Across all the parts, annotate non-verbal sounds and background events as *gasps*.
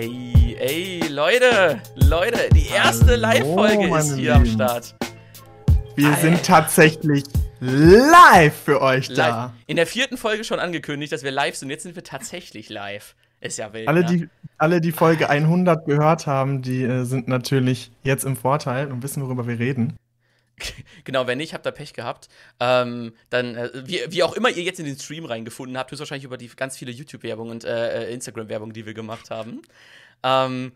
Ey, ey, Leute, Leute, die erste Live-Folge ist hier am Start. Wir Alter. sind tatsächlich live für euch da. Live. In der vierten Folge schon angekündigt, dass wir live sind. Jetzt sind wir tatsächlich live. Ist ja wild. Alle, ne? die, alle, die Folge 100 gehört haben, die äh, sind natürlich jetzt im Vorteil und wissen, worüber wir reden. *laughs* Genau, wenn nicht, habt ihr Pech gehabt. Ähm, dann, äh, wie, wie, auch immer ihr jetzt in den Stream reingefunden habt, höchstwahrscheinlich über die ganz viele YouTube-Werbung und äh, Instagram-Werbung, die wir gemacht haben. Ähm,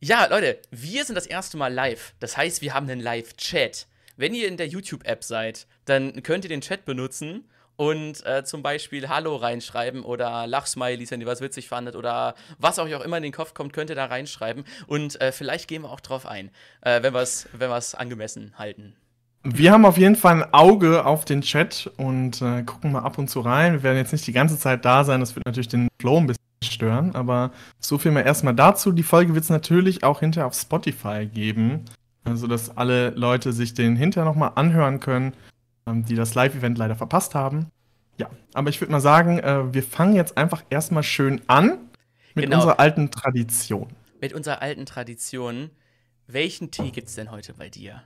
ja, Leute, wir sind das erste Mal live. Das heißt, wir haben einen Live-Chat. Wenn ihr in der YouTube-App seid, dann könnt ihr den Chat benutzen und äh, zum Beispiel Hallo reinschreiben oder Lachsmilies, wenn ihr was witzig fandet oder was euch auch immer in den Kopf kommt, könnt ihr da reinschreiben und äh, vielleicht gehen wir auch drauf ein, äh, wenn wir es wenn angemessen halten. Wir haben auf jeden Fall ein Auge auf den Chat und äh, gucken mal ab und zu rein. Wir werden jetzt nicht die ganze Zeit da sein, das wird natürlich den Flow ein bisschen stören, aber so viel mal erstmal dazu. Die Folge wird es natürlich auch hinterher auf Spotify geben, also dass alle Leute sich den hinterher nochmal anhören können, ähm, die das Live-Event leider verpasst haben. Ja, aber ich würde mal sagen, äh, wir fangen jetzt einfach erstmal schön an mit genau. unserer alten Tradition. Mit unserer alten Tradition. Welchen Tee gibt es denn heute bei dir?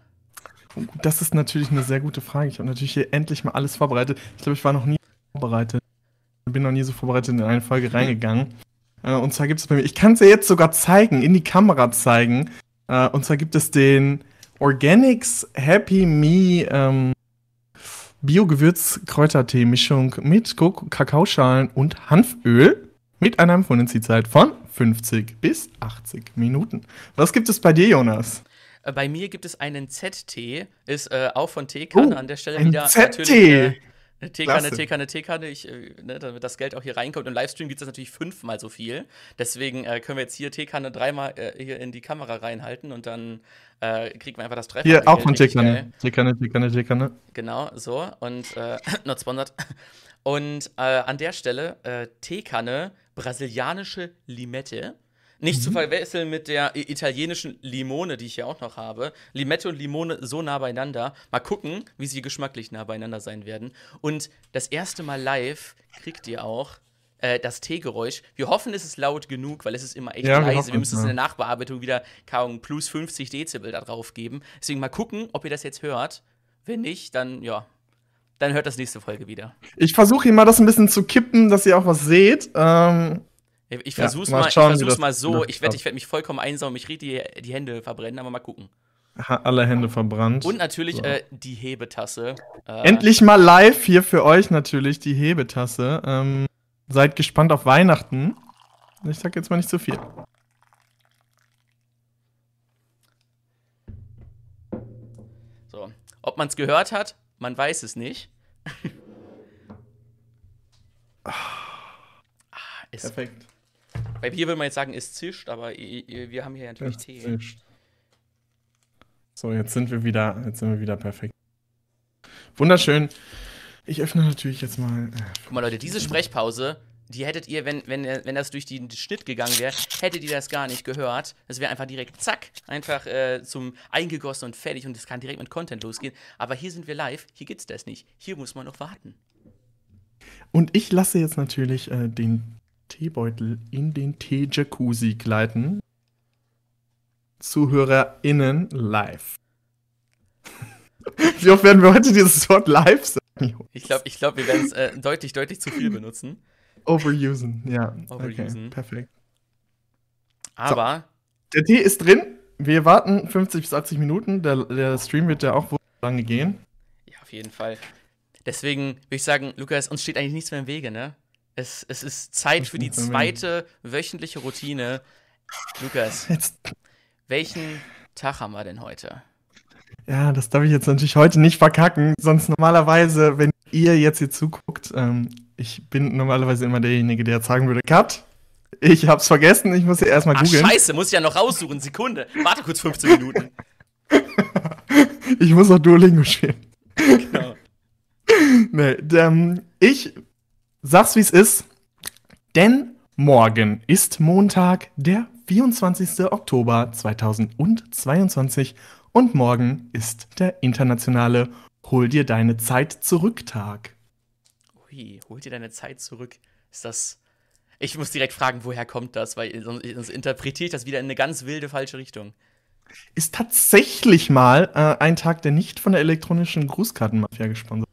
Das ist natürlich eine sehr gute Frage. Ich habe natürlich hier endlich mal alles vorbereitet. Ich glaube, ich war noch nie vorbereitet. Ich bin noch nie so vorbereitet in eine Folge reingegangen. Äh, und zwar gibt es bei mir, ich kann es ja jetzt sogar zeigen, in die Kamera zeigen. Äh, und zwar gibt es den Organics Happy Me ähm, Bio-Gewürz-Kräutertee-Mischung mit Kakaoschalen und Hanföl mit einer Empfundenen-Ziehzeit von 50 bis 80 Minuten. Was gibt es bei dir, Jonas? Äh, bei mir gibt es einen ZT, ist äh, auch von Teekanne oh, an der Stelle ein wieder ZT. natürlich. Äh, Teekanne, Teekanne, Teekanne, ich, äh, ne, damit das Geld auch hier reinkommt. Im Livestream gibt es natürlich fünfmal so viel. Deswegen äh, können wir jetzt hier Teekanne dreimal äh, hier in die Kamera reinhalten und dann äh, kriegen wir einfach das Dreifache. Hier, auch von Teekanne. Teekanne, Teekanne, Teekanne. Genau, so. Und, äh, *coughs* not sponsored. Und an der Stelle äh, Teekanne, brasilianische Limette. Nicht mhm. zu verwechseln mit der italienischen Limone, die ich hier auch noch habe. Limette und Limone so nah beieinander. Mal gucken, wie sie geschmacklich nah beieinander sein werden. Und das erste Mal live kriegt ihr auch äh, das T-Geräusch. Wir hoffen, es ist laut genug, weil es ist immer echt ja, leise. Wir, wir müssen es in der Nachbearbeitung wieder kaum plus 50 Dezibel da drauf geben. Deswegen mal gucken, ob ihr das jetzt hört. Wenn nicht, dann ja, dann hört das nächste Folge wieder. Ich versuche hier mal das ein bisschen zu kippen, dass ihr auch was seht. Ähm, ich versuch's ja, mal, mal, schauen, ich versuch's mal so. Ich werde ich werd mich vollkommen einsaugen, mich richtig die, die Hände verbrennen, aber mal gucken. Alle Hände verbrannt. Und natürlich so. äh, die Hebetasse. Äh, Endlich mal live hier für euch natürlich die Hebetasse. Ähm, seid gespannt auf Weihnachten. Ich sag jetzt mal nicht zu viel. So. Ob man es gehört hat, man weiß es nicht. ah, Perfekt. Bei Bier würde man jetzt sagen, es zischt, aber wir haben hier natürlich es Tee. Zischt. So, jetzt sind wir wieder, jetzt sind wir wieder perfekt. Wunderschön. Ich öffne natürlich jetzt mal. Äh, Guck mal, Leute, diese Sprechpause, die hättet ihr, wenn, wenn, wenn das durch den Schnitt gegangen wäre, hättet ihr das gar nicht gehört. Es wäre einfach direkt zack, einfach äh, zum eingegossen und fertig und es kann direkt mit Content losgehen. Aber hier sind wir live, hier gibt's das nicht. Hier muss man noch warten. Und ich lasse jetzt natürlich äh, den Teebeutel in den Tee-Jacuzzi gleiten. ZuhörerInnen live. *laughs* Wie oft werden wir heute dieses Wort live sagen? Ich glaube, ich glaub, wir werden es äh, deutlich, deutlich zu viel benutzen. Overusen, ja. Overusen. Okay, perfekt. Aber. So, der Tee ist drin. Wir warten 50 bis 80 Minuten. Der, der Stream wird ja auch lange gehen. Ja, auf jeden Fall. Deswegen würde ich sagen, Lukas, uns steht eigentlich nichts mehr im Wege, ne? Es, es ist Zeit für die zweite wöchentliche Routine. Lukas, *laughs* jetzt. welchen Tag haben wir denn heute? Ja, das darf ich jetzt natürlich heute nicht verkacken. Sonst normalerweise, wenn ihr jetzt hier zuguckt, ähm, ich bin normalerweise immer derjenige, der jetzt sagen würde, Cut. Ich hab's vergessen, ich muss hier erstmal googeln. Scheiße, muss ich ja noch raussuchen. Sekunde. Warte kurz 15 Minuten. *laughs* ich muss noch Duolingo spielen. Genau. *laughs* nee, ähm, ich Sag's wie es ist, denn morgen ist Montag, der 24. Oktober 2022 und morgen ist der internationale Hol dir deine Zeit zurück Tag. Ui, hol dir deine Zeit zurück. Ist das Ich muss direkt fragen, woher kommt das, weil sonst, interpretiere ich das wieder in eine ganz wilde falsche Richtung. Ist tatsächlich mal äh, ein Tag, der nicht von der elektronischen Grußkartenmafia gesponsert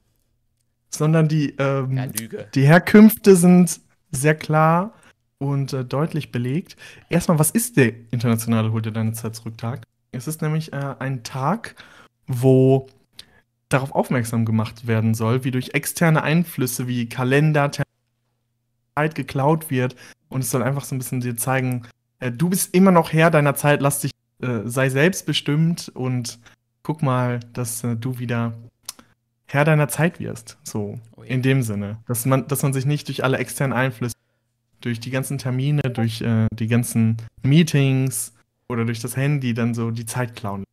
sondern die, ähm, Ja, die Herkünfte sind sehr klar und äh, deutlich belegt. Erstmal, was ist der internationale Hol dir deine Zeit zurück Tag? Es ist nämlich äh, ein Tag, wo darauf aufmerksam gemacht werden soll, wie durch externe Einflüsse wie Kalender, Zeit geklaut wird. Und es soll einfach so ein bisschen dir zeigen, äh, du bist immer noch Herr deiner Zeit, lass dich, äh, sei selbstbestimmt und guck mal, dass äh, du wieder Herr deiner Zeit wirst. So, Oh ja. in dem Sinne. Dass man, dass man sich nicht durch alle externen Einflüsse, durch die ganzen Termine, durch äh, die ganzen Meetings oder durch das Handy dann so die Zeit klauen.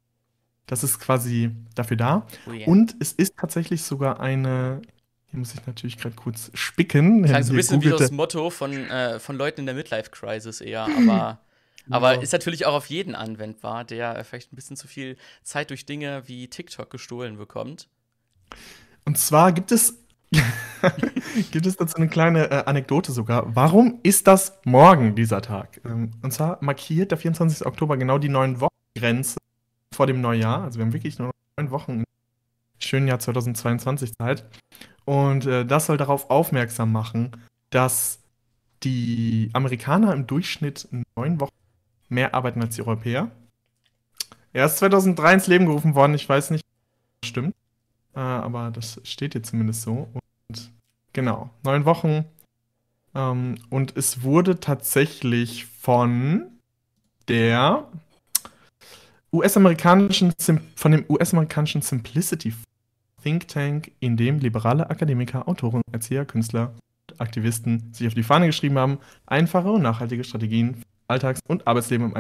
Das ist quasi dafür da. Oh yeah. Und es ist tatsächlich sogar eine. Hier muss ich natürlich gerade kurz spicken. Klang so ein bisschen wie das Motto von, äh, von Leuten in der Midlife-Crisis eher, aber, *laughs* aber Ja. ist natürlich auch auf jeden anwendbar, der äh, vielleicht ein bisschen zu viel Zeit durch Dinge wie TikTok gestohlen bekommt. Und zwar gibt es, *laughs* gibt es dazu eine kleine äh, Anekdote sogar. Warum ist das morgen, dieser Tag? Ähm, und zwar markiert der 24. Oktober genau die neun Wochengrenze vor dem Neujahr. Also wir haben wirklich nur neun Wochen im schönen Jahr 2022 Zeit. Und äh, das soll darauf aufmerksam machen, dass die Amerikaner im Durchschnitt neun Wochen mehr arbeiten als die Europäer. Er ist 2003 ins Leben gerufen worden. Ich weiß nicht, ob das stimmt. Äh, aber das steht hier zumindest so. Und genau, neun Wochen. Ähm, und es wurde tatsächlich von der US-amerikanischen, von dem US-amerikanischen Simplicity Think Tank, in dem liberale Akademiker, Autoren, Erzieher, Künstler und Aktivisten sich auf die Fahne geschrieben haben, einfache und nachhaltige Strategien für Alltags- und Arbeitsleben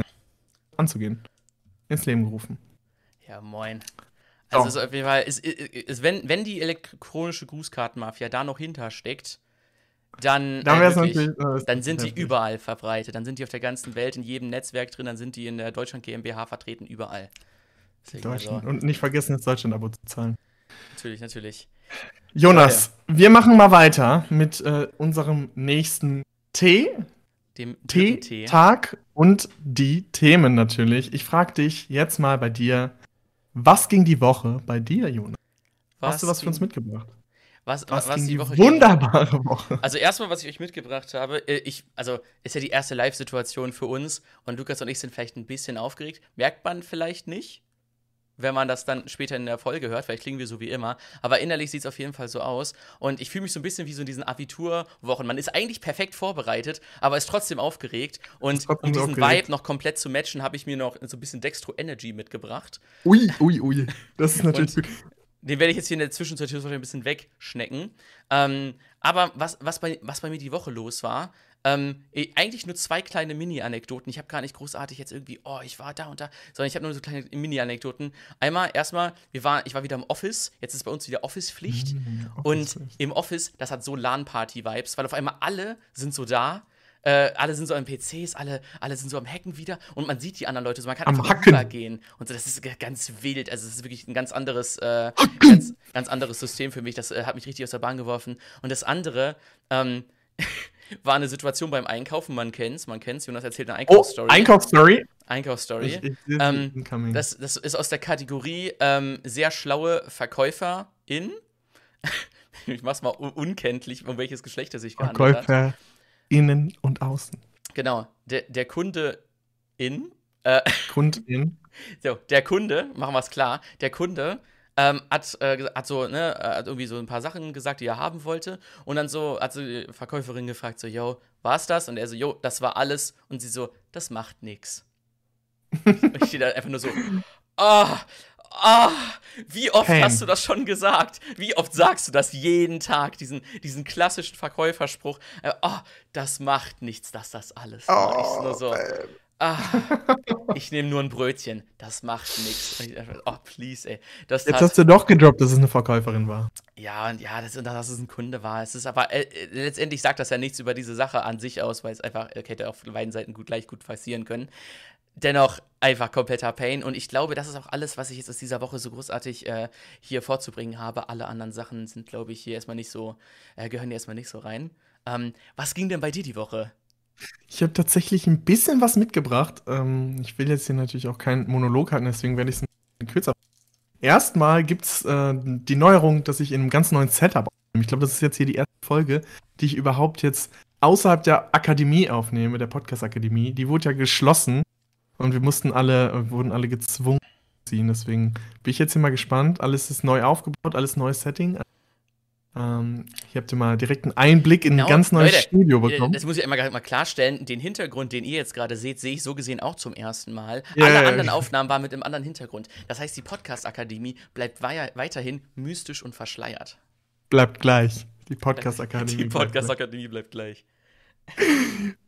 anzugehen. Ins Leben gerufen. Ja, moin. Also So. ist auf jeden Fall, ist, ist, ist, wenn, wenn die elektronische Grußkartenmafia da noch hintersteckt, dann, Dann äh, wirklich, äh, dann sind heftig. überall verbreitet. Dann sind die auf der ganzen Welt, in jedem Netzwerk drin, dann sind die in der Deutschland GmbH vertreten, überall. Deutschland. Also, Und nicht vergessen, das Deutschland-Abo zu zahlen. natürlich, natürlich. Jonas, wir machen mal weiter mit äh, unserem nächsten Tee, Dem. Tee-Tag und die Themen natürlich. Ich frage dich jetzt mal bei dir, was ging die Woche bei dir, Jonas? Hast du was für uns ging- mitgebracht? Was, Was, was, ging die Woche ging? wunderbare *laughs* Woche? Also erstmal, was ich euch mitgebracht habe, äh, ich, also ist ja die erste Live-Situation für uns und Lukas und ich sind vielleicht ein bisschen aufgeregt. Merkt man vielleicht nicht, wenn man das dann später in der Folge hört. Vielleicht klingen wir so wie immer. Aber innerlich sieht es auf jeden Fall so aus. Und ich fühle mich so ein bisschen wie so in diesen Abiturwochen. Man ist eigentlich perfekt vorbereitet, aber ist trotzdem aufgeregt. Und um diesen aufgeregt. Vibe noch komplett zu matchen, habe ich mir noch so ein bisschen Dextro Energy mitgebracht. Ui, ui, ui. Das ist *laughs* natürlich gut. Den werde ich jetzt hier in der Zwischenzeit ein bisschen wegschnecken. Ähm, aber was, was, bei, was bei mir die Woche los war, ähm, eigentlich nur zwei kleine Mini-Anekdoten. Ich habe gar nicht großartig jetzt irgendwie, oh, ich war da und da, sondern ich habe nur so kleine Mini-Anekdoten. Einmal, erstmal, wir war, ich war wieder im Office. Jetzt ist bei uns wieder Office-Pflicht. Mhm, Und Office-Pflicht. im Office, das hat so LAN-Party-Vibes, weil auf einmal alle sind so da. Äh, alle sind so am PCs, alle, alle sind so am Hacken wieder und man sieht die anderen Leute so, man kann Am einfach rübergehen. Und so, das ist ganz wild. Also, es ist wirklich ein ganz anderes, äh, ganz, ganz anderes System für mich. Das äh, hat mich richtig aus der Bahn geworfen. Und das andere ähm, *laughs* war eine Situation beim Einkaufen. Man kennt's, man kennt's. Jonas erzählt eine Oh, Einkaufsstory. Einkaufsstory. Einkaufsstory. Sehe Ähm. Das, das ist aus der Kategorie ähm, sehr schlaue VerkäuferInnen. *laughs* ich mach's mal un unkenntlich, um welches Geschlecht es sich gehandelt hat. Verkäufer innen und außen. Genau, der, der Kunde in, äh, Kundin. *laughs* so, der Kunde, machen wir es klar, der Kunde ähm, hat, äh, hat so, ne, äh, hat irgendwie so ein paar Sachen gesagt, die er haben wollte. Und dann so hat sie die Verkäuferin gefragt, so, yo, war's das? Und er so, yo, das war alles. Und sie so, das macht nix. Und *laughs* ich stehe da einfach nur so, ah, ah, wie oft Pain. hast du das schon gesagt? Wie oft sagst du das jeden Tag, diesen, diesen klassischen Verkäuferspruch? Äh, oh, das macht nichts, dass das alles war. ich nur so, ah, *laughs* ich nehme nur ein Brötchen, das macht nichts. Oh, please, ey. Das Jetzt tat- hast du doch gedroppt, dass es eine Verkäuferin war. ja, und ja, das, dass es ein Kunde war. Es ist aber äh, äh, letztendlich sagt das ja nichts über diese Sache an sich aus, weil es einfach äh, hätte auf beiden Seiten gut gleich gut passieren können. Dennoch einfach kompletter Pain. Und ich glaube, das ist auch alles, was ich jetzt aus dieser Woche so großartig äh, hier vorzubringen habe. Alle anderen Sachen sind, glaube ich, hier erstmal nicht so, äh, gehören hier erstmal nicht so rein. Ähm, was ging denn bei dir die Woche? Ich habe tatsächlich ein bisschen was mitgebracht. Ähm, ich will jetzt hier natürlich auch keinen Monolog halten, deswegen werde ich es kürzer. Erstmal gibt es äh, die Neuerung, dass ich in einem ganz neuen Setup aufnehme. Ich glaube, das ist jetzt hier die erste Folge, die ich überhaupt jetzt außerhalb der Akademie aufnehme, der Podcast-Akademie. Die wurde ja geschlossen und wir mussten alle, wurden alle gezwungen ziehen. Deswegen bin ich jetzt hier mal gespannt. Alles ist neu aufgebaut, alles neues Setting. Ähm, hier habt ihr mal direkt einen Einblick in ein genau, ganz neues Leute, Studio äh, bekommen. Das muss ich immer mal klarstellen. Den Hintergrund, den ihr jetzt gerade seht, sehe ich so gesehen auch zum ersten Mal. Yeah. Alle anderen Aufnahmen waren mit einem anderen Hintergrund. Das heißt, die Podcast-Akademie bleibt wei weiterhin mystisch und verschleiert. Bleibt gleich. Die Podcast-Akademie. Die Podcast-Akademie bleibt gleich.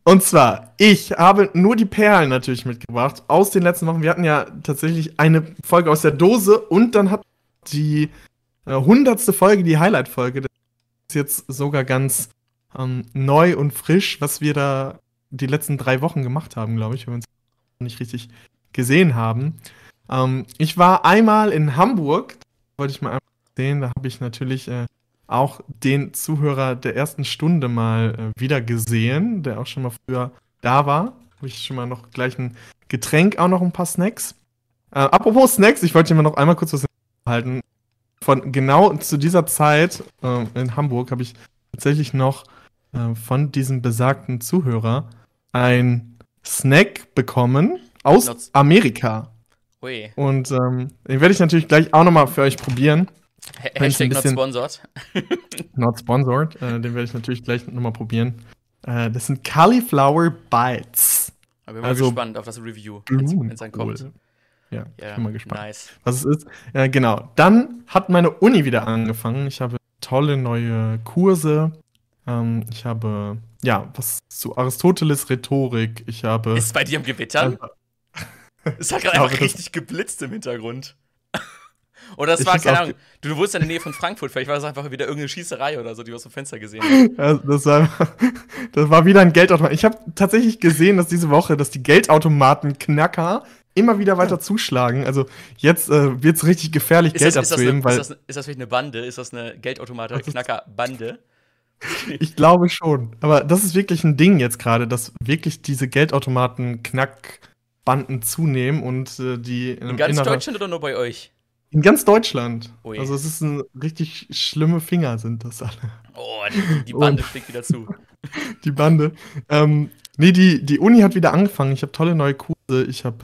Und zwar, ich habe nur die Perlen natürlich mitgebracht aus den letzten Wochen. Wir hatten ja tatsächlich eine Folge aus der Dose und dann hat die hundertste Folge, die Highlight-Folge. Das ist jetzt sogar ganz ähm, neu und frisch, was wir da die letzten drei Wochen gemacht haben, glaube ich, wenn wir uns nicht richtig gesehen haben. Ähm, ich war einmal in Hamburg, wollte ich mal einmal sehen, da habe ich natürlich äh, auch den Zuhörer der ersten Stunde mal äh, wieder gesehen, der auch schon mal früher da war. Habe ich schon mal noch gleich ein Getränk, auch noch ein paar Snacks. Äh, apropos Snacks, ich wollte dir mal noch einmal kurz was halten von genau zu dieser Zeit äh, in Hamburg habe ich tatsächlich noch äh, von diesem besagten Zuhörer ein Snack bekommen aus Not Amerika. Ui. Und ähm, den werde ich natürlich gleich auch nochmal für euch probieren. H Hashtag not sponsored. *laughs* not sponsored. Äh, den werde ich natürlich gleich nochmal probieren. Äh, das sind Cauliflower Bites. Aber ich bin also, mal gespannt auf das Review, wenn es dann kommt. Cool. Ja, yeah, ich bin mal gespannt, nice. was es ist. Ja, genau. Dann hat meine Uni wieder angefangen. Ich habe tolle neue Kurse. Ähm, ich habe, ja, was zu Aristoteles Rhetorik. Ich habe. Ist bei dir im Gewittern? *laughs* es hat gerade einfach richtig geblitzt im Hintergrund. *laughs* Oder das war, keine Ahnung, du, du wurdest in der Nähe von Frankfurt, vielleicht war das einfach wieder irgendeine Schießerei oder so, die du aus dem Fenster gesehen hast. Ja, *laughs* das, war, das war wieder ein Geldautomat. Ich habe tatsächlich gesehen, dass diese Woche, dass die Geldautomaten-Knacker immer wieder weiter ja. zuschlagen. Also jetzt äh, wird es richtig gefährlich, ist Geld das, abzuheben. Ist das, eine, ist, das, ist das vielleicht eine Bande? Ist das eine Geldautomaten-Knacker-Bande? *laughs* Ich glaube schon. Aber das ist wirklich ein Ding jetzt gerade, dass wirklich diese Geldautomaten-Knackbanden zunehmen und äh, die in, in ganz Deutschland oder nur bei euch? In ganz Deutschland. Ui. Also es ist ein richtig schlimme Finger sind das alle. Oh, die, die Bande schlägt wieder zu. *laughs* Die Bande. Ähm, nee, die, die Uni hat wieder angefangen. Ich habe tolle neue Kurse. Ich habe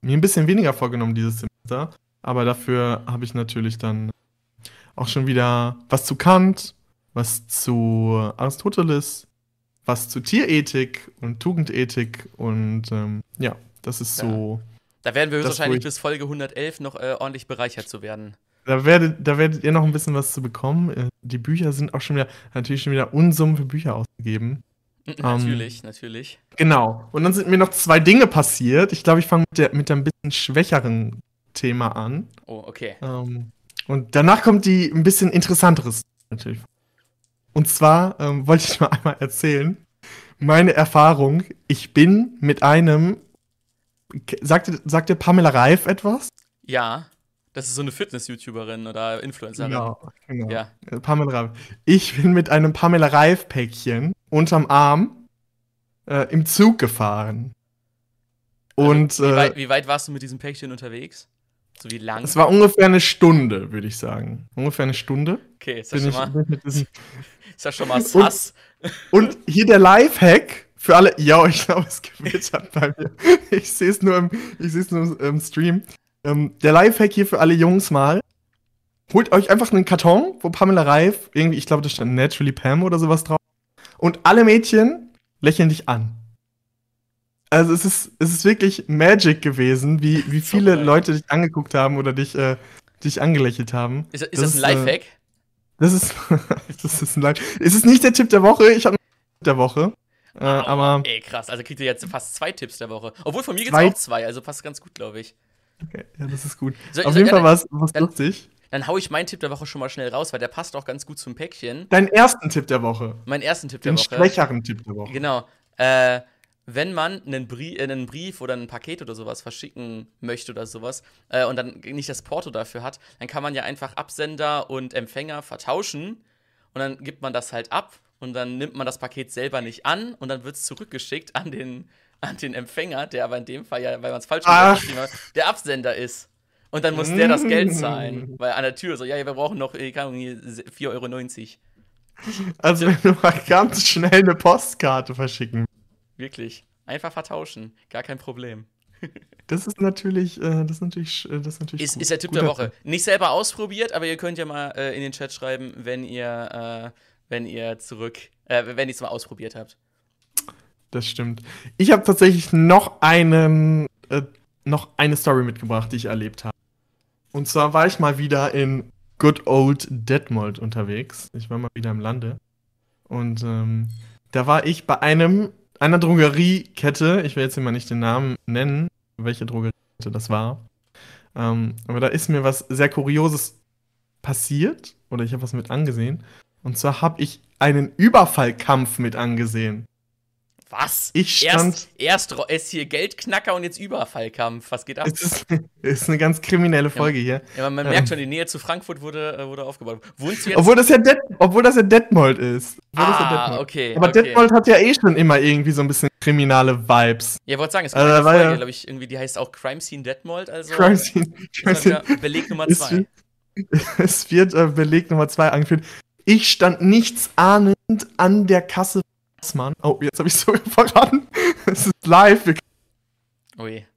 mir ein bisschen weniger vorgenommen dieses Semester, aber dafür habe ich natürlich dann auch schon wieder was zu Kant, was zu Aristoteles, was zu Tierethik und Tugendethik und ähm, ja, das ist ja. so. Da werden wir wahrscheinlich bis Folge 111 noch äh, ordentlich bereichert zu werden. Da werdet, da werdet ihr noch ein bisschen was zu bekommen. Äh, die Bücher sind auch schon wieder, natürlich schon wieder Unsummen für Bücher ausgegeben. *laughs* Natürlich, ähm, natürlich. Genau. Und dann sind mir noch zwei Dinge passiert. Ich glaube, ich fange mit, der, mit einem bisschen schwächeren Thema an. Oh, okay. Ähm, und danach kommt die ein bisschen interessanteres natürlich. Und zwar ähm, *laughs* wollte ich mal einmal erzählen, meine Erfahrung. Ich bin mit einem. Sagt, sagt dir Pamela Reif etwas? Ja. Das ist so eine Fitness-YouTuberin oder Influencerin. Genau, genau. Ja. Äh, Pamela Reif. Ich bin mit einem Pamela Reif-Päckchen unterm Arm äh, im Zug gefahren. Also, Und, wie, äh, weit, wie, weit, warst du mit diesem Päckchen unterwegs? So wie lang? Es war ungefähr eine Stunde, würde ich sagen. Ungefähr eine Stunde. Okay, ist das, schon, ich, mal, *laughs* ist das schon mal sass? Und, und hier der Lifehack für alle. Ja, ich glaube, es gewittert bei mir. Ich sehe es nur, im, nur im Stream. Ähm, der Lifehack hier für alle Jungs mal. Holt euch einfach einen Karton, wo Pamela Reif, irgendwie, ich glaube, da stand Naturally Pam oder sowas drauf. Und alle Mädchen lächeln dich an. Also es ist, es ist wirklich Magic gewesen, wie, wie viele so Leute dich angeguckt haben oder dich, äh, dich angelächelt haben. Ist, ist das, das, ein Lifehack? Äh, das ist, *laughs* das ist ein Lifehack. Es ist nicht der Tipp der Woche, ich habe einen Tipp der Woche. Äh, oh, aber ey, krass, also kriegt ihr jetzt fast zwei Tipps der Woche. Obwohl von mir gibt es auch zwei, also passt ganz gut, glaube ich. Okay, ja, das ist gut. So, Auf so, jeden ja, Fall war es lustig. Dann hau ich meinen Tipp der Woche schon mal schnell raus, weil der passt auch ganz gut zum Päckchen. Deinen ersten Tipp der Woche. Meinen ersten Tipp Den der Woche. Den schwächeren Tipp der Woche. Genau. Äh, wenn man einen, Brie äh, einen, Brief oder ein Paket oder sowas verschicken möchte oder sowas äh, und dann nicht das Porto dafür hat, dann kann man ja einfach Absender und Empfänger vertauschen und dann gibt man das halt ab und dann nimmt man das Paket selber nicht an und dann wird es zurückgeschickt an den, an den Empfänger, der aber in dem Fall ja, weil man es falsch geschrieben hat, der Absender ist. Und dann muss der das Geld *laughs* zahlen, weil an der Tür so, ja, wir brauchen noch, ich kann 4,90 Euro. Also wenn du mal ganz schnell eine Postkarte verschicken. Wirklich. Einfach vertauschen. Gar kein Problem. *laughs* Das ist natürlich, äh, das ist natürlich, äh, das ist natürlich. Ist, ist der Tipp der Woche. Nicht selber ausprobiert, aber ihr könnt ja mal äh, in den Chat schreiben, wenn ihr, äh, wenn ihr zurück, äh, wenn ihr es mal ausprobiert habt. Das stimmt. Ich habe tatsächlich noch einen, äh, noch eine Story mitgebracht, die ich erlebt habe. Und zwar war ich mal wieder in Good Old Detmold unterwegs. Ich war mal wieder im Lande. Und ähm, da war ich bei einem einer Drogeriekette, ich will jetzt immer nicht den Namen nennen, welche Drogeriekette das war. Ähm, aber da ist mir was sehr Kurioses passiert, oder ich habe was mit angesehen. Und zwar habe ich einen Überfallkampf mit angesehen. Was? Ich stand. Erst, erst ist hier Geldknacker und jetzt Überfallkampf. Was geht ab? Es ist, *laughs* ist eine ganz kriminelle Folge ja, hier. Ja, man, ähm, merkt schon, die Nähe zu Frankfurt wurde, äh, wurde aufgebaut. Obwohl das ja, Det obwohl das ja Detmold ist. Obwohl ah, ja Detmold. okay. Aber okay. Detmold hat ja eh schon immer irgendwie so ein bisschen kriminale Vibes. Ja, ich wollte sagen, es gibt also, eine Folge, ja, glaube ich, irgendwie, die heißt auch Crime Scene Detmold. Also Crime Scene. Crime Scene. Beleg Nummer zwei. *laughs* Es wird äh, Beleg Nummer zwei angeführt. Ich stand nichts ahnend an der Kasse Rossmann. Oh, jetzt habe ich so *laughs* verraten. Es ist live. Ui. *laughs*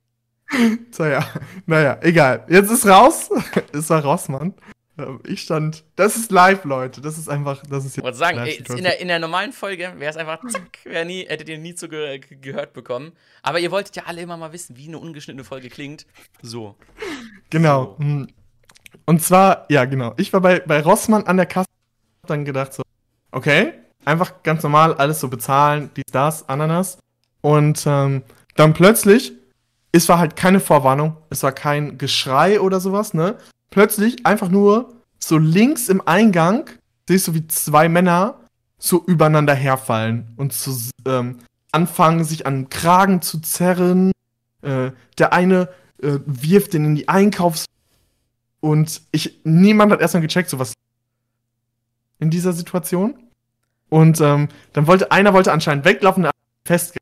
So, ja. Naja, egal. Jetzt ist raus. es war Rossmann. Ähm, ich stand. Das ist live, Leute. Das ist einfach. Das ist jetzt. Ich wollte sagen, ey, in, der, in der normalen Folge wäre es einfach zack, wär nie, hättet ihr nie zu ge gehört bekommen. Aber ihr wolltet ja alle immer mal wissen, wie eine ungeschnittene Folge klingt. So. Genau. So. Hm. Und zwar, ja, genau. Ich war bei, bei Rossmann an der Kasse. Hab dann gedacht so, okay, Einfach ganz normal alles so bezahlen, dies, das, Ananas. Und ähm, dann plötzlich, es war halt keine Vorwarnung, es war kein Geschrei oder sowas, ne? Plötzlich einfach nur so links im Eingang siehst du, wie zwei Männer so übereinander herfallen und so ähm, anfangen, sich an Kragen zu zerren. Äh, der eine äh, wirft den in die Einkaufs... Und ich, niemand hat erstmal gecheckt, so was in dieser Situation. Und ähm, dann wollte einer wollte anscheinend weglaufen, fest.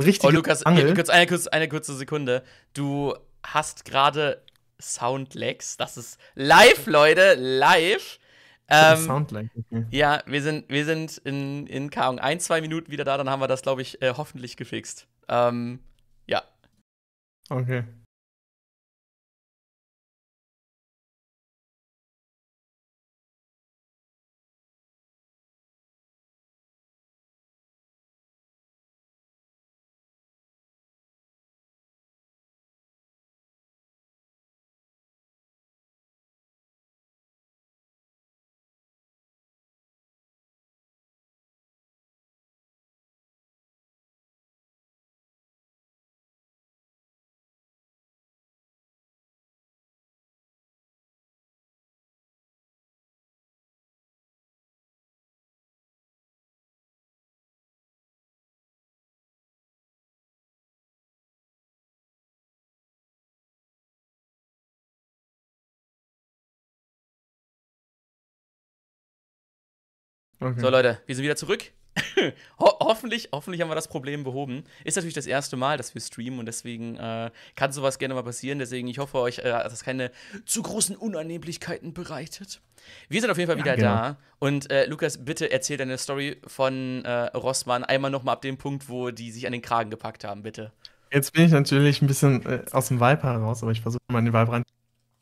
Richtig. Oh, Lukas, Angel. kurz eine, kurz, eine kurze Sekunde. Du hast gerade Soundlags. Das ist live, Leute, live. Ähm, Soundlag, okay. Ja, wir sind, wir sind in, in K ein, zwei Minuten wieder da, dann haben wir das, glaube ich, äh, hoffentlich gefixt. Ähm, ja. Okay. Okay. So, Leute, wir sind wieder zurück. *laughs* Ho hoffentlich, hoffentlich haben wir das Problem behoben. Ist natürlich das erste Mal, dass wir streamen und deswegen äh, kann sowas gerne mal passieren. Deswegen, ich hoffe euch, äh, dass es keine zu großen Unannehmlichkeiten bereitet. Wir sind auf jeden Fall wieder ja, genau. da. Und äh, Lukas, bitte erzähl deine Story von äh, Rossmann einmal nochmal ab dem Punkt, wo die sich an den Kragen gepackt haben, bitte. Jetzt bin ich natürlich ein bisschen äh, aus dem Vibe heraus, aber ich versuche mal in den Vibe rein.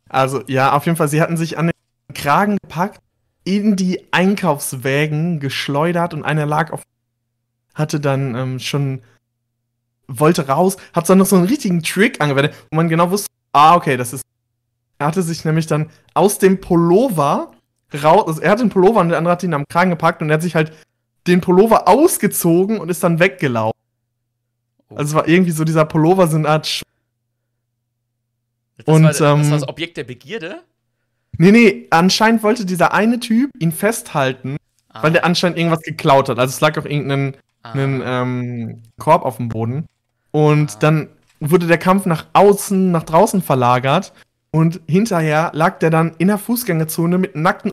Also, ja, auf jeden Fall, sie hatten sich an den Kragen gepackt in die Einkaufswägen geschleudert und einer lag auf. hatte dann ähm, schon. wollte raus, hat dann noch so einen richtigen Trick angewendet, wo man genau wusste, ah, okay, das ist. Er hatte sich nämlich dann aus dem Pullover raus. Also er hat den Pullover und der andere hat ihn am Kragen gepackt und er hat sich halt den Pullover ausgezogen und ist dann weggelaufen. Oh. Also es war irgendwie so dieser Pullover so eine Art. Das und, war, das ähm, war das Objekt der Begierde? Nee, nee, anscheinend wollte dieser eine Typ ihn festhalten, ah. weil der anscheinend irgendwas geklaut hat. Also es lag auf irgendeinem ah. ähm, Korb auf dem Boden. Und ah. dann wurde der Kampf nach außen, nach draußen verlagert. Und hinterher lag der dann in der Fußgängerzone mit nackten.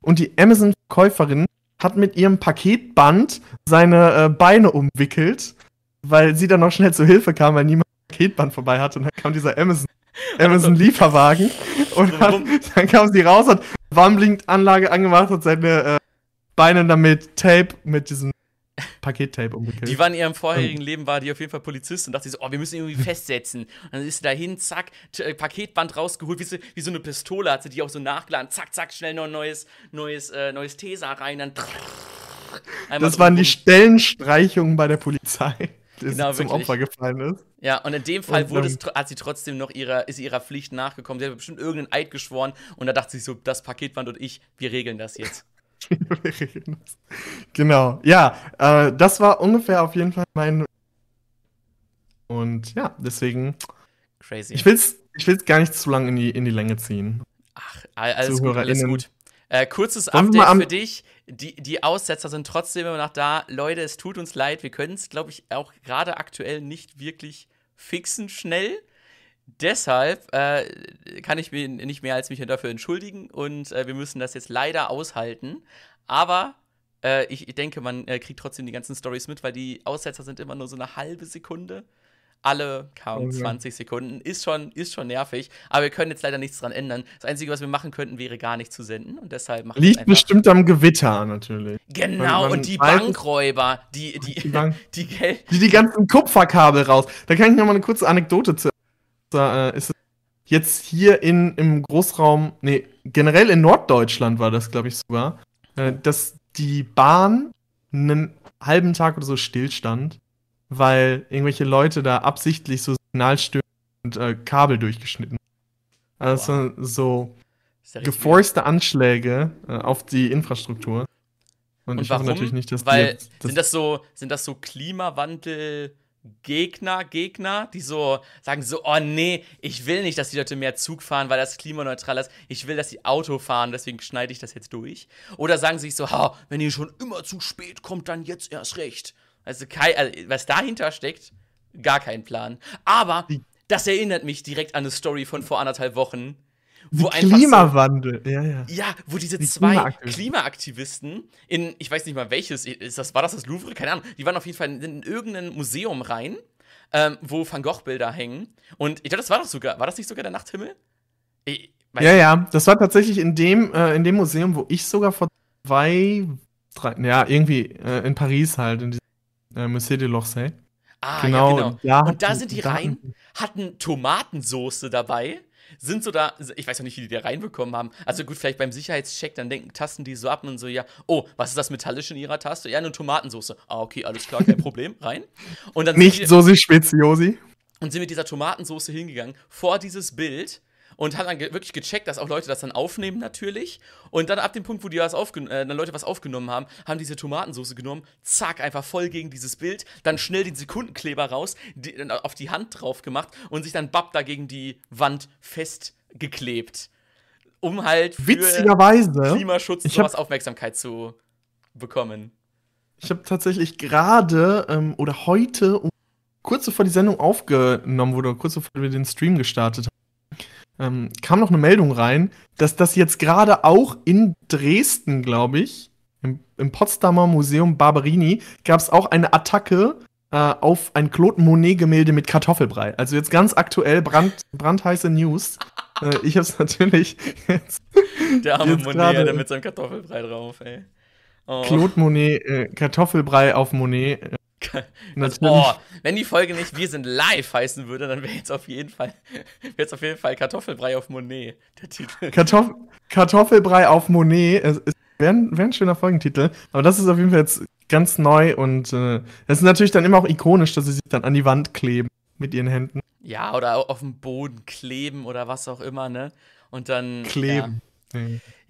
Und die Amazon-Käuferin hat mit ihrem Paketband seine äh, Beine umwickelt, weil sie dann noch schnell zu Hilfe kam, weil niemand Paketband vorbei hatte. Und dann kam dieser Amazon, Amazon Lieferwagen und hat, dann kam sie raus, hat Warnblinkanlage angemacht und seine äh, Beine damit Tape mit diesem Pakettape umgekehrt. Die war in ihrem vorherigen. Leben, war die auf jeden Fall Polizist und dachte so, oh, wir müssen irgendwie festsetzen. Und dann ist sie dahin, zack, äh, Paketband rausgeholt, wie so, wie so eine Pistole hat sie die auch so nachgeladen, zack, zack, schnell noch ein neues, neues, äh, neues Tesa rein, dann Das waren die Stellenstreichungen bei der Polizei, genau, zum wirklich. Opfer gefallen ist. Ja, und in dem Fall und, wurde es, hat sie trotzdem noch ihrer, ist ihrer Pflicht nachgekommen. Sie hat bestimmt irgendeinen Eid geschworen und da dachte sie so, das Paketband und ich, wir regeln das jetzt. *laughs* genau, ja, äh, das war ungefähr auf jeden Fall mein. Und ja, deswegen. Crazy. Ich will es ich will's gar nicht zu lange in die, in die Länge ziehen. Ach, alles gut, alles gut. Äh, kurzes Update für dich. Die, die Aussetzer sind trotzdem immer noch da. Leute, es tut uns leid. Wir können es, glaube ich, auch gerade aktuell nicht wirklich fixen schnell. Deshalb äh, kann ich mir nicht mehr als mich dafür entschuldigen und äh, wir müssen das jetzt leider aushalten. Aber äh, ich, ich, denke, man äh, kriegt trotzdem die ganzen Stories mit, weil die Aussetzer sind immer nur so eine halbe Sekunde. Alle kaum okay. 20 Sekunden. Ist schon, ist schon nervig. Aber wir können jetzt leider nichts dran ändern. Das Einzige, was wir machen könnten, wäre gar nicht zu senden. Und deshalb machen Liegt bestimmt am Gewitter natürlich. Genau, und die Bankräuber, die, die, die, Bank *laughs* die, die, die ganzen Kupferkabel raus. Da kann ich noch mal eine kurze Anekdote zu da äh, ist es jetzt hier in, im Großraum, nee, generell in Norddeutschland war das, glaube ich, sogar, äh, dass die Bahn einen halben Tag oder so stillstand, weil irgendwelche Leute da absichtlich so Signalstören und äh, Kabel durchgeschnitten Also wow. so geforste Anschläge äh, auf die Infrastruktur. Und, und ich warum? hoffe natürlich nicht, dass Weil die, das sind das so sind das so Klimawandel Gegner, Gegner, die so sagen so, oh nee, ich will nicht, dass die Leute mehr Zug fahren, weil das klimaneutral ist. Ich will, dass sie Auto fahren, deswegen schneide ich das jetzt durch. Oder sagen sie sich so, ha, wenn ihr schon immer zu spät kommt, dann jetzt erst recht. Also, kein, also was dahinter steckt, gar kein Plan. Aber das erinnert mich direkt an eine Story von vor anderthalb Wochen wo Klimawandel, so, ja, ja. Ja, wo diese die zwei Klimaaktivisten. Klimaaktivisten in, ich weiß nicht mal welches, ist das, war das das Louvre? Keine Ahnung. Die waren auf jeden Fall in, in irgendein Museum rein, ähm, wo Van Gogh-Bilder hängen. Und ich glaube, das war doch sogar, war das nicht sogar der Nachthimmel? Ich, ja, ja, das war tatsächlich in dem, äh, in dem Museum, wo ich sogar vor zwei, drei, ja, irgendwie äh, in Paris halt, in äh, l'Orsay. Ah, genau. ja, genau. Ja, und da sind die rein, hatten Tomatensoße dabei sind so da, ich weiß auch nicht, wie die da reinbekommen haben. Also gut, vielleicht beim Sicherheitscheck, dann denken, tasten die so ab und so, ja, oh, was ist das Metallische in ihrer Taste? Ja, eine Tomatensauce. Ah, okay, alles klar, kein Problem, *laughs* rein. Und dann Nicht Sosi Speziosi. Und sind mit dieser Tomatensauce hingegangen, vor dieses Bild und haben dann ge wirklich gecheckt, dass auch Leute das dann aufnehmen natürlich. Und dann ab dem Punkt, wo die was äh, dann Leute was aufgenommen haben, haben diese Tomatensauce genommen, zack, einfach voll gegen dieses Bild, dann schnell den Sekundenkleber raus, die, auf die Hand drauf gemacht und sich dann bapp da gegen die Wand festgeklebt. Um halt für Witzigerweise, Klimaschutz und sowas Aufmerksamkeit zu bekommen. Ich habe tatsächlich gerade ähm, oder heute, kurz bevor die Sendung aufgenommen wurde, kurz bevor wir den Stream gestartet haben, ähm, kam noch eine Meldung rein, dass das jetzt gerade auch in Dresden, glaube ich, im, im, Potsdamer Museum Barberini, gab es auch eine Attacke äh, auf ein Claude Monet-Gemälde mit Kartoffelbrei. Also jetzt ganz aktuell brand, brandheiße News. äh, ich habe es *laughs* natürlich jetzt. Der arme jetzt Monet grade, mit seinem Kartoffelbrei drauf, ey. Oh. Claude Monet, äh, Kartoffelbrei auf Monet. *laughs* Äh, oh, wenn die Folge nicht Wir sind live heißen würde, dann wäre jetzt auf jeden Fall *laughs* jetzt auf jeden Fall Kartoffelbrei auf Monet der Titel. Kartoff Kartoffelbrei auf Monet wäre wär ein schöner Folgentitel, aber das ist auf jeden Fall jetzt ganz neu und äh, ist natürlich dann immer auch ikonisch, dass sie sich dann an die Wand kleben mit ihren Händen. Ja, oder auf dem Boden kleben oder was auch immer, ne? Und dann kleben. Ja.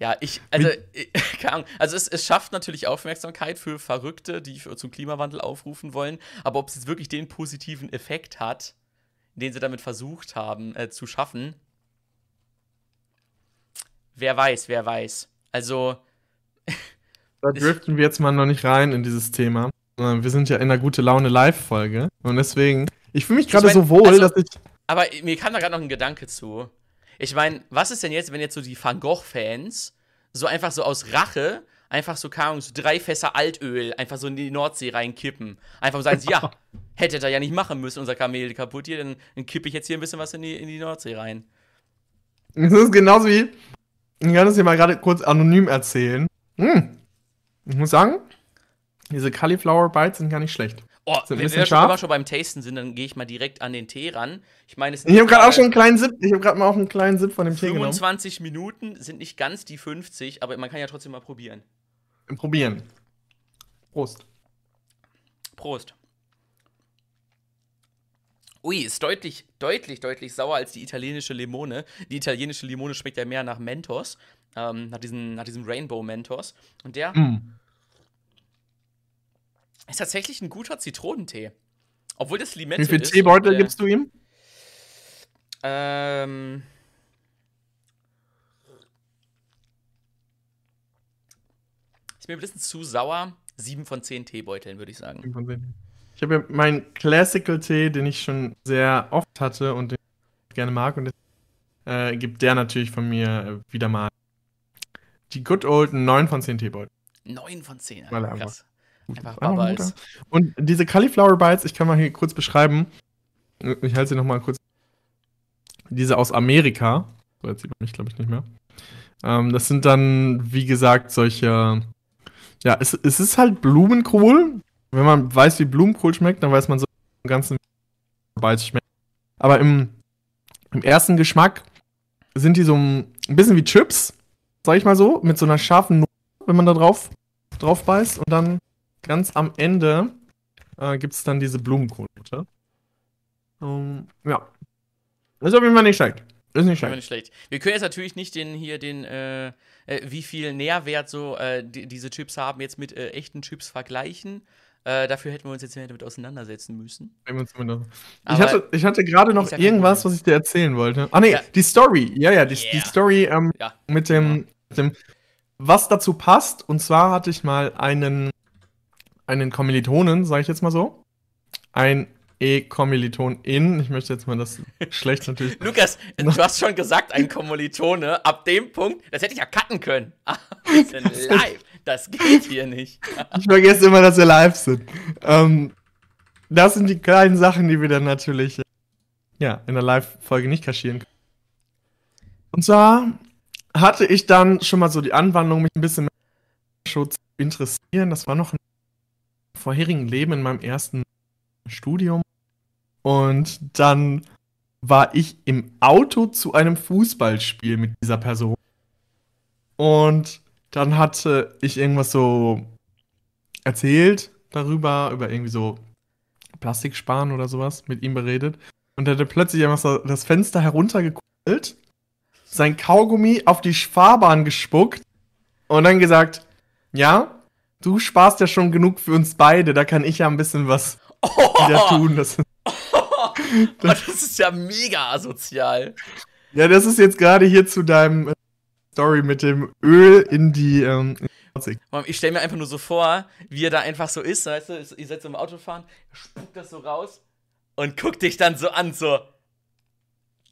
Ja, ich, also, *laughs* keine Ahnung. Also, es, es schafft natürlich Aufmerksamkeit für Verrückte, die für, zum Klimawandel aufrufen wollen. Aber ob es jetzt wirklich den positiven Effekt hat, den sie damit versucht haben äh, zu schaffen, wer weiß, wer weiß. Also. *laughs* da driften wir jetzt mal noch nicht rein in dieses Thema. Wir sind ja in einer gute Laune Live-Folge. Und deswegen, ich fühle mich gerade so wohl, also, dass ich. Aber mir kam da gerade noch ein Gedanke zu. Ich meine, was ist denn jetzt, wenn jetzt so die Van Gogh-Fans so einfach so aus Rache einfach so, keine Ahnung, so drei Fässer Altöl einfach so in die Nordsee reinkippen. Einfach sagen sie, ja, *laughs* hättet ihr ja nicht machen müssen, unser Kamel kaputt hier, dann, dann kippe ich jetzt hier ein bisschen was in die, in die Nordsee rein. Das ist genauso wie, ich kann das hier mal gerade kurz anonym erzählen. Hm. Ich muss sagen, diese Cauliflower Bites sind gar nicht schlecht. Oh, ein wenn wir schon, scharf. wenn wir schon beim Tasten sind, dann gehe ich mal direkt an den Tee ran. Ich meine, es Ich habe gerade auch schon einen kleinen Sip, ich habe gerade mal auch einen kleinen Sip von dem Tee genommen. 25 Minuten sind nicht ganz die 50, aber man kann ja trotzdem mal probieren. Probieren. Prost. Prost. Ui, ist deutlich, deutlich, deutlich sauer als die italienische Limone. Die italienische Limone schmeckt ja mehr nach Mentos, ähm, nach, diesen, nach diesem Rainbow Mentos. Und der Mm. Ist tatsächlich ein guter Zitronentee. Obwohl das Limette Wie viel ist. Teebeutel und, äh, gibst du ihm? Ähm. Ist mir ein bisschen zu sauer. Sieben von zehn Teebeuteln, würde ich sagen. Ich habe ja meinen Classical Tee, den ich schon sehr oft hatte und den ich gerne mag. Und äh, gibt der natürlich von mir äh, wieder mal die Good Old 9 von 10 Teebeutel. Neun von zehn. Weil Alter, er krass. Einfach Einfach ein Babals. guter. Und diese Cauliflower Bites, ich kann mal hier kurz beschreiben. Ich halte sie noch mal kurz. Diese aus Amerika. So, jetzt sieht man mich, glaube ich, nicht mehr. Ähm, das sind dann, wie gesagt, solche. Ja, es, es ist halt Blumenkohl. Wenn man weiß, wie Blumenkohl schmeckt, dann weiß man so im ganzen Bites schmeckt. Aber im, im ersten Geschmack sind die so ein bisschen wie Chips, sag ich mal so, mit so einer scharfen Note, wenn man da drauf, drauf beißt. Und dann ganz am Ende äh, gibt es dann diese Blumenkohlnote. Ähm, ja. Ist auf jeden Fall nicht schlecht. Ist nicht schlecht. nicht schlecht. Wir können jetzt natürlich nicht den hier den, äh, äh, wie viel Nährwert so äh, die, diese Chips haben, jetzt mit äh, echten Chips vergleichen. Äh, dafür hätten wir uns jetzt mehr damit auseinandersetzen müssen. Ich hatte, ich hatte gerade noch irgendwas, was ich dir erzählen wollte. Ah, nee, Ja. die Story. Ja, ja, die, die Yeah. Story ähm, Ja. mit, dem, mit dem, was dazu passt. Und zwar hatte ich mal einen, einen Kommilitonen, sage ich jetzt mal so. Ein E-Kommilitonin. Ich möchte jetzt mal das *laughs* schlecht natürlich. Lukas, *laughs* du hast schon gesagt, ein Kommilitone. Ab dem Punkt, das hätte ich ja cutten können. *laughs* Wir sind live. Das geht hier nicht. Ich vergesse immer, dass wir live sind. Ähm, das sind die kleinen Sachen, die wir dann natürlich äh, ja, in der Live-Folge nicht kaschieren können. Und zwar hatte ich dann schon mal so die Anwandlung, mich ein bisschen mit Schutz zu interessieren. Das war noch im vorherigen Leben in meinem ersten Studium. Und dann war ich im Auto zu einem Fußballspiel mit dieser Person. Und dann hatte ich irgendwas so erzählt darüber, über irgendwie so Plastiksparen oder sowas, mit ihm beredet. Und er hatte plötzlich einfach so das Fenster heruntergekuppelt, sein Kaugummi auf die Fahrbahn gespuckt und dann gesagt, ja, du sparst ja schon genug für uns beide, da kann ich ja ein bisschen was wieder tun. *laughs* Das, das ist ja mega asozial. ja, das ist jetzt gerade hier zu deinem äh, Story mit dem Öl in die, ähm, Ich stelle mir einfach nur so vor, wie er da einfach so ist, weißt du, ihr seid so im Auto fahren, er spuckt das so raus und guckt dich dann so an, so.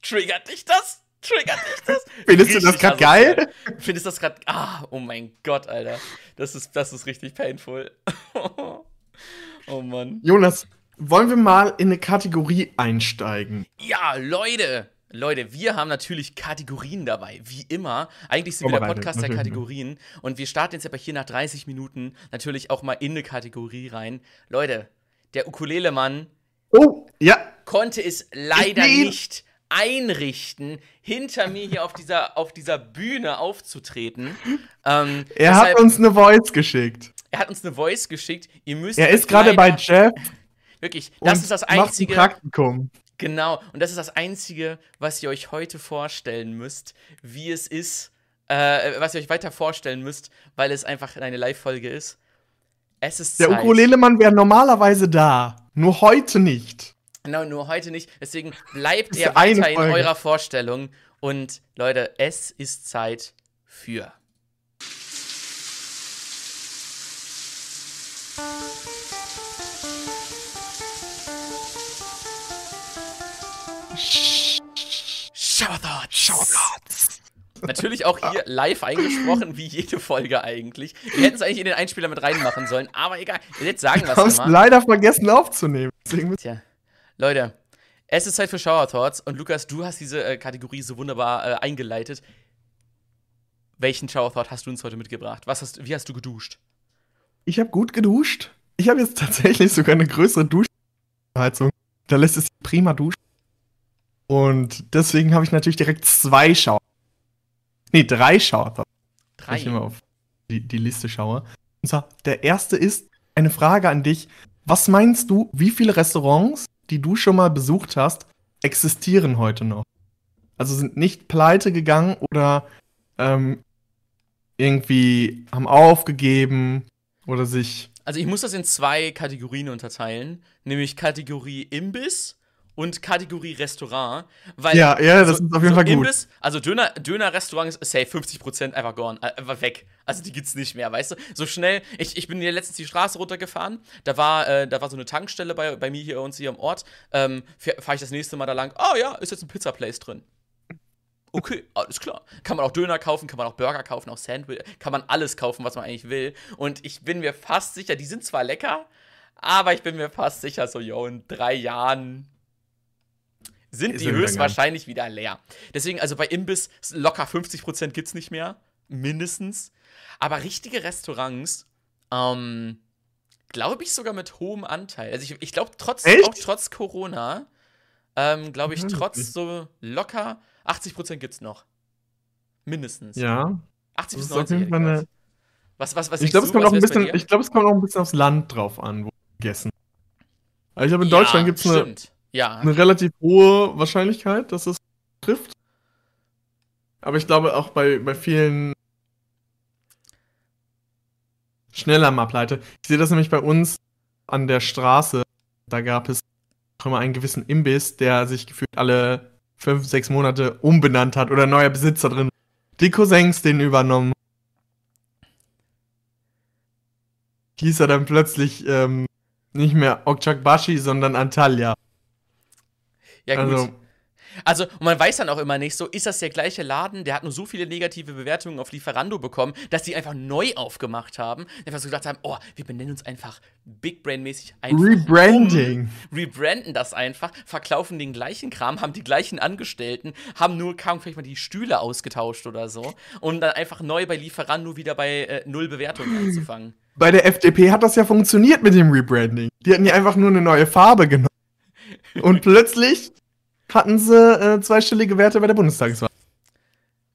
Triggert dich das? Triggert dich das? *laughs* Findest du das asozial. geil? Findest du das gerade. Ah, oh mein Gott, Alter. Das ist, das ist richtig painful. *laughs* oh Mann. Jonas, wollen wir mal in eine Kategorie einsteigen? Ja, Leute. Leute, wir haben natürlich Kategorien dabei, wie immer. Eigentlich sind wir der Vorbereitet, Podcast der? Kategorien. Und wir starten jetzt aber hier nach 30 Minuten natürlich auch mal in eine Kategorie rein. Leute, der Ukulele-Mann Oh, ja, konnte es leider Ich- nicht einrichten, hinter mir hier auf dieser, auf dieser Bühne aufzutreten. Ähm, er deshalb- hat uns eine Voice geschickt. er hat uns eine Voice geschickt. Ihr müsst Er ist gerade bei Jeff Wirklich, das ist das macht ein einzige. Praktikum. Genau, und das ist das Einzige, was ihr euch heute vorstellen müsst, wie es ist, äh, was ihr euch weiter vorstellen müsst, weil es einfach eine Live-Folge ist. Es ist Der. Ukulelemann wäre normalerweise da, nur heute nicht. Genau, nur heute nicht. Deswegen bleibt ihr weiter in Folge. eurer Vorstellung. Und Leute, es ist Zeit für. Shower Thoughts. Shower Thoughts. Natürlich auch hier *laughs* live eingesprochen, wie jede Folge eigentlich. Wir hätten es eigentlich in den Einspieler mit reinmachen sollen, aber egal. Jetzt sagen wir es mal. leider vergessen aufzunehmen. Tja. Leute, es ist Zeit für Shower Thoughts und Lukas, du hast diese äh, Kategorie so wunderbar äh, eingeleitet. Welchen Shower Thought hast du uns heute mitgebracht? Was hast, wie hast du geduscht? Ich habe gut geduscht. Ich habe jetzt tatsächlich sogar eine größere Duschheizung. Da lässt es prima duschen. Und deswegen habe ich natürlich direkt zwei Shower. Nee, drei Shower Thoughts. Drei. Wenn ich immer auf die, die Liste schaue. Und zwar, der erste ist eine Frage an dich. Was meinst du, wie viele Restaurants die du schon mal besucht hast, existieren heute noch. Also sind nicht pleite gegangen oder ähm, irgendwie haben aufgegeben oder sich. Also ich muss das in zwei Kategorien unterteilen, nämlich Kategorie Imbiss und Kategorie Restaurant. Weil ja, ja, das so, ist auf jeden so Fall gut. Imbiss, also Döner, Döner-Restaurant ist safe 50% einfach gone, äh, einfach weg. Also die gibt's nicht mehr, weißt du? So schnell, ich, ich bin hier letztens die Straße runtergefahren, da war, äh, da war so eine Tankstelle bei, bei mir hier uns hier im Ort. Ähm, Fahre ich das nächste Mal da lang, oh ja, ist jetzt ein Pizza-Place drin. Okay, alles klar. Kann man auch Döner kaufen, kann man auch Burger kaufen, auch Sandwich, kann man alles kaufen, was man eigentlich will. Und ich bin mir fast sicher, die sind zwar lecker, aber ich bin mir fast sicher, so, yo, in drei Jahren sind die höchstwahrscheinlich wieder leer. Deswegen, also bei Imbiss locker 50% gibt es nicht mehr. Mindestens. Aber richtige Restaurants, ähm, glaube ich sogar mit hohem Anteil. Also ich, ich glaube, trotz, auch trotz Corona, ähm, glaube ich, trotz so locker 80% gibt es noch. Mindestens. Ja. 80 bis 90. Eine... Was, was, was ich glaube, es, kommt auch ein bisschen, ich glaub, es kommt auch ein bisschen aufs Land drauf an, wo gegessen. Also ich glaube, in ja, Deutschland gibt es eine ja. eine relativ hohe Wahrscheinlichkeit, dass es trifft. Aber ich glaube auch bei, bei vielen schneller mal pleite. Ich sehe das nämlich bei uns an der Straße. Da gab es auch immer einen gewissen Imbiss, der sich gefühlt alle fünf, sechs Monate umbenannt hat oder neuer Besitzer drin. Die Cousins den übernommen. Hieß er dann plötzlich ähm, nicht mehr Okchakbashi, sondern Antalya. Ja, gut. Also, also, und man weiß dann auch immer nicht so, ist das der gleiche Laden, der hat nur so viele negative Bewertungen auf Lieferando bekommen, dass die einfach neu aufgemacht haben. Einfach so gedacht haben, oh, wir benennen uns einfach Big Brain-mäßig einfach. Rebranding. Um, rebranden das einfach, verkaufen den gleichen Kram, haben die gleichen Angestellten, haben nur kaum vielleicht mal die Stühle ausgetauscht oder so. Und dann einfach neu bei Lieferando wieder bei äh, null Bewertungen anzufangen. Bei der FDP hat das ja funktioniert mit dem Rebranding. Die hatten ja einfach nur eine neue Farbe genommen. Und plötzlich hatten sie äh, zweistellige Werte bei der Bundestagswahl.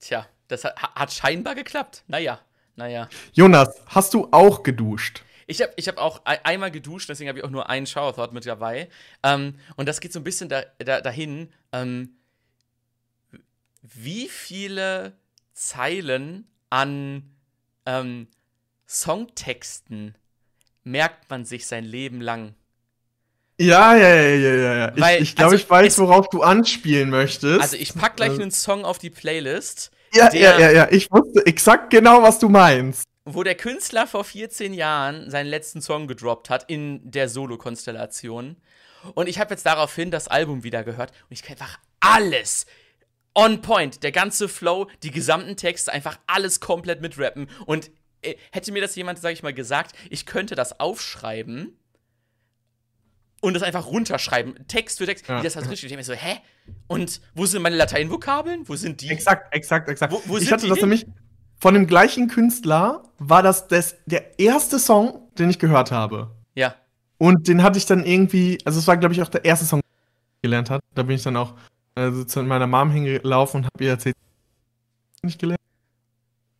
Tja, das hat, hat scheinbar geklappt. Naja, naja. Jonas, hast du auch geduscht? Ich habe ich hab auch einmal geduscht, deswegen habe ich auch nur einen Shower Thought mit dabei. Ähm, und das geht so ein bisschen da, da, dahin, ähm, wie viele Zeilen an ähm, Songtexten merkt man sich sein Leben lang? Ja, ja, ja, ja, ja. ja. Weil, ich, ich glaube, also, ich weiß, worauf du anspielen möchtest. Also ich pack gleich also, einen Song auf die Playlist. Ja, der, ja, ja, ja. Ich wusste exakt genau, was du meinst. Wo der Künstler vor 14 Jahren seinen letzten Song gedroppt hat in der Solo-Konstellation. Und ich habe jetzt daraufhin das Album wieder gehört und ich kann einfach alles on point. Der ganze Flow, die gesamten Texte, einfach alles komplett mitrappen. Und äh, hätte mir das jemand, sag ich mal, gesagt, ich könnte das aufschreiben und das einfach runterschreiben, Text für Text, ja. wie das halt richtig. Ich so, hä? Und wo sind meine Lateinvokabeln? Wo sind die? Exakt, exakt, exakt. Wo, wo ich hatte das nämlich von dem gleichen Künstler, war das, das der erste Song, den ich gehört habe. Ja. Und den hatte ich dann irgendwie, also es war, glaube ich, auch der erste Song, den ich gelernt hat. Da bin ich dann auch also zu meiner Mom hingelaufen und habe ihr erzählt, nicht gelernt.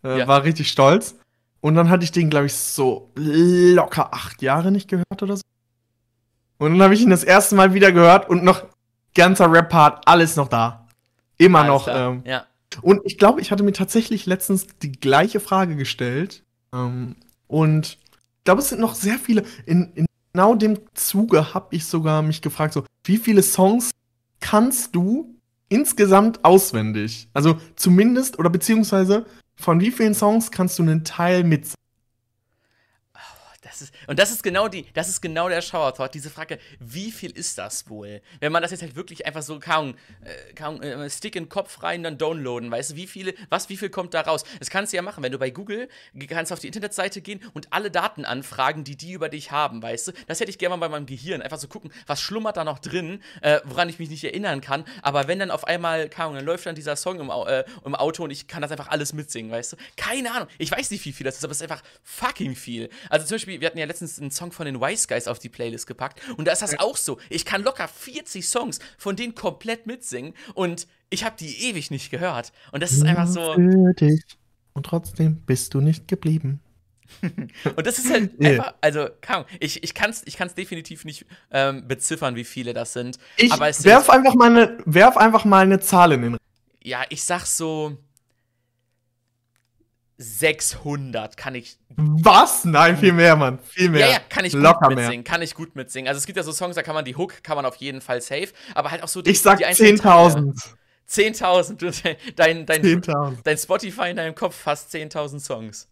Äh, ja. War richtig stolz. Und dann hatte ich den, glaube ich, so locker acht Jahre nicht gehört oder so. Und dann habe ich ihn das erste Mal wieder gehört und noch ganzer Rap-Part, alles noch da. Immer alles noch. Ähm, ja. Und ich glaube, ich hatte mir tatsächlich letztens die gleiche Frage gestellt. Ähm, und ich glaube, es sind noch sehr viele. In, in genau dem Zuge habe ich sogar mich gefragt, so, wie viele Songs kannst du insgesamt auswendig? Also zumindest oder beziehungsweise von wie vielen Songs kannst du einen Teil mit Das ist, und das ist genau die, das ist genau der Shower Thought, diese Frage, wie viel ist das wohl? Wenn man das jetzt halt wirklich einfach so kaum, äh, kaum äh, Stick in den Kopf rein, dann downloaden, weißt du, wie viele, was, wie viel kommt da raus? Das kannst du ja machen, wenn du bei Google kannst auf die Internetseite gehen und alle Daten anfragen, die die über dich haben, weißt du? Das hätte ich gerne mal bei meinem Gehirn, einfach so gucken, was schlummert da noch drin, äh, woran ich mich nicht erinnern kann, aber wenn dann auf einmal, kaum, dann läuft dann dieser Song im, äh, im Auto und ich kann das einfach alles mitsingen, weißt du? Keine Ahnung, ich weiß nicht, wie viel das ist, aber es ist einfach fucking viel. Also zum Beispiel, wir hatten ja letztens einen Song von den Wise Guys auf die Playlist gepackt und da ist das auch so. Ich kann locker 40 Songs von denen komplett mitsingen und ich habe die ewig nicht gehört. Und das ist einfach so. Für dich. Und trotzdem bist du nicht geblieben. *laughs* und das ist halt *laughs* einfach, also kaum, ich, ich kann es ich kann's definitiv nicht ähm, beziffern, wie viele das sind. Ich aber werf, einfach mal eine, werf einfach mal eine Zahl in den. Ja, ich sag so 600 kann ich. Was? Nein, viel mehr, Mann. Viel mehr. Ja, ja, kann ich Locker gut mitsingen. Mehr. Kann ich gut mitsingen. Also es gibt ja so Songs, da kann man die Hook, kann man auf jeden Fall safe. Aber halt auch so die Ich sag 10.000. 10.000. Dein, dein, 10 dein Spotify in deinem Kopf fast 10.000 Songs.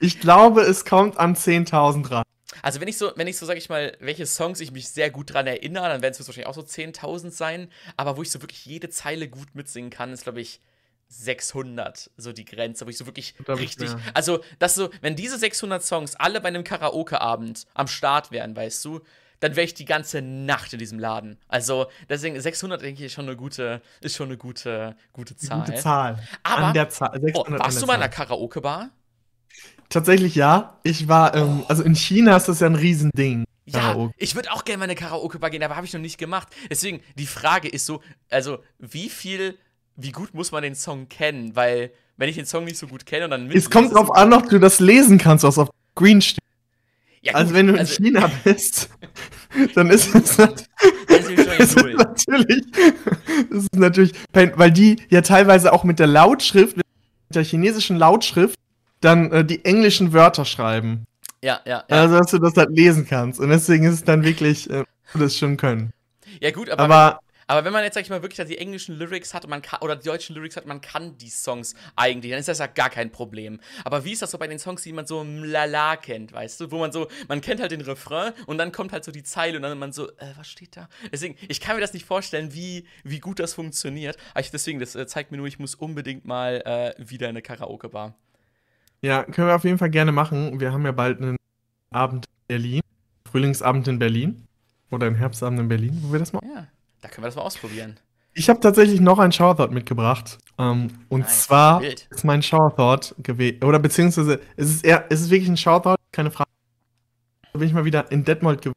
Ich glaube, es kommt an 10.000 ran. Also wenn ich so, wenn ich so, sag ich mal, welche Songs ich mich sehr gut dran erinnere, dann werden es wahrscheinlich auch so 10.000 sein. Aber wo ich so wirklich jede Zeile gut mitsingen kann, ist, glaube ich, 600 so die Grenze, wo ich so wirklich richtig, also das so, wenn diese 600 Songs alle bei einem Karaoke-Abend am Start wären, weißt du, dann wäre ich die ganze Nacht in diesem Laden. Also deswegen 600 denke ich ist schon eine gute, ist schon eine gute, gute Zahl. Gute Zahl. Aber an der Zahl, oh, warst du mal in einer Karaoke-Bar? Tatsächlich ja. Ich war, ähm, also in China ist das ja ein Riesending. Ja, ich würde auch gerne mal in eine Karaoke-Bar gehen, aber habe ich noch nicht gemacht. Deswegen, die Frage ist so, also wie viel wie gut muss man den Song kennen? Weil, wenn ich den Song nicht so gut kenne und dann mit. Es kommt drauf an, ob du das lesen kannst, was auf Green steht. Ja, also, wenn du in also, China *laughs* bist, dann ist es, das ist natürlich. Das ist natürlich. Weil die ja teilweise auch mit der Lautschrift, mit der chinesischen Lautschrift, dann äh, die englischen Wörter schreiben. Ja, ja, ja. Also, dass du das halt lesen kannst. Und deswegen ist es dann wirklich, äh, das schon können. Ja, gut, aber. aber aber wenn man jetzt, sag ich mal, wirklich die englischen Lyrics hat man kann, oder die deutschen Lyrics hat, man kann die Songs eigentlich, dann ist das ja gar kein Problem. Aber wie ist das so bei den Songs, die man so lala kennt, weißt du? Wo man so, man kennt halt den Refrain und dann kommt halt so die Zeile und dann man so, äh, was steht da? Deswegen, ich kann mir das nicht vorstellen, wie, wie gut das funktioniert. Aber ich, deswegen, das äh, zeigt mir nur, ich muss unbedingt mal äh, wieder in eine Karaoke-Bar. Ja, können wir auf jeden Fall gerne machen. Wir haben ja bald einen Abend in Berlin. Frühlingsabend in Berlin. Oder einen Herbstabend in Berlin, wo wir das machen. Ja. Da können wir das mal ausprobieren. Ich habe tatsächlich noch ein Shower mitgebracht. Ähm, und nice. zwar Bild. ist mein Shower gewesen, oder beziehungsweise es ist eher, es ist wirklich ein Shower keine Frage. Da bin ich mal wieder in Detmold gewesen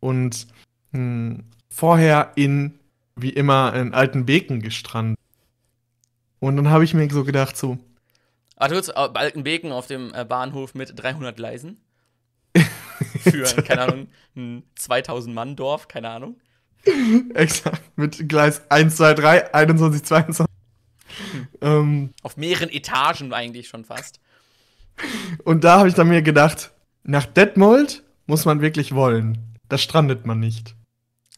und mh, hm, vorher in, wie immer, in Altenbeken gestrandet. Und dann habe ich mir so gedacht, so. Ah, du äh, Altenbeken auf dem äh, Bahnhof mit 300 Gleisen? *laughs* Für, keine Ahnung, ein 2000-Mann-Dorf, keine Ahnung. *laughs* Exakt, mit Gleis 1, 2, 3, 21, 22. Hm. Ähm, Auf mehreren Etagen eigentlich schon fast. Und da habe ich dann mir gedacht, nach Detmold muss man wirklich wollen. Da strandet man nicht.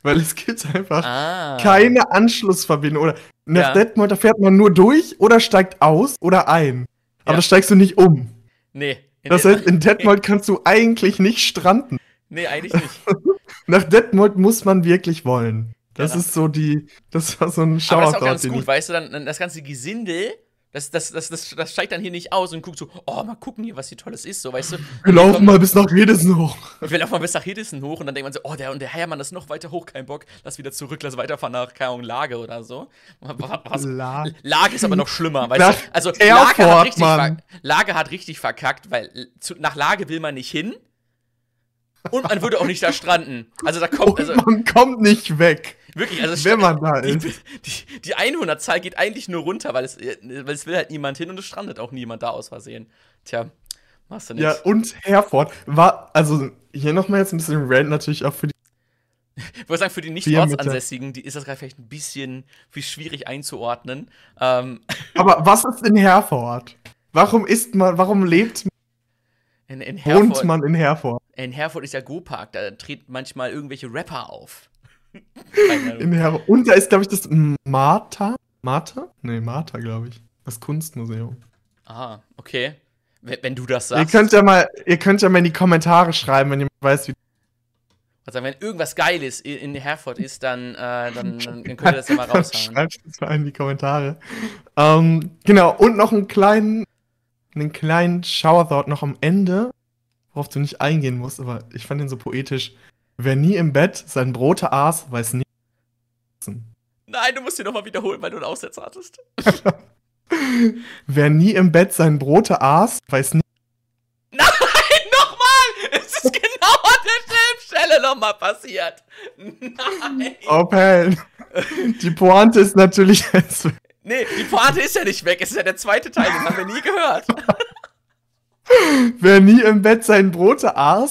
Weil es gibt einfach ah. keine Anschlussverbindung. Oder nach ja. Detmold, da fährt man nur durch oder steigt aus oder ein. Aber ja. da steigst du nicht um. Nee. Das heißt, in Detmold kannst du eigentlich nicht stranden. Nee, eigentlich nicht. *laughs* Nach Detmold muss man wirklich wollen. Das ja, ist so die, das war so ein Schauer. Aber das ist auch ganz gut, weißt du, dann, das ganze Gesindel, das, das, das, das, das steigt dann hier nicht aus und guckt so, oh, mal gucken hier, was hier Tolles ist, so, weißt du. Wir laufen kommt, mal bis nach Hedesen hoch. Wir laufen mal bis nach Hedesen hoch und dann denkt man so, oh, der und der Herrmann ist noch weiter hoch, kein Bock, lass wieder zurück, lass weiterfahren nach, keine Ahnung, Lage oder so. Was, La Lage ist aber noch schlimmer, weißt nach du. Also, Lage hat, richtig Lage hat richtig verkackt, weil zu, nach Lage will man nicht hin und man würde auch nicht da stranden. Also da kommt. Also, man kommt nicht weg. Wirklich, also wenn man da ist. Die, die, die Einwohnerzahl geht eigentlich nur runter, weil es, weil es will halt niemand hin und es strandet auch niemand da aus Versehen. Tja, machst du nichts. Ja, und Herford war, also hier nochmal jetzt ein bisschen Rant natürlich auch für die. Ich würde sagen, für die Nicht-Ortsansässigen die ist das gerade vielleicht ein bisschen wie schwierig einzuordnen. Ähm. *laughs* Aber was ist in Herford? Warum ist man, warum lebt man in, in Herford, man in Herford? In Herford ist ja Go-Park, da treten manchmal irgendwelche Rapper auf. *laughs* in Herford. Und da ist, glaube ich, das Martha? Martha? Nee, Martha, glaube ich. Das Kunstmuseum. Aha, okay. wenn, wenn du das Ihr sagst. könnt, ja mal, ihr könnt ja mal in die Kommentare schreiben, wenn jemand weiß, wie. Also, wenn irgendwas Geiles in Herford ist, dann, äh, dann, *laughs* dann könnt ihr das ja mal raushauen. Schreibt es mal in die Kommentare. Ähm, genau, und noch einen kleinen, einen kleinen Shower-Thought noch am Ende, worauf du nicht eingehen musst, aber ich fand den so poetisch. Wer nie im Bett sein Brote aß, weiß nie. Nein, du musst ihn nochmal wiederholen, weil du einen Aussetzer hattest. *laughs* Wer nie im Bett sein Brote aß, weiß nie. Nein, *laughs* nochmal! Es ist genau an derselben Stelle nochmal passiert. Nein. Opel. Die Pointe ist natürlich. Nee, die Pointe ist ja nicht weg. Es ist ja der zweite Teil, den haben wir nie gehört. *laughs* Wer nie im Bett sein Brote aß,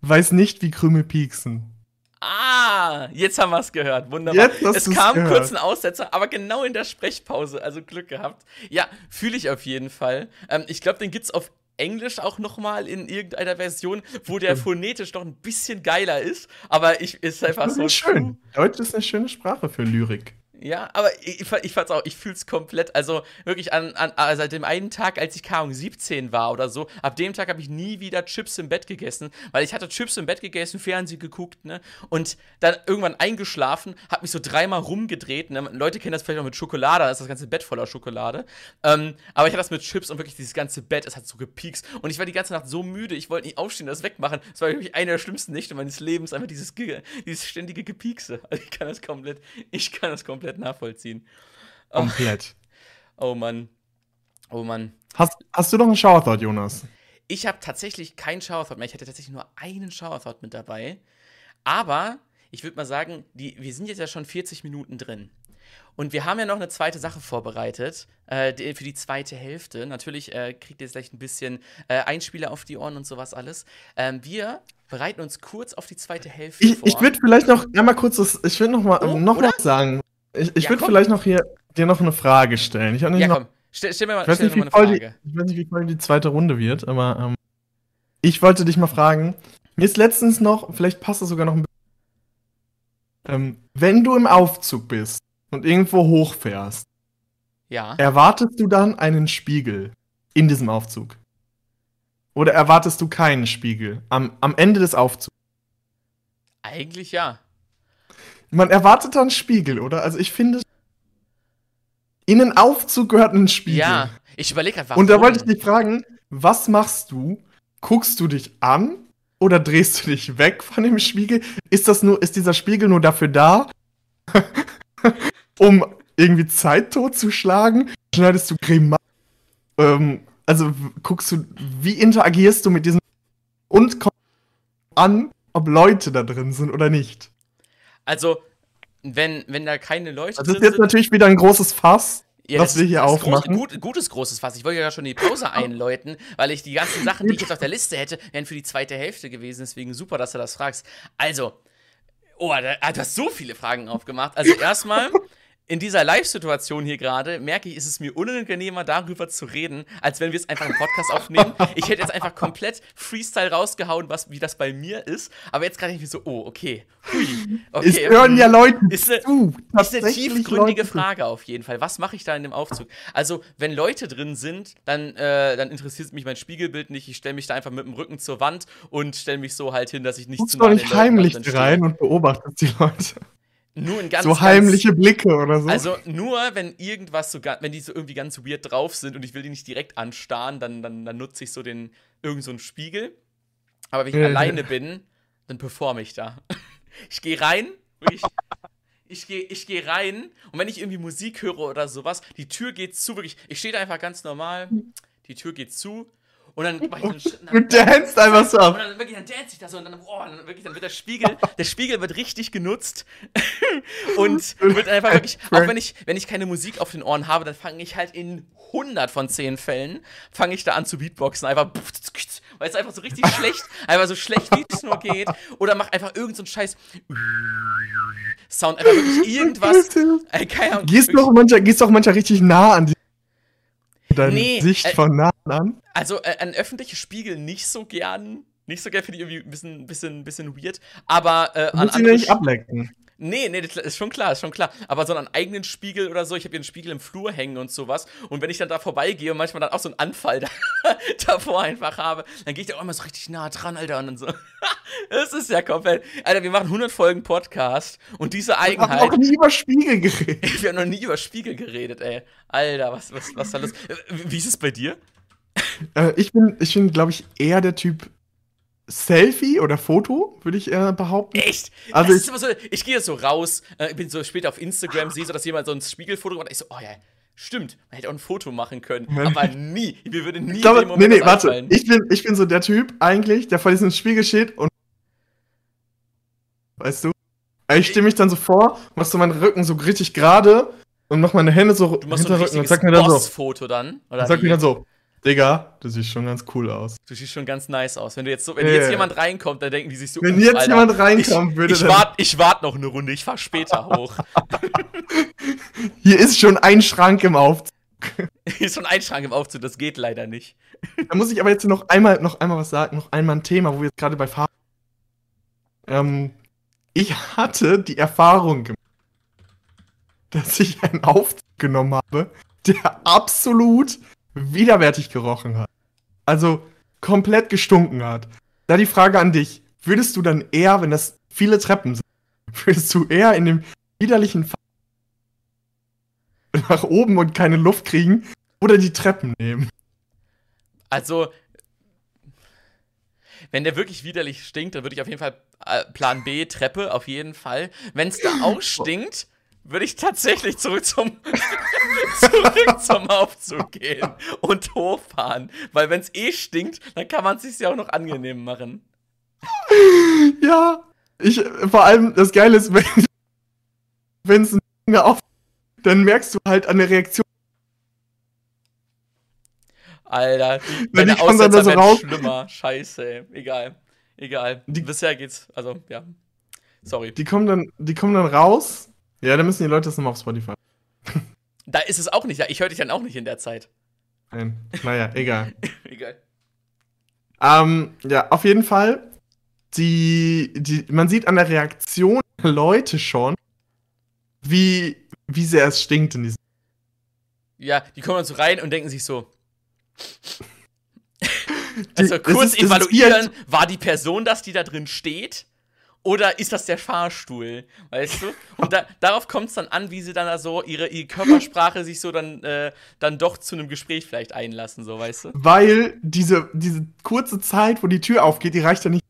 weiß nicht, wie Krümel pieksen. Ah, jetzt haben wir es gehört. Wunderbar. Jetzt hast es kam gehört. kurz ein Aussetzer, aber genau in der Sprechpause. Also Glück gehabt. Ja, fühle ich auf jeden Fall. Ähm, ich glaube, den gibt's auf Englisch auch noch mal in irgendeiner Version, wo der phonetisch noch ein bisschen geiler ist. Aber ich ist einfach Das so ist schön. Deutsch ist eine schöne Sprache für Lyrik. Ja, aber ich, ich, fand- ich fand's auch, ich fühl's komplett, also wirklich an, an also seit dem einen Tag, als ich Ahnung, 17 war oder so, ab dem Tag habe ich nie wieder Chips im Bett gegessen, weil ich hatte Chips im Bett gegessen, Fernsehen geguckt, ne, und dann irgendwann eingeschlafen, hab mich so dreimal rumgedreht, ne, Leute kennen das vielleicht auch mit Schokolade, da ist das ganze Bett voller Schokolade, ähm, aber ich hatte das mit Chips und wirklich dieses ganze Bett, es hat so gepiekst und ich war die ganze Nacht so müde, ich wollte nicht aufstehen, und das wegmachen, das war wirklich eine der schlimmsten Nächte meines Lebens, einfach dieses, dieses ständige Gepiekse, also *laughs* ich kann das komplett, ich kann das komplett nachvollziehen. Oh, Komplett. oh Mann. Oh Mann. Hast, hast du noch einen Shower-Thought, Jonas? Ich habe tatsächlich keinen Shower-Thought mehr. Ich hatte tatsächlich nur einen Shower-Thought mit dabei. Aber ich würde mal sagen, die, wir sind jetzt ja schon 40 Minuten drin. Und wir haben ja noch eine zweite Sache vorbereitet äh, die, für die zweite Hälfte. Natürlich äh, kriegt ihr jetzt gleich ein bisschen äh, Einspieler auf die Ohren und sowas alles. Ähm, wir bereiten uns kurz auf die zweite Hälfte Ich, vor. ich würde vielleicht noch einmal kurz das, ich würde noch mal Oh, noch oder? was sagen. Ich, ich Ja, würde vielleicht noch hier dir noch eine Frage stellen. Ich, ja, noch, komm. Stell, stell mir mal, ich, weiß nicht, wie voll die, Frage. ich weiß nicht, wie voll die zweite Runde wird, aber ähm, ich wollte dich mal fragen. Mir ist letztens noch, vielleicht passt das sogar noch ein bisschen. Ähm, wenn du im Aufzug bist und irgendwo hochfährst, Ja. erwartest du dann einen Spiegel in diesem Aufzug? Oder erwartest du keinen Spiegel am, am Ende des Aufzugs? Eigentlich ja. Man erwartet dann einen Spiegel, oder? Also ich finde, in einen Aufzug gehört ein Spiegel. Ja. Ich überlege warum. Und da wollte ich dich fragen, was machst du? Guckst du dich an oder drehst du dich weg von dem Spiegel? Ist das nur, ist dieser Spiegel nur dafür da, *laughs* um irgendwie Zeit totzuschlagen? Schneidest du Grimassen? Ähm, also guckst du, wie interagierst du mit diesem und kommst an, ob Leute da drin sind oder nicht? Also, wenn, wenn da keine Leute Das ist jetzt sind, natürlich wieder ein großes Fass. ja, was wir hier aufmachen. Groß, gut, gutes großes Fass. Ich wollte ja schon die Pause *laughs* einläuten, weil ich die ganzen Sachen, die ich jetzt auf der Liste hätte, wären für die zweite Hälfte gewesen. Deswegen super, dass du das fragst. Also, oh, da, ah, du hast so viele Fragen aufgemacht. Also *laughs* erstmal. In dieser Live-Situation hier gerade merke ich, ist es mir unangenehmer, darüber zu reden, als wenn wir es einfach im Podcast aufnehmen. Ich hätte jetzt einfach komplett Freestyle rausgehauen, was, wie das bei mir ist. Aber jetzt gerade irgendwie so, oh, okay. Hui. Okay. es hören ja Leute Ist eine, zu. ist eine tiefgründige Leute. Frage auf jeden Fall. Was mache ich da in dem Aufzug? Also, wenn Leute drin sind, dann, äh, dann interessiert mich mein Spiegelbild nicht. Ich stelle mich da einfach mit dem Rücken zur Wand und stelle mich so halt hin, dass ich nicht Guckst zu doch nah an nicht heimlich rein und beobachtest die Leute. Nur in ganz, so heimliche Blicke oder so. Ganz, also nur, wenn irgendwas so, wenn die so irgendwie ganz weird drauf sind und ich will die nicht direkt anstarren, dann, dann, dann nutze ich so den, irgend so einen Spiegel. Aber wenn ich Ja, alleine ja. bin, dann performe ich da. *laughs* Ich gehe rein, wirklich. Ich gehe ich geh rein und wenn ich irgendwie Musik höre oder sowas, die Tür geht zu, wirklich. Ich stehe da einfach ganz normal, die Tür geht zu und dann mache ich so einen Schritt nach du danst einfach so und dann wirklich, dann dance ich da so und dann, oh, dann wirklich, dann wird der Spiegel, der Spiegel wird richtig genutzt. *laughs* Und wird einfach wirklich, auch wenn ich, wenn ich keine Musik auf den Ohren habe, dann fange ich halt in 100 von 10 Fällen, fange ich da an zu Beatboxen, einfach, weil es einfach so richtig *laughs* schlecht, einfach so schlecht, wie es nur geht, oder mach einfach irgend so Scheiß Sound, einfach wirklich irgendwas, *laughs* äh, keine Ahnung, Gehst auch manchmal, gehst du auch manchmal richtig nah an die deine Nee, Sicht äh, von nah an? Also äh, an öffentliche Spiegel nicht so gern. Nicht so gern, finde ich irgendwie ein bisschen, bisschen, bisschen weird. Aber äh, an ja nicht andere, ablecken. Nee, nee, das ist schon klar, ist schon klar. Aber so einen eigenen Spiegel oder so, ich habe hier einen Spiegel im Flur hängen und sowas. Und wenn ich dann da vorbeigehe und manchmal dann auch so einen Anfall *laughs* da, davor einfach habe, dann gehe ich da auch immer so richtig nah dran, Alter. Und dann so. *laughs* das ist ja komplett. Alter, wir machen 100 Folgen Podcast und diese Eigenheit. Wir haben noch nie über Spiegel geredet. *laughs* wir haben noch nie über Spiegel geredet, ey. Alter, was, was, was da los? Wie ist es bei dir? Äh, ich bin, ich bin glaube ich, eher der Typ Selfie oder Foto, würde ich äh, behaupten. Echt? Also ich, so, ich gehe so raus, äh, bin so später auf Instagram, sehe so, dass jemand so ein Spiegelfoto macht. Ich so, oh ja, stimmt, man hätte auch ein Foto machen können. aber nie, wir würden nie ich glaube, in Nee, nee, warte. Ich bin, ich bin so der Typ eigentlich, der vor diesem Spiegel steht und. Weißt du? Ich stehe mich dann so vor, mach so meinen Rücken so richtig gerade und mach meine Hände so du machst so ein und sag mir dann so. Foto dann? Oder sag mir dann so. Digga, du siehst schon ganz cool aus. Du siehst schon ganz nice aus. Wenn du jetzt so, wenn yeah. jetzt jemand reinkommt, dann denken die sich so. Wenn jetzt Alter, jemand reinkommt, ich, würde ich warte, ich warte noch eine Runde. Ich fahr später hoch. *laughs* Hier ist schon ein Schrank im Aufzug. *laughs* Hier ist schon ein Schrank im Aufzug. Das geht leider nicht. Da muss ich aber jetzt noch einmal, noch einmal was sagen. Noch einmal ein Thema, wo wir jetzt gerade bei Farben. Ähm, ich hatte die Erfahrung gemacht, dass ich einen Aufzug genommen habe, der absolut widerwärtig gerochen hat. Also komplett gestunken hat. Da die Frage an dich: Würdest du dann eher, wenn das viele Treppen sind, würdest du eher in dem widerlichen Fall nach oben und keine Luft kriegen oder die Treppen nehmen? Also, wenn der wirklich widerlich stinkt, dann würde ich auf jeden Fall äh, Plan B, Treppe, auf jeden Fall. Wenn es da auch *laughs* stinkt, würde ich tatsächlich zurück zum, *laughs* zurück zum Aufzug gehen und hochfahren. Weil wenn es eh stinkt, dann kann man es sich ja auch noch angenehm machen. Ja, ich, vor allem, das Geile ist, wenn es ein Ding auf, dann merkst du halt an der Reaktion. Alter, wenn der Aussetzer so raus schlimmer. Scheiße, ey. Egal. Egal. Die, Bisher geht's, also, ja. Sorry. Die kommen dann, die kommen dann raus ja, dann müssen die Leute das nochmal auf Spotify. *laughs* Da ist es auch nicht. Ich höre dich dann auch nicht in der Zeit. Nein. Naja, *laughs* egal. egal. Ähm, ja, auf jeden Fall. Die, die, man sieht an der Reaktion der Leute schon, wie, wie sehr es stinkt in diesem. Ja, die kommen dann so rein und denken sich so. *laughs* also kurz ist, evaluieren, war die Person das, die da drin steht? Oder ist das der Fahrstuhl? Weißt du? Und da, darauf kommt es dann an, wie sie dann also ihre, ihre Körpersprache sich so dann, äh, dann doch zu einem Gespräch vielleicht einlassen, so, weißt du? Weil diese, diese kurze Zeit, wo die Tür aufgeht, die reicht ja nicht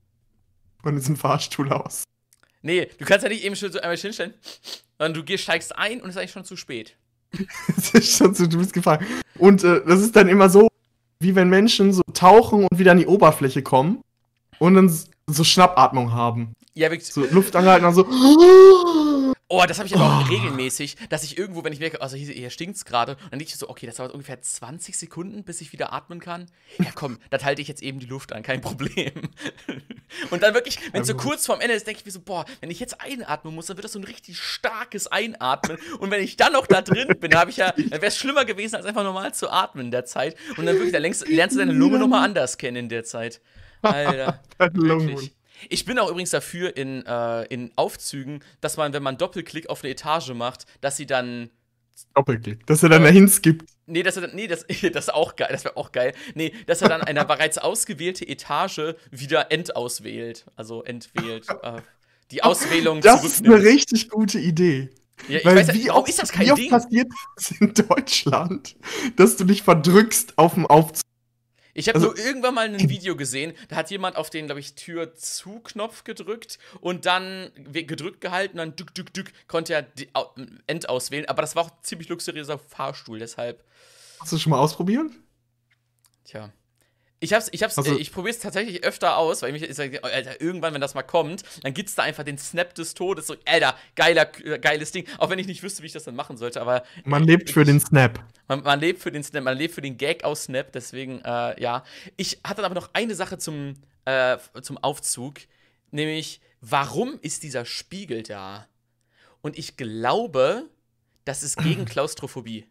von diesem Fahrstuhl aus. Nee, du kannst ja nicht eben schon so einmal hinstellen, sondern du steigst ein und es ist eigentlich schon zu spät. *laughs* es ist schon zu, du bist gefangen. Und äh, das ist dann immer so, wie wenn Menschen so tauchen und wieder an die Oberfläche kommen und dann so Schnappatmung haben. Ja, wirklich. So Luft angehalten und so. *gasps* Oh, das habe ich aber auch oh. regelmäßig, dass ich irgendwo, wenn ich merke, also hier, hier stinkt's gerade, dann denke ich so, okay, das dauert ungefähr 20 Sekunden, bis ich wieder atmen kann. Ja, komm, *laughs* das halte ich jetzt eben die Luft an, kein Problem. *laughs* Und dann wirklich, wenn es so kurz vorm Ende ist, denke ich mir so, boah, wenn ich jetzt einatmen muss, dann wird das so ein richtig starkes Einatmen. Und wenn ich dann noch da drin bin, dann habe ich ja, *laughs* dann wäre es schlimmer gewesen, als einfach normal zu atmen in der Zeit. Und dann wirklich, dann lernst, lernst du deine Lunge nochmal anders kennen in der Zeit. Alter. wirklich. Ich bin auch übrigens dafür in, äh, in Aufzügen, dass man, wenn man Doppelklick auf eine Etage macht, dass sie dann. Doppelklick, dass er dann äh, dahin skippt. Nee, dass er dann, nee, das, *laughs* das ist auch geil, das wäre auch geil. Nee, dass er dann eine *laughs* bereits ausgewählte Etage wieder endauswählt. Also entwählt. Äh, die Auswählung Das ist eine richtig gute Idee. Ja, Weil weiß, wie oft, ist das kein wie Ding? passiert das in Deutschland, dass du dich verdrückst auf dem Aufzug? Ich habe also, nur irgendwann mal ein Video gesehen, da hat jemand auf den, glaube ich, Tür-zu-Knopf gedrückt und dann gedrückt gehalten, und dann dück, dück, dück, konnte er die End auswählen. Aber das war auch ziemlich luxuriöser Fahrstuhl, deshalb. Hast du schon mal ausprobiert? Tja. Ich hab's, ich hab's, also, ich probier's tatsächlich öfter aus, weil ich mich, sag, Alter, irgendwann, wenn das mal kommt, dann gibt's da einfach den Snap des Todes, so, Alter, geiler, geiles Ding. Auch wenn ich nicht wüsste, wie ich das dann machen sollte, aber. Man lebt für den Snap. Man, man, lebt für den Snap, man lebt für den Gag aus Snap, deswegen, äh, ja. Ich hatte aber noch eine Sache zum, äh, zum Aufzug, nämlich, warum ist dieser Spiegel da? Und ich glaube, das ist gegen *clears throat* Klaustrophobie.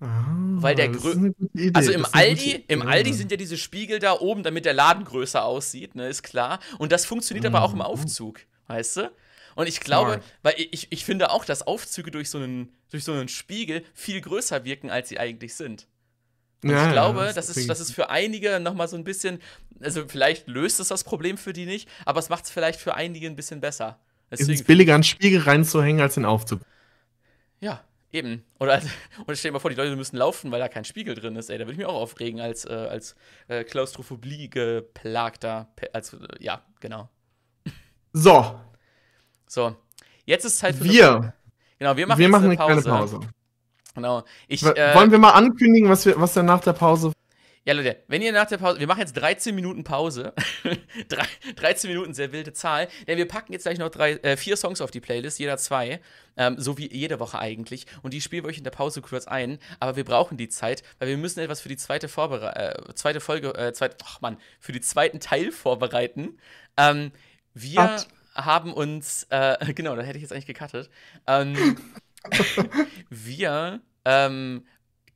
Ah, Weil der Grö Also im Aldi, im Aldi sind ja diese Spiegel da oben, damit der Laden größer aussieht, ne, ist klar. Und das funktioniert mhm. aber auch im mhm. Aufzug. weißt du? Und ich glaube, Smart. weil ich, ich finde auch, dass Aufzüge durch so, einen, durch so einen Spiegel viel größer wirken, als sie eigentlich sind. Und Ja, ich glaube, das, krieg ist, das ist für einige nochmal so ein bisschen, also vielleicht löst es das Problem für die nicht, aber es macht es vielleicht für einige ein bisschen besser. Es ist Deswegen, billiger, einen Spiegel reinzuhängen, als den Aufzug. ja, eben. Oder, *laughs* oder stell dir mal vor, die Leute müssen laufen, weil da kein Spiegel drin ist, ey. Da würde ich mich auch aufregen als, äh, als äh, Klaustrophobie geplagter, als, äh, ja, genau. So, So, jetzt ist Zeit für wir, Genau, wir machen, wir machen eine eine Pause. kleine Pause. Genau. Ich, äh, Wollen wir mal ankündigen, was, wir, was dann nach der Pause. Ja, Leute, wenn ihr nach der Pause, wir machen jetzt 13 Minuten Pause. *laughs* Drei, 13 Minuten, sehr wilde Zahl. Denn wir packen jetzt gleich noch drei, äh, vier Songs auf die Playlist, jeder zwei. Ähm, so wie jede Woche eigentlich. Und die spielen wir euch in der Pause kurz ein. Aber wir brauchen die Zeit, weil wir müssen etwas für die zweite, Vorbere äh, zweite Folge, äh, zweit, ach Mann, für die zweiten Teil vorbereiten. Ähm, wir Cut. haben uns, äh, *laughs* genau, da hätte ich jetzt eigentlich gecuttet. Ähm, *laughs* wir ähm,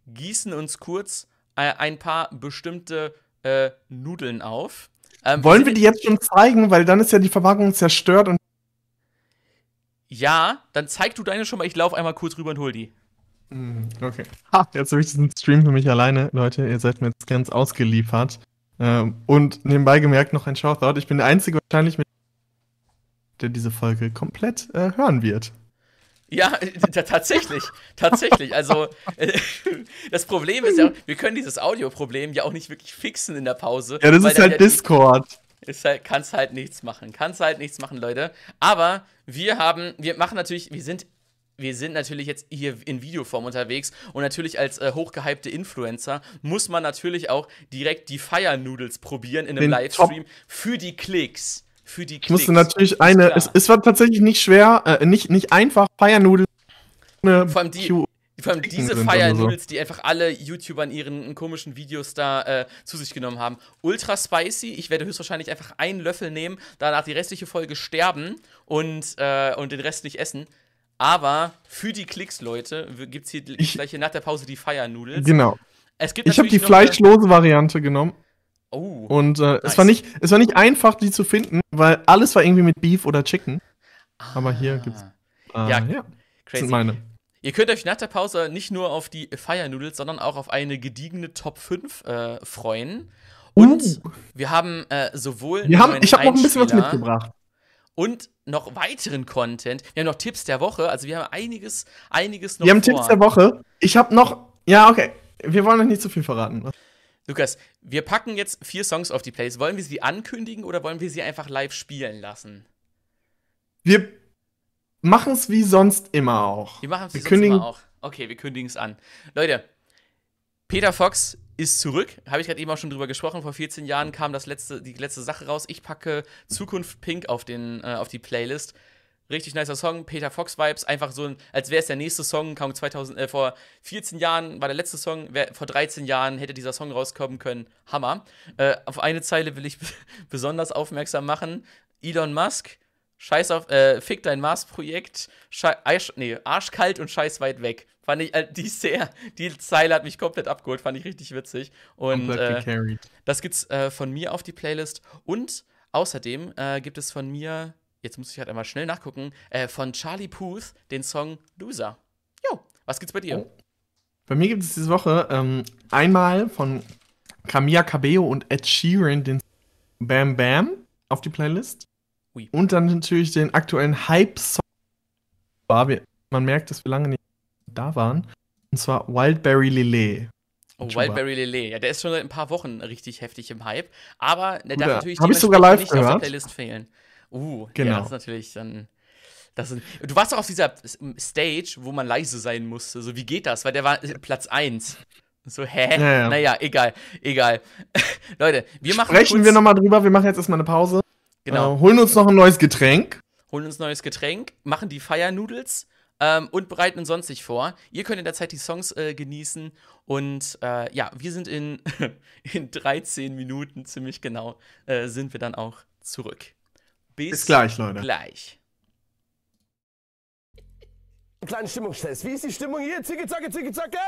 gießen uns kurz äh, ein paar bestimmte äh, Nudeln auf. Ähm, Wollen wir die jetzt schon zeigen, weil dann ist ja die Verpackung zerstört und. Ja, dann zeig du deine schon mal. Ich laufe einmal kurz rüber und hol die. Hm, Okay. Ha, jetzt habe ich diesen Stream für mich alleine. Leute, ihr seid mir jetzt ganz ausgeliefert. Ähm, und nebenbei gemerkt noch ein Shoutout. Ich bin der Einzige wahrscheinlich, mit der diese Folge komplett äh, hören wird. Ja, tatsächlich. tatsächlich. Also, äh, *laughs* das Problem ist ja, wir können dieses Audioproblem ja auch nicht wirklich fixen in der Pause. Ja, das ist halt ja Discord. Ist halt, kannst halt nichts machen. Kannst halt nichts machen, Leute. Aber wir haben, wir machen natürlich, wir sind, wir sind natürlich jetzt hier in Videoform unterwegs und natürlich als äh, hochgehypte Influencer muss man natürlich auch direkt die Fire Noodles probieren in einem Den Livestream für die Klicks. Für die Ich Klicks. musste natürlich eine. Es, es war tatsächlich nicht schwer, äh, nicht, nicht einfach, Feiernudeln. Vor allem die- Q- Vor allem diese Fire so. Noodles, die einfach alle YouTuber in ihren komischen Videos da äh, zu sich genommen haben. Ultra spicy. Ich werde höchstwahrscheinlich einfach einen Löffel nehmen, danach die restliche Folge sterben und, äh, und den Rest nicht essen. Aber für die Klicks, Leute, gibt es hier Ich- gleich hier nach der Pause die Fire Noodles. Genau. Ich habe die fleischlose Variante genommen. Oh. Und äh, Nice. es, war nicht, es war nicht einfach, die zu finden, weil alles war irgendwie mit Beef oder Chicken. aber hier gibt's- Äh, Ja, ja, Crazy. sind meine. Ihr könnt euch nach der Pause nicht nur auf die Fire Noodles, sondern auch auf eine gediegene Top 5 äh, freuen. Und Uh. wir haben äh, sowohl Wir haben, ich habe noch ein bisschen was mitgebracht. und noch weiteren Content. Wir haben noch Tipps der Woche, also wir haben einiges, einiges noch Wir haben vor. Tipps der Woche. Ich habe noch. Ja, okay. Wir wollen euch nicht zu viel verraten. Lukas, wir packen jetzt vier Songs auf die Playlist. Wollen wir sie ankündigen oder wollen wir sie einfach live spielen lassen? Wir machen es wie sonst immer auch. Wir machen es Wir sonst immer auch. Okay, wir kündigen es an. Leute, Peter Fox ist zurück. Habe ich gerade eben auch schon drüber gesprochen. Vor 14 Jahren kam das letzte, die letzte Sache raus. Ich packe Zukunft Pink auf, den, äh, auf die Playlist. Richtig nicer Song, Peter Fox Vibes, einfach so, ein, als wäre es der nächste Song. Kam 2000, äh, vor 14 Jahren war der letzte Song, wär, vor 13 Jahren hätte dieser Song rauskommen können. Hammer. Äh, auf eine Zeile will ich *laughs* besonders aufmerksam machen. Elon Musk, Scheiß auf, äh, fick dein Mars-Projekt, Arsch, nee, arschkalt und scheiß weit weg. Fand ich, äh, die sehr, die Zeile hat mich komplett abgeholt, fand ich richtig witzig. Und äh, das gibt's äh, von mir auf die Playlist. Und außerdem äh, gibt es von mir, jetzt muss ich halt einmal schnell nachgucken, äh, von Charlie Puth den Song Loser. Jo, was gibt's bei dir? Oh. Bei mir gibt es diese Woche ähm, einmal von Camilla Cabello und Ed Sheeran den Bam Bam auf die Playlist. Ui. Und dann natürlich den aktuellen Hype-Song. Man merkt, dass wir lange nicht da waren. Und zwar Wildberry Lillet. Oh. Wildberry Lele. Ja, der ist schon seit ein paar Wochen richtig heftig im Hype. Aber der darf Ja, natürlich hab ich sogar live nicht auf der gehört. Playlist fehlen. Uh, Genau. ja, das ist natürlich dann. Das sind, du warst doch auf dieser Stage, wo man leise sein musste. So, wie geht das? Weil der war äh, Platz 1. So, hä? Ja, ja. Naja, egal, egal. *laughs* Leute, wir machen Sprechen kurz, wir nochmal drüber. Wir machen jetzt erstmal eine Pause. Genau. Äh, holen uns noch ein neues Getränk. holen uns neues Getränk, machen die Noodles ähm, und bereiten uns sonstig vor. Ihr könnt in der Zeit die Songs äh, genießen und äh, ja, wir sind in, *laughs* in 13 Minuten ziemlich genau, äh, sind wir dann auch zurück. Bis, Bis gleich, Leute. gleich. Einen kleinen Stimmungstest. Wie ist die Stimmung hier? Zicke, zacke, zicke, zacke?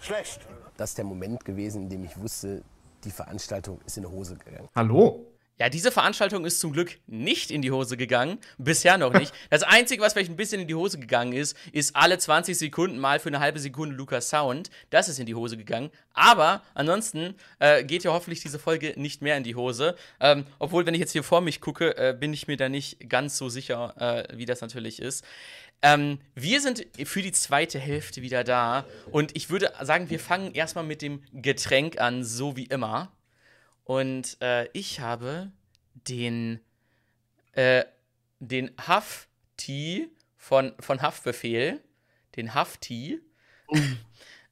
Schlecht. Das ist der Moment gewesen, in dem ich wusste, die Veranstaltung ist in die Hose gegangen. Hallo. Ja, diese Veranstaltung ist zum Glück nicht in die Hose gegangen. Bisher noch nicht. Das Einzige, was vielleicht ein bisschen in die Hose gegangen ist, ist alle 20 Sekunden mal für eine halbe Sekunde Lukas Sound. Das ist in die Hose gegangen. Aber ansonsten äh, geht ja hoffentlich diese Folge nicht mehr in die Hose. Ähm, obwohl, wenn ich jetzt hier vor mich gucke, äh, bin ich mir da nicht ganz so sicher, äh, wie das natürlich ist. Ähm, wir sind für die zweite Hälfte wieder da. Und ich würde sagen, wir fangen erstmal mit dem Getränk an, so wie immer. Und äh, ich habe den, äh, den Huff-Tee von, von Haftbefehl. Den Huff-Tee.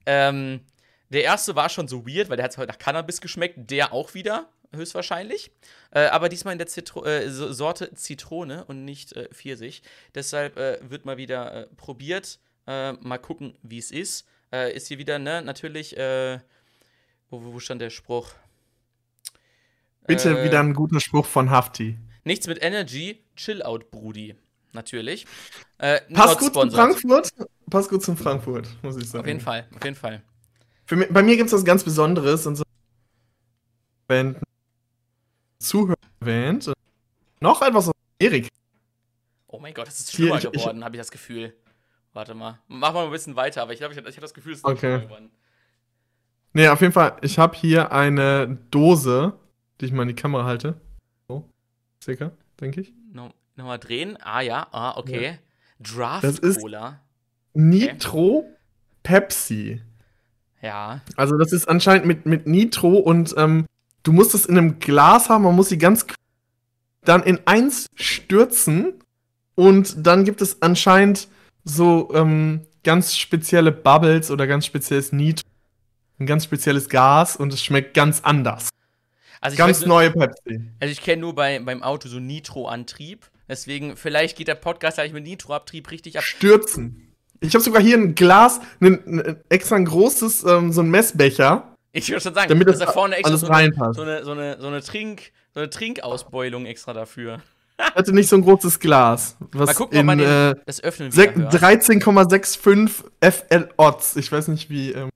ähm, der erste war schon so weird, weil der hat heute nach Cannabis geschmeckt. Der auch wieder, höchstwahrscheinlich. Äh, aber diesmal in der Zitro äh, Sorte Zitrone und nicht äh, Pfirsich. Deshalb äh, wird mal wieder äh, probiert. Äh, mal gucken, wie es ist. ist hier wieder, ne, natürlich, wo, wo stand der Spruch? Bitte Äh, wieder ein guter Spruch von Hafti. Nichts mit Energy, Chill Out, Brudi. Natürlich. Äh, Passt gut zum. Frankfurt. Passt gut zum Frankfurt, muss ich sagen. Auf jeden Fall, auf jeden Fall. Für bei mir gibt es was ganz Besonderes und so wenn Zuhörer erwähnt. Noch etwas aus Amerika. Oh mein Gott, es ist Hier, schlimmer ich- ich- geworden, habe ich das Gefühl. Warte mal. Mach mal ein bisschen weiter, aber ich glaube, ich, ich habe das Gefühl, es ist Okay. schlimmer geworden. Nee, auf jeden Fall, ich habe hier eine Dose, die ich mal in die Kamera halte. So, circa, denke ich. No, Nochmal drehen. Ah ja, ah, okay. Draft Das ist- Cola. Nitro Pepsi. Ja. Also das ist anscheinend mit, mit Nitro und ähm, du musst es in einem Glas haben, man muss sie ganz dann in eins stürzen und dann gibt es anscheinend so ähm, ganz spezielle Bubbles oder ganz spezielles Nitro, ein ganz spezielles Gas und es schmeckt ganz anders. Also Ganz weiß neue Pepsi. also ich kenne nur bei, beim Auto so Nitro-Antrieb. Deswegen, vielleicht geht der Podcast gleich mit Nitro-Abtrieb richtig ab. Stürzen. Ich habe sogar hier ein Glas, ein, ein, extra ein großes, ähm, so ein Messbecher, Ich würde schon sagen, damit dass das da vorne extra alles so eine, reinpasst. so eine, so eine, so eine Trink, so eine Trinkausbeulung extra dafür. Ich hatte nicht so ein großes Glas. Was Mal gucken, ob man den, äh, das Öffnen hört. 13,65 FL Odds. Ich weiß nicht, wie, ähm,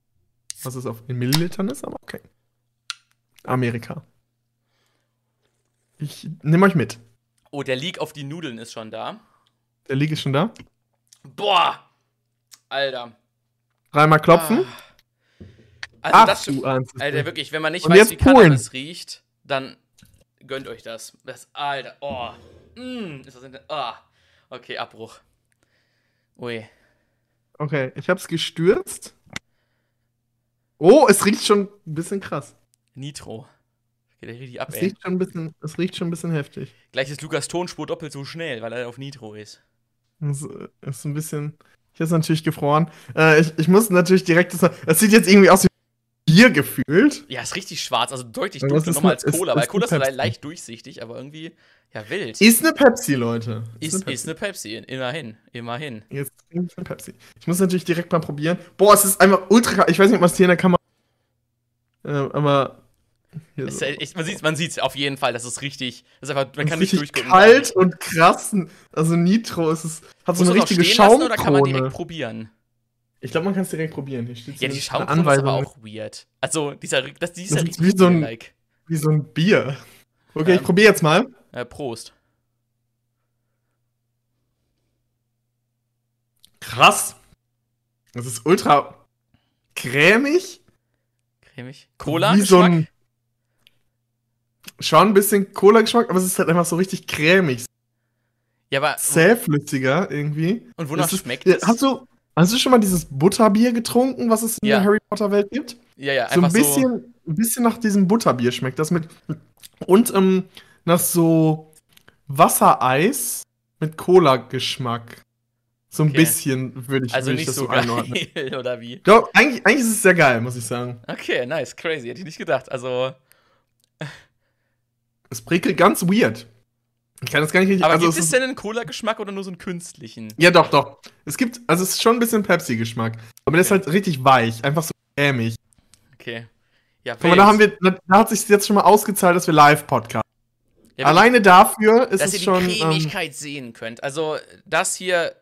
was es auf in Millilitern ist, aber okay. Amerika. Ich nehme euch mit. Oh, der Leak auf die Nudeln ist schon da. Der League ist schon da. Boah! Alter. Dreimal klopfen. Also Ach, das du Alter, wirklich, wenn man nicht Und weiß, wie Polen. Cannabis riecht, dann gönnt euch das. Das, Alter, oh. Mm, ist das in der, oh. Okay, Abbruch. Ui. Okay, ich hab's gestürzt. Oh, es riecht schon ein bisschen krass. Nitro. Geht ja richtig ab, Es ey. riecht schon ein bisschen, es riecht schon ein bisschen heftig. Gleich ist Lukas Tonspur doppelt so schnell, weil er auf Nitro ist. Es äh, ist ein bisschen. Ich ist natürlich gefroren. Äh, ich, ich muss natürlich direkt. Es sieht jetzt irgendwie aus wie Bier gefühlt. Ja, ist richtig schwarz, also deutlich dunkler ist nochmal als ist- Cola, ist weil eine Cola ist Pepsi. le- leicht durchsichtig, aber irgendwie, ja, wild. Ist eine Pepsi, Leute. Ist, eine ist eine Pepsi, immerhin, immerhin. Jetzt trinke ich eine Pepsi. Ich muss natürlich direkt mal probieren. Boah, es ist einfach ultra. Ich weiß nicht, ob man es hier in der Kamera. Äh, aber. Hier Ist, so. echt- man sieht man sieht's auf jeden Fall, das ist richtig, das ist einfach, man Es kann ist nicht richtig durchgucken. kalt und krass. Also Nitro ist es, hat so Muss eine richtige stehen lassen oder kann man Schaumkrone. direkt probieren? Ich glaube, man kann es direkt probieren. Hier steht Ja, die Schaumkrone ist aber auch weird. Also, dieser, das, die ist ja Das ist wie so ein- like. wie so ein Bier. Okay, ich Ähm. probiere jetzt mal. Äh, Prost. Krass. Das ist ultra cremig. Cremig. Cola? Wie so ein. Schon ein bisschen Cola-Geschmack, aber es ist halt einfach so richtig cremig. ja, aber. Zähflüssiger irgendwie. Und wonach ist- schmeckt es? Hast du, hast du schon mal dieses Butterbier getrunken, was es in Ja. der Harry Potter-Welt gibt? Ja, ja, So ein einfach bisschen, ein bisschen nach diesem Butterbier schmeckt das mit. Und ähm, nach so Wassereis mit Cola-Geschmack. So ein Okay. bisschen würde ich, Also würd ich das so so einordnen. *laughs* oder wie? Doch, eigentlich, eigentlich ist es sehr geil, muss ich sagen. Okay, nice, crazy. Hätte ich nicht gedacht. Also. Es prickelt ganz weird. Ich kann das gar nicht richtig. Aber also gibt es es denn einen Cola-Geschmack oder nur so einen künstlichen? ja, doch, doch. Es gibt, also es ist schon ein bisschen Pepsi-Geschmack. Aber der ist halt richtig weich, einfach so cremig. Okay. Ja, Guck mal, da haben wir, da, hat sich jetzt schon mal ausgezahlt, dass wir Live-Podcast. ja, Alleine dafür ist dass es ihr die schon. Ähm, Cremigkeit sehen könnt. Also, das hier.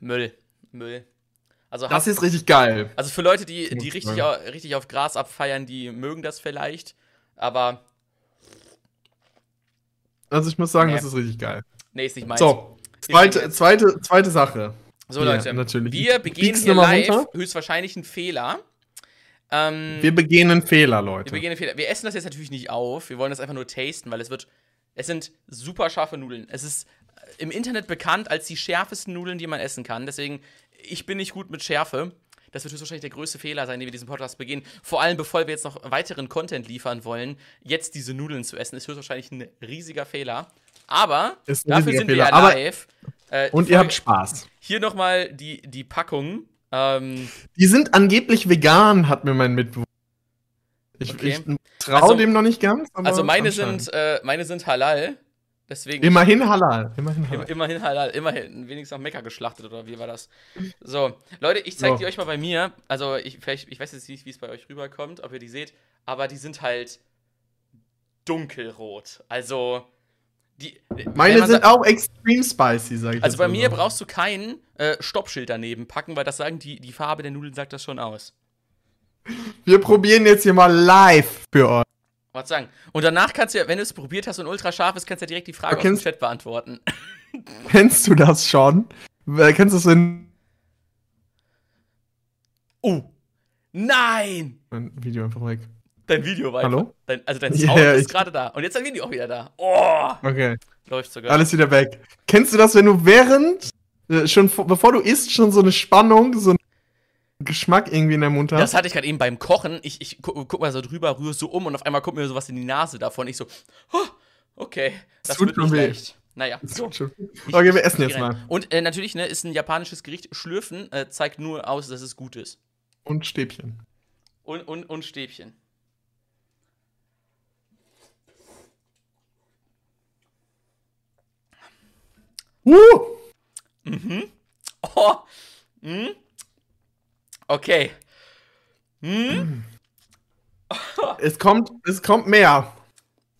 Müll. Müll. Also, das ist richtig geil. also für Leute, die, die ich richtig, richtig auf Gras abfeiern, die mögen das vielleicht. Aber Also ich muss sagen, Nee. das ist richtig geil. Nee, ist nicht meins. So, zweite, zweite, zweite Sache. So, Ja, Leute, natürlich. wir begehen Biegst hier live runter? höchstwahrscheinlich einen Fehler. Ähm, Wir begehen einen Fehler, wir Leute. begehen einen Fehler. Wir essen das jetzt natürlich nicht auf. Wir wollen das einfach nur tasten, weil es wird. Es sind super scharfe Nudeln. Es ist äh, im Internet bekannt als die schärfesten Nudeln, die man essen kann. Deswegen, ich bin nicht gut mit Schärfe. Das wird höchstwahrscheinlich der größte Fehler sein, den wir diesen Podcast begehen. Vor allem, bevor wir jetzt noch weiteren Content liefern wollen, jetzt diese Nudeln zu essen, ist höchstwahrscheinlich ein riesiger Fehler. Aber dafür sind wir Fehler. ja Aber- live. Äh, Und ihr habt Spaß. hier nochmal die, die Packung. Ähm, Die sind angeblich vegan, hat mir mein Mitbewohner. Ich, Okay. ich traue Also- dem noch nicht ganz. Also meine sind, äh, meine sind halal. Deswegen. Immerhin halal. Immerhin Im, halal. immerhin halal, immerhin wenigstens nach Mekka geschlachtet oder wie war das? So, Leute, ich zeige So. die euch mal bei mir. Also, ich, vielleicht, ich weiß jetzt nicht, wie es bei euch rüberkommt, ob ihr die seht, aber die sind halt dunkelrot. Also, die. Meine sind auch extrem spicy, sag ich Also bei mir brauchst du kein äh, Stoppschild daneben packen, weil das sagen die, die Farbe der Nudeln sagt das schon aus. Wir probieren jetzt hier mal live für euch. Was sagen? Und danach kannst du ja, wenn du es probiert hast und ultra scharf ist, kannst du ja direkt die Frage aus dem Chat beantworten. *laughs* Kennst du das schon? Äh, Kennst du es in. Oh! Nein! Mein Video einfach weg. Dein Video war Hallo? Dein, also dein *laughs* Sound ist ich- gerade da. Und jetzt dein Video auch wieder da. Oh! Okay. Läuft sogar. Alles wieder weg. Kennst du das, wenn du während, äh, schon vor- bevor du isst, schon so eine Spannung, so einen Geschmack irgendwie in der Mund Das hast? hatte ich gerade eben beim Kochen. Ich, ich guck, guck mal so drüber, rühre so um und auf einmal kommt mir sowas in die Nase davon. Ich so, oh, okay, das Tut wird nicht leicht. Naja, so. Okay, wir essen jetzt mal. Und äh, natürlich, ne, ist ein japanisches Gericht. Schlürfen äh, zeigt nur aus, dass es gut ist. Und Stäbchen. Und, und, und Stäbchen. Uh! *laughs* Oh! Hm? Okay. Hm? *laughs* Es kommt, es kommt mehr.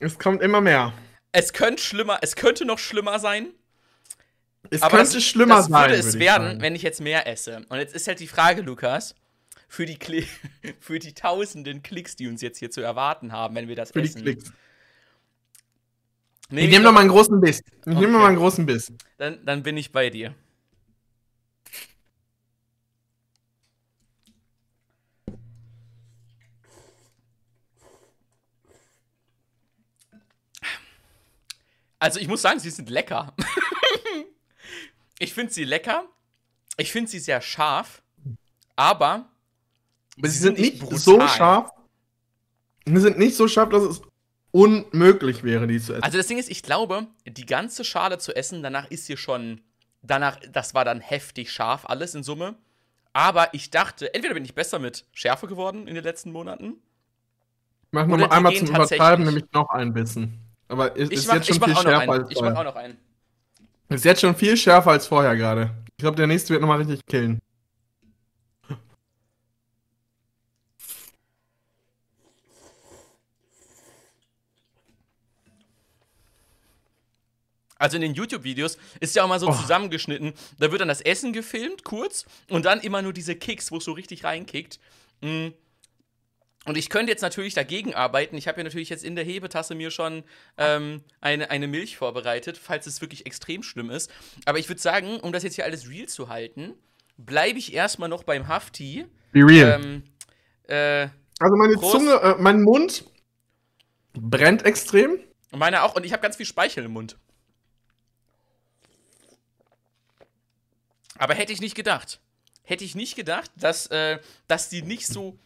Es kommt immer mehr. Es könnte schlimmer, es könnte noch schlimmer sein. Es Aber könnte das, schlimmer das sein. würde es würde werden, sagen. wenn ich jetzt mehr esse. Und jetzt ist halt die Frage, Lukas, für die, Kli *laughs* für die tausenden Klicks, die uns jetzt hier zu erwarten haben, wenn wir das Für die essen. Klicks. nehm Ich nehme noch mal einen großen Biss. Ich Okay. nehme noch mal einen großen Biss. dann, dann bin ich bei dir. Also ich muss sagen, sie sind lecker. *laughs* ich finde sie lecker. Ich finde sie sehr scharf. Aber Aber sie Sie sind sind nicht nicht so brutal. scharf. Sie sind nicht so scharf, dass es unmöglich wäre, die zu essen. Also das Ding ist, ich glaube, die ganze Schale zu essen, danach ist sie schon, danach, das war dann heftig scharf, alles in Summe. Aber ich dachte, entweder bin ich besser mit Schärfe geworden in den letzten Monaten. Mach noch oder mal die einmal zum Übertreiben, nämlich noch ein Bissen. Aber es Ich ist mach, jetzt schon viel schärfer einen. als Ich mach auch vorher. noch einen. Ist jetzt schon viel schärfer als vorher gerade. Ich glaube, der nächste wird noch mal richtig killen. Also in den YouTube-Videos ist ja auch mal so Oh. zusammengeschnitten. Da wird dann das Essen gefilmt, kurz, und dann immer nur diese Kicks, wo es so richtig reinkickt. Mm. Und ich könnte jetzt natürlich dagegen arbeiten. Ich habe ja natürlich jetzt in der Hebetasse mir schon ähm, eine, eine Milch vorbereitet, falls es wirklich extrem schlimm ist. Aber ich würde sagen, um das jetzt hier alles real zu halten, bleibe ich erstmal noch beim Hafti. Be real. Ähm, äh, also meine Prost. Zunge, äh, mein Mund brennt extrem. Meine auch. Und ich habe ganz viel Speichel im Mund. Aber hätte ich nicht gedacht. Hätte ich nicht gedacht, dass, äh, dass die nicht so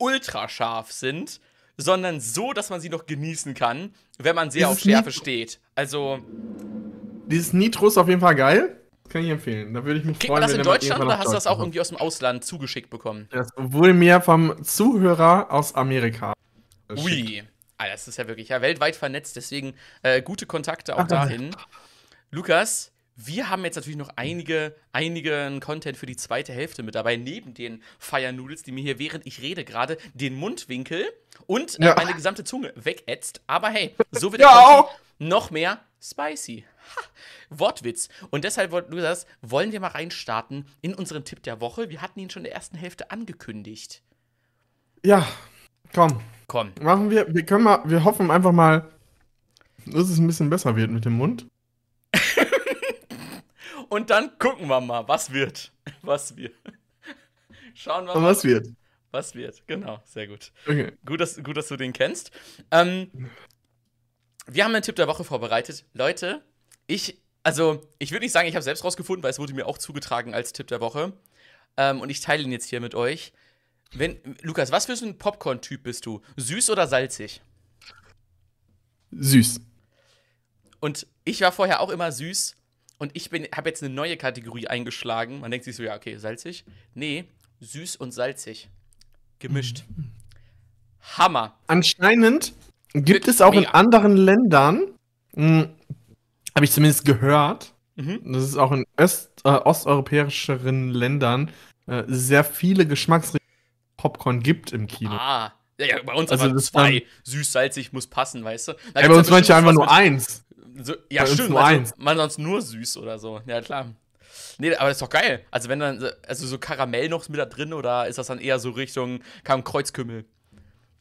ultra scharf sind, sondern so, dass man sie noch genießen kann, wenn man sehr Dieses auf Schärfe Nitro- steht. Also, Dieses Nitro ist auf jeden Fall geil. Das kann ich empfehlen. Da würde ich mich kriegt freuen, man das in Deutschland oder hast du das auch irgendwie aus dem Ausland zugeschickt bekommen? Das wurde mir vom Zuhörer aus Amerika. Ui. Alter, das ist ja wirklich ja, weltweit vernetzt, deswegen äh, gute Kontakte auch dahin. Lukas, wir haben jetzt natürlich noch einige, einigen Content für die zweite Hälfte mit dabei, neben den Fire Noodles, die mir hier, während ich rede, gerade den Mundwinkel und äh, Ja. meine gesamte Zunge wegätzt. Aber hey, so wird *laughs* Ja, der auch. noch mehr spicy. Ha, Wortwitz. Und deshalb, Lukas, wollen wir mal reinstarten in unseren Tipp der Woche. Wir hatten ihn schon in der ersten Hälfte angekündigt. Ja, komm. Komm. Machen wir, wir können mal, wir hoffen einfach mal, dass es ein bisschen besser wird mit dem Mund. Und dann gucken wir mal, was wird. *laughs* Was wird. Schauen wir mal, was wird? was wird. Genau, sehr gut. Okay. Gut, dass, gut, dass du den kennst. Ähm, wir haben einen Tipp der Woche vorbereitet. Leute, ich, also, ich würde nicht sagen, ich habe selbst rausgefunden, weil es wurde mir auch zugetragen als Tipp der Woche. Ähm, und ich teile ihn jetzt hier mit euch. Wenn, Lukas, was für ein Popcorn-Typ bist du? Süß oder salzig? Süß. Und ich war vorher auch immer süß. Und ich habe jetzt eine neue Kategorie eingeschlagen. Man denkt sich so, ja, okay, salzig. Nee, süß und salzig. Gemischt. Hammer. Anscheinend gibt es auch in mega. anderen Ländern, habe ich zumindest gehört, Mhm. dass es auch in Öst, äh, osteuropäischeren Ländern äh, sehr viele Geschmacksrichtungen Popcorn gibt im Kino. Ah. Ja, ja, bei uns Also aber das zwei. Süß, salzig muss passen, weißt du? Da ja, bei uns manche einfach nur eins. So, ja, Bei stimmt. nur also. Man sonst nur süß oder so. Ja, klar. Nee, aber das ist doch geil. Also, wenn dann, also so Karamell noch mit da drin oder ist das dann eher so Richtung kam Kreuzkümmel?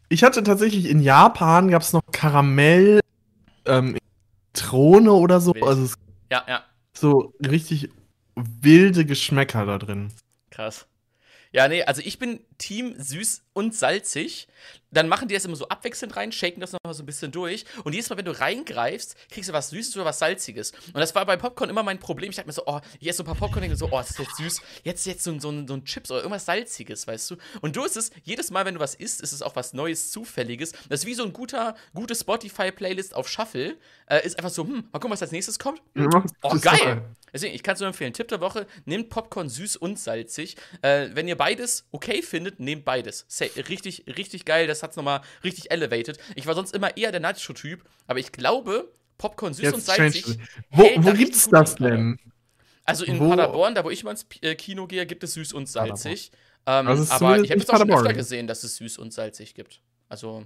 Ich hatte tatsächlich in Japan gab es noch Karamell, ähm, Zitrone oder so. Wild. Also es- Ja, ja. so richtig wilde Geschmäcker da drin. Krass. Ja, nee, also ich bin Team süß und salzig. Dann machen die das immer so abwechselnd rein, shaken das nochmal so ein bisschen durch. Und jedes Mal, wenn du reingreifst, kriegst du was Süßes oder was Salziges. Und das war bei Popcorn immer mein Problem. Ich dachte mir so, oh, ich esse so ein paar Popcorn und denke so, oh, das ist jetzt süß. Jetzt jetzt so, ein- so, so ein Chips oder irgendwas Salziges, weißt du? Und du ist es, jedes Mal, wenn du was isst, ist es auch was Neues, Zufälliges. Das ist wie so ein guter, gute Spotify-Playlist auf Shuffle. Äh, ist einfach so, hm, mal gucken, was als nächstes kommt. Oh, geil! Deswegen, ich kann es nur empfehlen. Tipp der Woche: Nehmt Popcorn süß und salzig. Äh, wenn ihr beides okay findet, nehmt beides. Richtig, richtig geil. Das hat's nochmal richtig elevated. Ich war sonst immer eher der Nacho-Typ, aber ich glaube, Popcorn süß und Jetzt salzig. change. Wo, wo gibt's gut das denn? Also in Wo- Paderborn, da wo ich mal ins äh, Kino gehe, gibt es süß und salzig. Ähm, Also es aber ich habe jetzt auch schon öfter gesehen, dass es süß und salzig gibt. Also,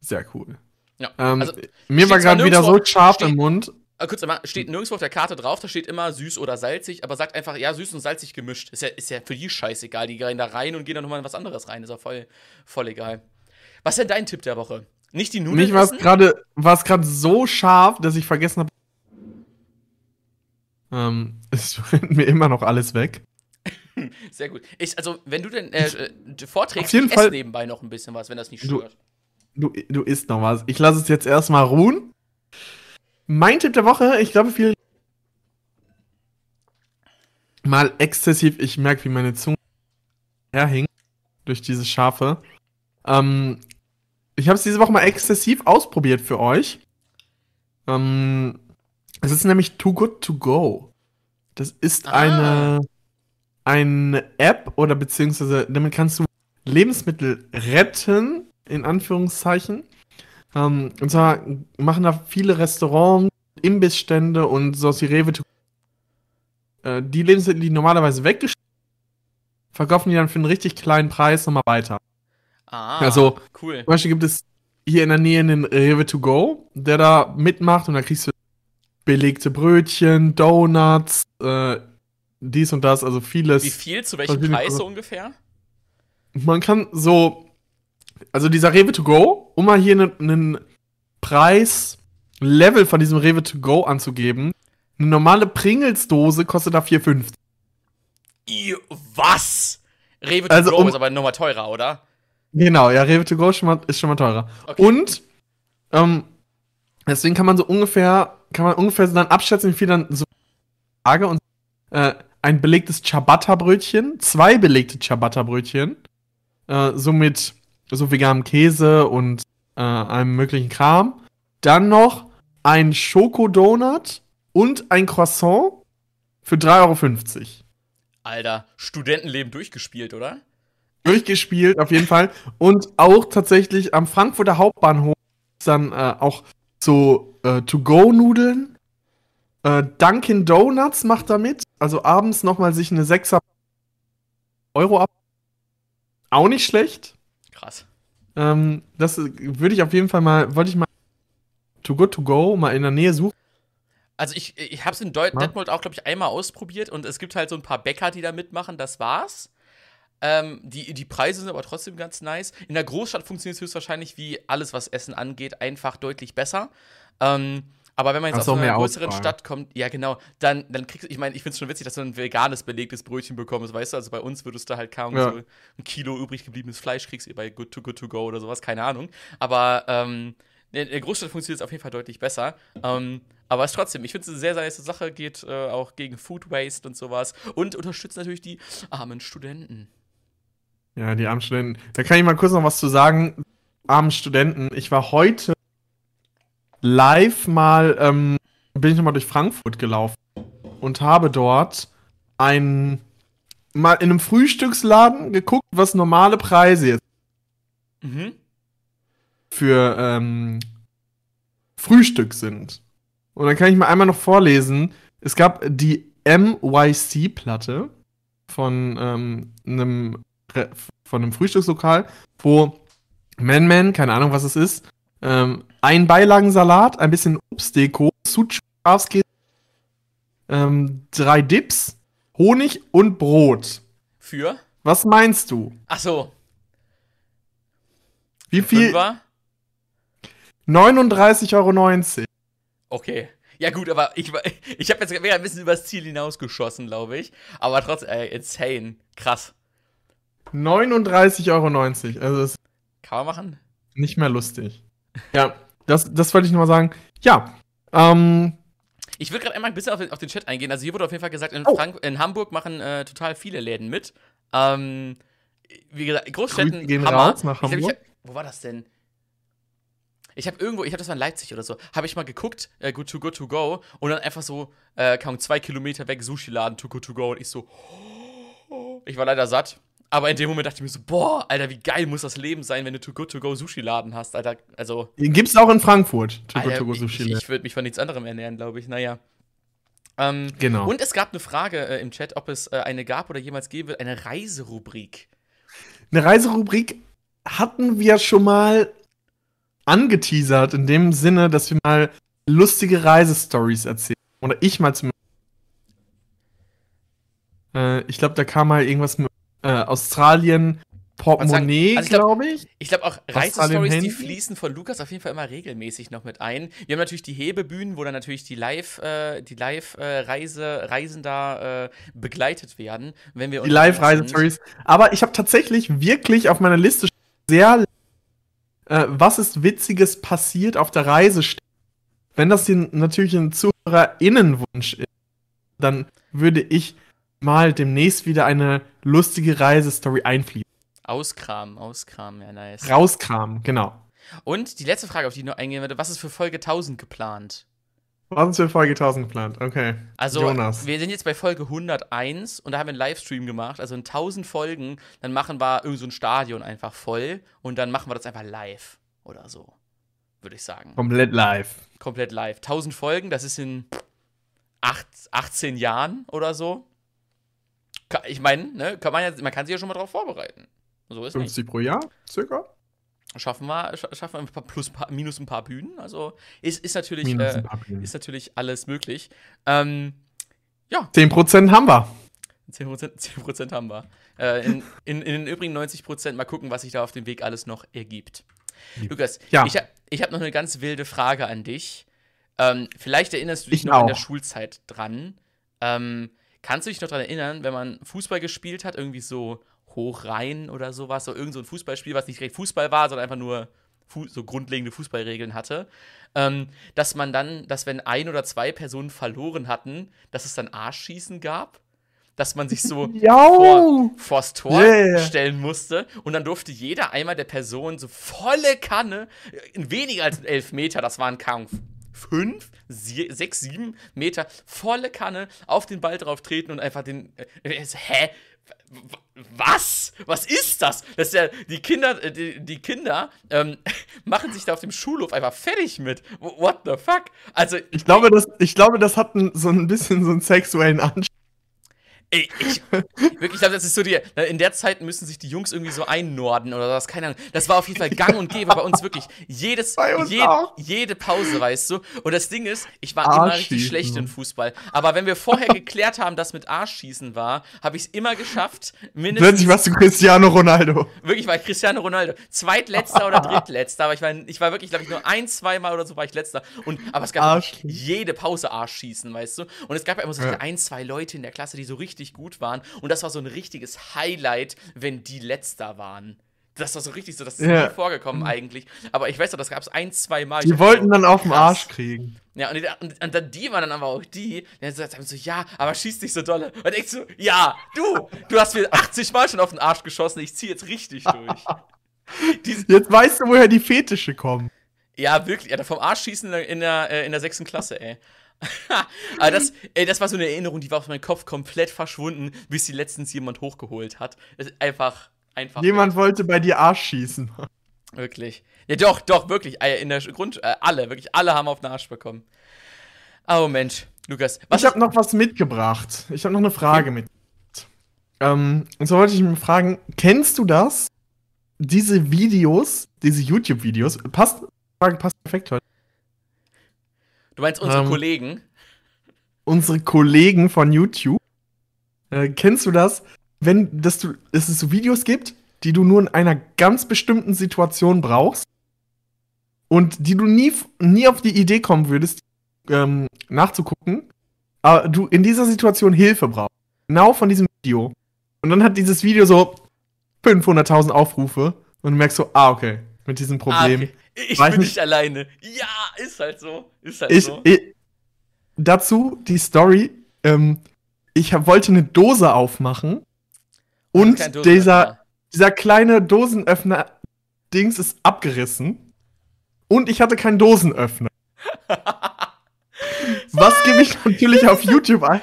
Sehr cool. ja. Ähm, also, mir war gerade wieder so scharf im Mund. Äh, kurz einmal, steht nirgendwo auf der Karte drauf, da steht immer süß oder salzig, aber sagt einfach, ja, süß und salzig gemischt. Ist ja, ist ja für die scheißegal. Die gehen da rein und gehen dann nochmal in was anderes rein. Ist ja voll, voll egal. Was ist denn dein Tipp der Woche? Nicht die Nudeln Mich war es gerade so scharf, dass ich vergessen habe. Ähm, *laughs* es rennt mir immer noch alles weg. *laughs* Sehr gut. Ich, also, wenn du denn äh, äh, vorträgst, ich Fall- esse nebenbei noch ein bisschen was, wenn das nicht Du- stört. Du, du isst noch was. Ich lasse es jetzt erstmal ruhen. Mein Tipp der Woche, ich glaube, viel mal exzessiv, ich merke, wie meine Zunge herhing durch diese Schafe. Ähm, ich habe es diese Woche mal exzessiv ausprobiert für euch. Ähm, es ist nämlich Too Good To Go. Das ist Ah. eine, eine App oder beziehungsweise damit kannst du Lebensmittel retten, in Anführungszeichen. Ähm, und zwar machen da viele Restaurants, Imbissstände und so wie Rewe to äh, die Lebensmittel, die normalerweise weggeschickt verkaufen die dann für einen richtig kleinen Preis nochmal weiter. Ah, Also, cool. Zum Beispiel gibt es hier in der Nähe einen Rewe to go, der da mitmacht und da kriegst du belegte Brötchen, Donuts, äh, dies und das, also vieles. Wie viel, zu welchem Preis so ungefähr? Man kann so, also dieser Rewe to go, um mal hier einen einen Preis-Level von diesem Rewe to go anzugeben, eine normale Pringles-Dose kostet da 4,50. I, was? Rewe to Also, go um- ist aber nochmal teurer, oder? Genau, ja, Rewe to go ist schon mal, ist schon mal teurer. Okay. Und ähm, deswegen kann man so ungefähr, kann man ungefähr so dann abschätzen, wie viel dann so Tage und äh, ein belegtes Ciabatta-Brötchen, zwei belegte Ciabatta-Brötchen, äh, so mit so veganem Käse und äh, einem möglichen Kram. Dann noch ein Schokodonut und ein Croissant für 3,50 Euro. Alter, Studentenleben durchgespielt, oder? durchgespielt, auf jeden Fall. Und auch tatsächlich am Frankfurter Hauptbahnhof ist dann äh, auch so äh, To-Go-Nudeln. Äh, Dunkin' Donuts macht da mit. Also abends nochmal sich eine 6er Euro ab. Auch nicht schlecht. Krass. Ähm, das würde ich auf jeden Fall mal, wollte ich mal To Good To Go mal in der Nähe suchen. Also ich, ich habe es in Deut Ja. Detmold auch, glaube ich, einmal ausprobiert und es gibt halt so ein paar Bäcker, die da mitmachen, das war's. Ähm, die, die Preise sind aber trotzdem ganz nice. In der Großstadt funktioniert es höchstwahrscheinlich wie alles, was Essen angeht, einfach deutlich besser. Ähm, aber wenn man jetzt aus auch einer größeren Auswahl. Stadt kommt, ja genau, dann, dann kriegst du, ich meine, ich finde es schon witzig, dass du ein veganes belegtes Brötchen bekommst, weißt du? Also bei uns würdest du halt kaum Ja. so ein Kilo übrig gebliebenes Fleisch kriegst, bei Good to Good to Go oder sowas, keine Ahnung. Aber ähm, in der Großstadt funktioniert es auf jeden Fall deutlich besser. Ähm, aber es ist trotzdem, ich finde es eine sehr, sehr nice Sache, geht äh, auch gegen Food Waste und sowas und unterstützt natürlich die armen Studenten. Ja, die armen Studenten. Da kann ich mal kurz noch was zu sagen. Armen Studenten. Ich war heute live mal, ähm, bin ich nochmal durch Frankfurt gelaufen und habe dort ein, mal in einem Frühstücksladen geguckt, was normale Preise jetzt Mhm. für ähm, Frühstück sind. Und dann kann ich mal einmal noch vorlesen. Es gab die MYC-Platte von ähm, einem von einem Frühstückslokal, wo Man Man, keine Ahnung, was es ist, ähm, ein Beilagensalat, ein bisschen Obstdeko, Schafskäse, ähm, drei Dips, Honig und Brot. Für? Was meinst du? Ach so, Wie viel? Fünfer? 39,90 Euro. Okay. Ja gut, aber ich, ich habe jetzt wieder ein bisschen übers Ziel hinausgeschossen, glaube ich. Aber trotzdem, ey, insane. Krass. 39,90 Euro. Also ist Kann man machen? nicht mehr lustig. Ja, das, das wollte ich nochmal sagen. Ja, ähm, Ich will gerade einmal ein bisschen auf den, auf den Chat eingehen. Also hier wurde auf jeden Fall gesagt, in, Oh. In Hamburg machen äh, total viele Läden mit. Ähm, wie gesagt, Großstädten, Grüße gehen Hammer. raus nach Ich glaub, ich Hamburg. wo war das denn? Ich habe irgendwo, ich habe das war in Leipzig oder so, habe ich mal geguckt, äh, Good to Good to Go und dann einfach so, äh, kaum zwei Kilometer weg, Sushi-Laden, to Good to Go und ich so, *gasps* ich war leider satt. Aber in dem Moment dachte ich mir so, boah, Alter, wie geil muss das Leben sein, wenn du to Good to Go Sushi-Laden hast, Alter. Also, gibt's auch in Frankfurt. Togo Alter, Togo ich, Sushi. ich, ich würde mich von nichts anderem ernähren, glaube ich. Naja. Ähm, Genau. Und es gab eine Frage äh, im Chat, ob es äh, eine gab oder jemals geben wird, eine Reiserubrik. Eine Reiserubrik hatten wir schon mal angeteasert, in dem Sinne, dass wir mal lustige Reisestories erzählen. Oder ich mal zumindest. Äh, ich glaube, da kam mal irgendwas mit äh, Australien, Portemonnaie, Also glaube ich. Ich glaube auch Reisestories, die fließen von Lukas auf jeden Fall immer regelmäßig noch mit ein. Wir haben natürlich die Hebebühnen, wo dann natürlich die Live, äh, die Live äh, Reise Reisen da äh, begleitet werden, wenn wir Die unterwegs sind. Live-Reisestories. Aber ich habe tatsächlich wirklich auf meiner Liste sehr, äh, was ist Witziges passiert auf der Reise. Wenn das natürlich ein ZuhörerInnenwunsch ist, dann würde ich mal demnächst wieder eine lustige Reisestory einfließen. Auskramen, auskramen, ja nice. Rauskramen, genau. Und die letzte Frage, auf die ich noch eingehen würde, was ist für Folge 1000 geplant? Was ist für Folge 1000 geplant? Okay. Also, Jonas. wir sind jetzt bei Folge 101 und da haben wir einen Livestream gemacht. Also in 1000 Folgen, dann machen wir irgend so ein Stadion einfach voll und dann machen wir das einfach live oder so. Würde ich sagen. Komplett live. Komplett live. 1000 Folgen, das ist in acht, 18 Jahren oder so. Ich meine, ne, kann man, ja, man kann sich ja schon mal drauf vorbereiten. So ist nicht. 50 pro Jahr, circa. Schaffen wir, scha- schaffen wir ein paar plus, paar, minus ein paar Bühnen. Also ist, ist natürlich. Äh, ist natürlich alles möglich. Ähm, 10% haben wir. 10%, 10 haben wir. Äh, in, in, in den übrigen 90% mal gucken, was sich da auf dem Weg alles noch ergibt. Lukas, Ja. ich, ich habe noch eine ganz wilde Frage an dich. Ähm, vielleicht erinnerst du dich Ich noch in der auch. Schulzeit dran. Ähm, kannst du dich noch daran erinnern, wenn man Fußball gespielt hat, irgendwie so hoch rein oder sowas, so irgend so ein Fußballspiel, was nicht direkt Fußball war, sondern einfach nur Fu so grundlegende Fußballregeln hatte, ähm, dass man dann, dass wenn ein oder zwei Personen verloren hatten, dass es dann Arschschießen gab? Dass man sich so *laughs* vor, vors Tor Yeah. stellen musste und dann durfte jeder einmal der Person so volle Kanne, in weniger als elf Meter, das waren kaum fünf, sie, sechs, sieben Meter, volle Kanne auf den Ball drauf treten und einfach den. Äh, hä? W- w- Was? Was ist das? Das ist ja, die Kinder, äh, die, die Kinder ähm, *laughs* machen sich da auf dem Schulhof einfach fertig mit. What the fuck? Also, Ich glaube, das, ich glaube, das hat ein, so ein bisschen so einen sexuellen Anstrich. Ey, ich, wirklich, ich glaube, das ist so die, in der Zeit müssen sich die Jungs irgendwie so einnorden oder was, keine Ahnung. Das war auf jeden Fall gang und gäbe bei uns wirklich. Jedes, Bei uns je, auch. jede Pause, weißt du. Und das Ding ist, ich war immer richtig schlecht im Fußball. Aber wenn wir vorher geklärt haben, dass mit Arschschießen war, habe ich es immer geschafft, mindestens Plötzlich warst du Cristiano Ronaldo. Wirklich, war ich Cristiano Ronaldo. Zweitletzter oder drittletzter, aber ich war, ich war wirklich, glaube ich, nur ein, zweimal oder so war ich letzter. Und, aber es gab jede Pause Arschschießen, weißt du? Und es gab ja immer so Ja. ein, zwei Leute in der Klasse, die so richtig gut waren. Und das war so ein richtiges Highlight, wenn die letzter waren. Das war so richtig so, das ist Ja. nie vorgekommen eigentlich. Aber ich weiß doch, das gab es ein, zwei Mal. Ich Die hab wollten dann auf den. Arsch kriegen. Ja, und, und, und dann die waren dann aber auch die, die dann gesagt haben so, ja, aber schieß nicht so dolle. Und ich so, ja, du, du hast mir 80 Mal schon auf den Arsch geschossen, ich zieh jetzt richtig durch. *laughs* Jetzt weißt du, woher die Fetische kommen. ja, wirklich, ja, vom Arsch schießen in der, in der, äh, in der sechsten Klasse, ey. *laughs* aber das, ey, das war so eine Erinnerung, die war aus meinem Kopf komplett verschwunden, bis sie letztens jemand hochgeholt hat. Einfach, einfach. Jemand wollte bei dir Arsch schießen. Wirklich. Ja, doch, doch, wirklich. In der Grund, äh, alle, wirklich, alle haben auf den Arsch bekommen. Oh Mensch, Lukas. Was Ich habe noch was mitgebracht. Ich habe noch eine Frage mit. Ähm, und zwar wollte ich mich fragen, kennst du das? Diese Videos, diese YouTube-Videos, passt, Frage passt perfekt heute. Du meinst unsere ähm, Kollegen? Unsere Kollegen von YouTube, äh, kennst du das, wenn dass du, dass es so Videos gibt, die du nur in einer ganz bestimmten Situation brauchst und die du nie, nie auf die Idee kommen würdest, ähm, nachzugucken, aber du in dieser Situation Hilfe brauchst. Genau von diesem Video. Und dann hat dieses Video so 500.000 Aufrufe und du merkst so, ah, okay, mit diesem Problem. Ah, okay. Ich Weiß bin nicht- nicht alleine. Ja, ist halt so. Ist halt Ich, so. ich, dazu die Story. Ähm, ich hab, wollte eine Dose aufmachen und dieser, dieser kleine Dosenöffner-Dings ist abgerissen und ich hatte keinen Dosenöffner. *laughs* Was gebe ich natürlich auf YouTube ein?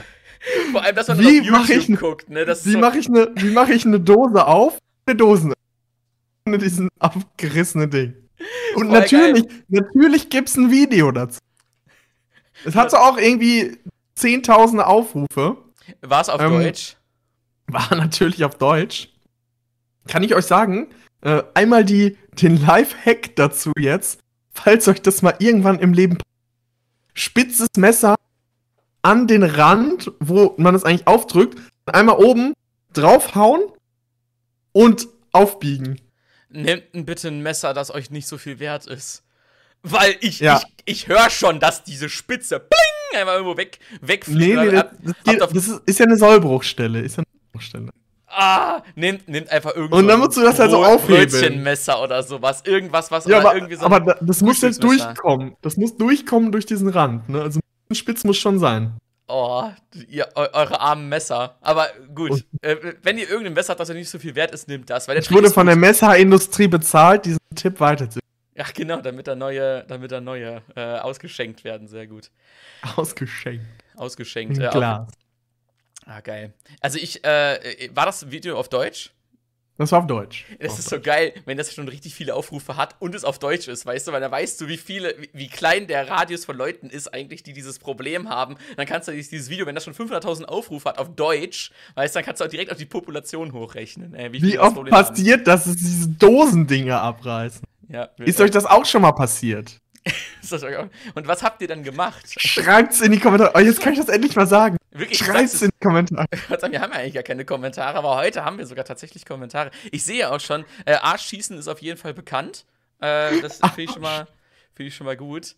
Vor allem, dass man Wie auf YouTube ich n- guckt, ne? Das Wie so, mache ich eine wie mach ich eine Dose auf? Eine Dosenöffner. Ohne diesen abgerissenen Ding. *laughs* Und Voll natürlich, natürlich gibt's ein Video dazu. Es hat so auch irgendwie zehntausende Aufrufe. War es auf ähm, Deutsch? War *laughs* natürlich auf Deutsch. Kann ich euch sagen, äh, einmal die, den Live-Hack dazu jetzt, falls euch das mal irgendwann im Leben. Spitzes Messer an den Rand, wo man es eigentlich aufdrückt, einmal oben draufhauen und aufbiegen. Nehmt bitte ein Messer, das euch nicht so viel wert ist. Weil ich, Ja. ich, ich höre schon, dass diese Spitze bling, einmal irgendwo weg, wegfliegt. Nee, nee, das, Habt- das, geht, auf- das ist, ist ja eine Sollbruchstelle. Ist ja eine Sollbruchstelle. ah, nehmt, nehmt einfach irgendwo Und dann musst du das halt so aufhebeln. Brötchenmesser oder sowas. Irgendwas, was Ja, aber, irgendwie so aber das muss jetzt durchkommen. Das muss durchkommen durch diesen Rand. Ne? Also ein Spitz muss schon sein. Oh, ihr, eu, eure armen Messer. Aber gut, äh, wenn ihr irgendein Messer habt, das euch nicht so viel wert ist, nehmt das. Weil der Ich wurde Trick von der gut. Messerindustrie bezahlt, diesen Tipp weiterzugeben. Ja, genau, damit da neue, damit da neue äh, ausgeschenkt werden. Sehr gut. Ausgeschenkt. Ausgeschenkt. Auf- Glas. ah, geil. Also ich, äh, war das Video auf Deutsch? Das war auf Deutsch. Das Auf ist so geil, wenn das schon richtig viele Aufrufe hat und es auf Deutsch ist, weißt du, weil da weißt du, wie viele, wie, wie klein der Radius von Leuten ist eigentlich, die dieses Problem haben. Dann kannst du dieses Video, wenn das schon 500.000 Aufrufe hat auf Deutsch, weißt du, dann kannst du auch direkt auf die Population hochrechnen. Äh, Wie das oft haben. passiert, dass es diese Dosendinger abreißen? Ja, Ist euch das auch schon mal passiert? *laughs* das Und was habt ihr dann gemacht? Schreibt's in die Kommentare. Oh, jetzt kann ich das endlich mal sagen. Wirklich, Schreibt's sag's in die Kommentare. *laughs* Wir haben ja eigentlich gar keine Kommentare, aber heute haben wir sogar tatsächlich Kommentare. Ich sehe auch schon, äh, Arschschießen ist auf jeden Fall bekannt. Äh, das *laughs* finde ich, schon mal- finde ich schon mal gut.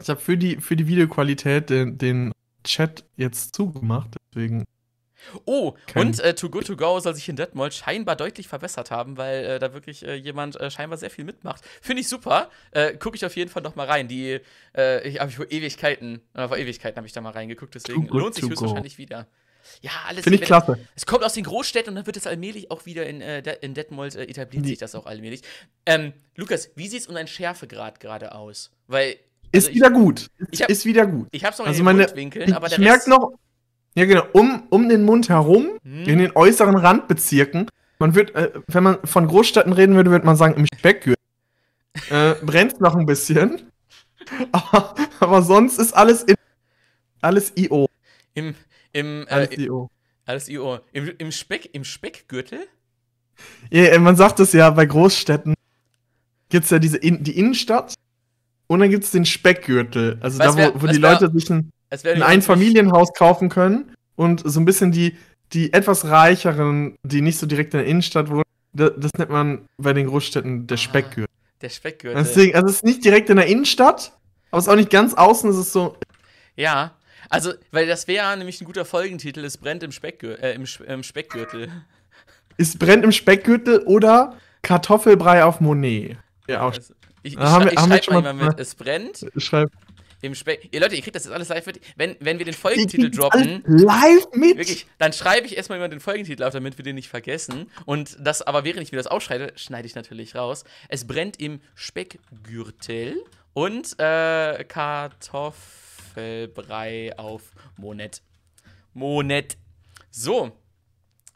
Ich habe für die, für die Videoqualität den, den Chat jetzt zugemacht, deswegen. Oh, Kein- und äh, Too Good To Go soll sich in Detmold scheinbar deutlich verbessert haben, weil äh, da wirklich äh, jemand äh, scheinbar sehr viel mitmacht. Finde ich super. Äh, Gucke ich auf jeden Fall noch mal rein. Die äh, ich habe ich vor Ewigkeiten, vor Ewigkeiten habe ich da mal reingeguckt, deswegen lohnt sich höchstwahrscheinlich wieder. Ja, alles Finde ich klasse. Es kommt aus den Großstädten und dann wird es allmählich auch wieder in, in Detmold etabliert Die- sich das auch allmählich. Ähm, Lukas, wie sieht es um deinen Schärfegrad gerade aus? Weil Ist also ich- wieder gut. ich hab- ist wieder gut. ich habe es noch Also in den meine- Mundwinkeln, Ich, aber ich der merke Rest, noch, ja genau, um, um den Mund herum, Hm. in den äußeren Randbezirken, man wird, äh, wenn man von Großstädten reden würde, würde man sagen, im Speckgürtel, *laughs* äh, brennt noch ein bisschen. *laughs* Aber, aber sonst ist alles in, alles IO. im, im, äh, Alles IO. Alles IO. Im, im, Speck, Im Speckgürtel? Ja, äh, man sagt es ja bei Großstädten. Gibt es ja diese in, die Innenstadt und dann gibt es den Speckgürtel. Also Was da, wo, wo was die Leute sich ein, ein Einfamilienhaus kaufen können und so ein bisschen die, die etwas reicheren, die nicht so direkt in der Innenstadt wohnen, da- das nennt man bei den Großstädten der Ah, Speckgürtel. Der Speckgürtel. Deswegen, also es ist nicht direkt in der Innenstadt, aber es ist auch nicht ganz außen, es ist so. Ja, also, weil das wäre nämlich ein guter Folgentitel, es brennt im, Speckgür äh, im, im Speckgürtel. Es brennt im Speckgürtel oder Kartoffelbrei auf Monet. Ja, auch. Also, ich ich, haben wir- ich schon mal mal- mit, es brennt Schreib. Im Speck. Ihr Leute, ihr kriegt das jetzt alles live mit. Wenn, wenn wir den Folgentitel droppen, Live mit. wirklich, dann schreibe ich erstmal immer den Folgentitel auf, damit wir den nicht vergessen. Und das aber, während ich mir das aufschreibe, schneide ich natürlich raus. Es brennt im Speckgürtel und äh, Kartoffelbrei auf Monet. Monet. So,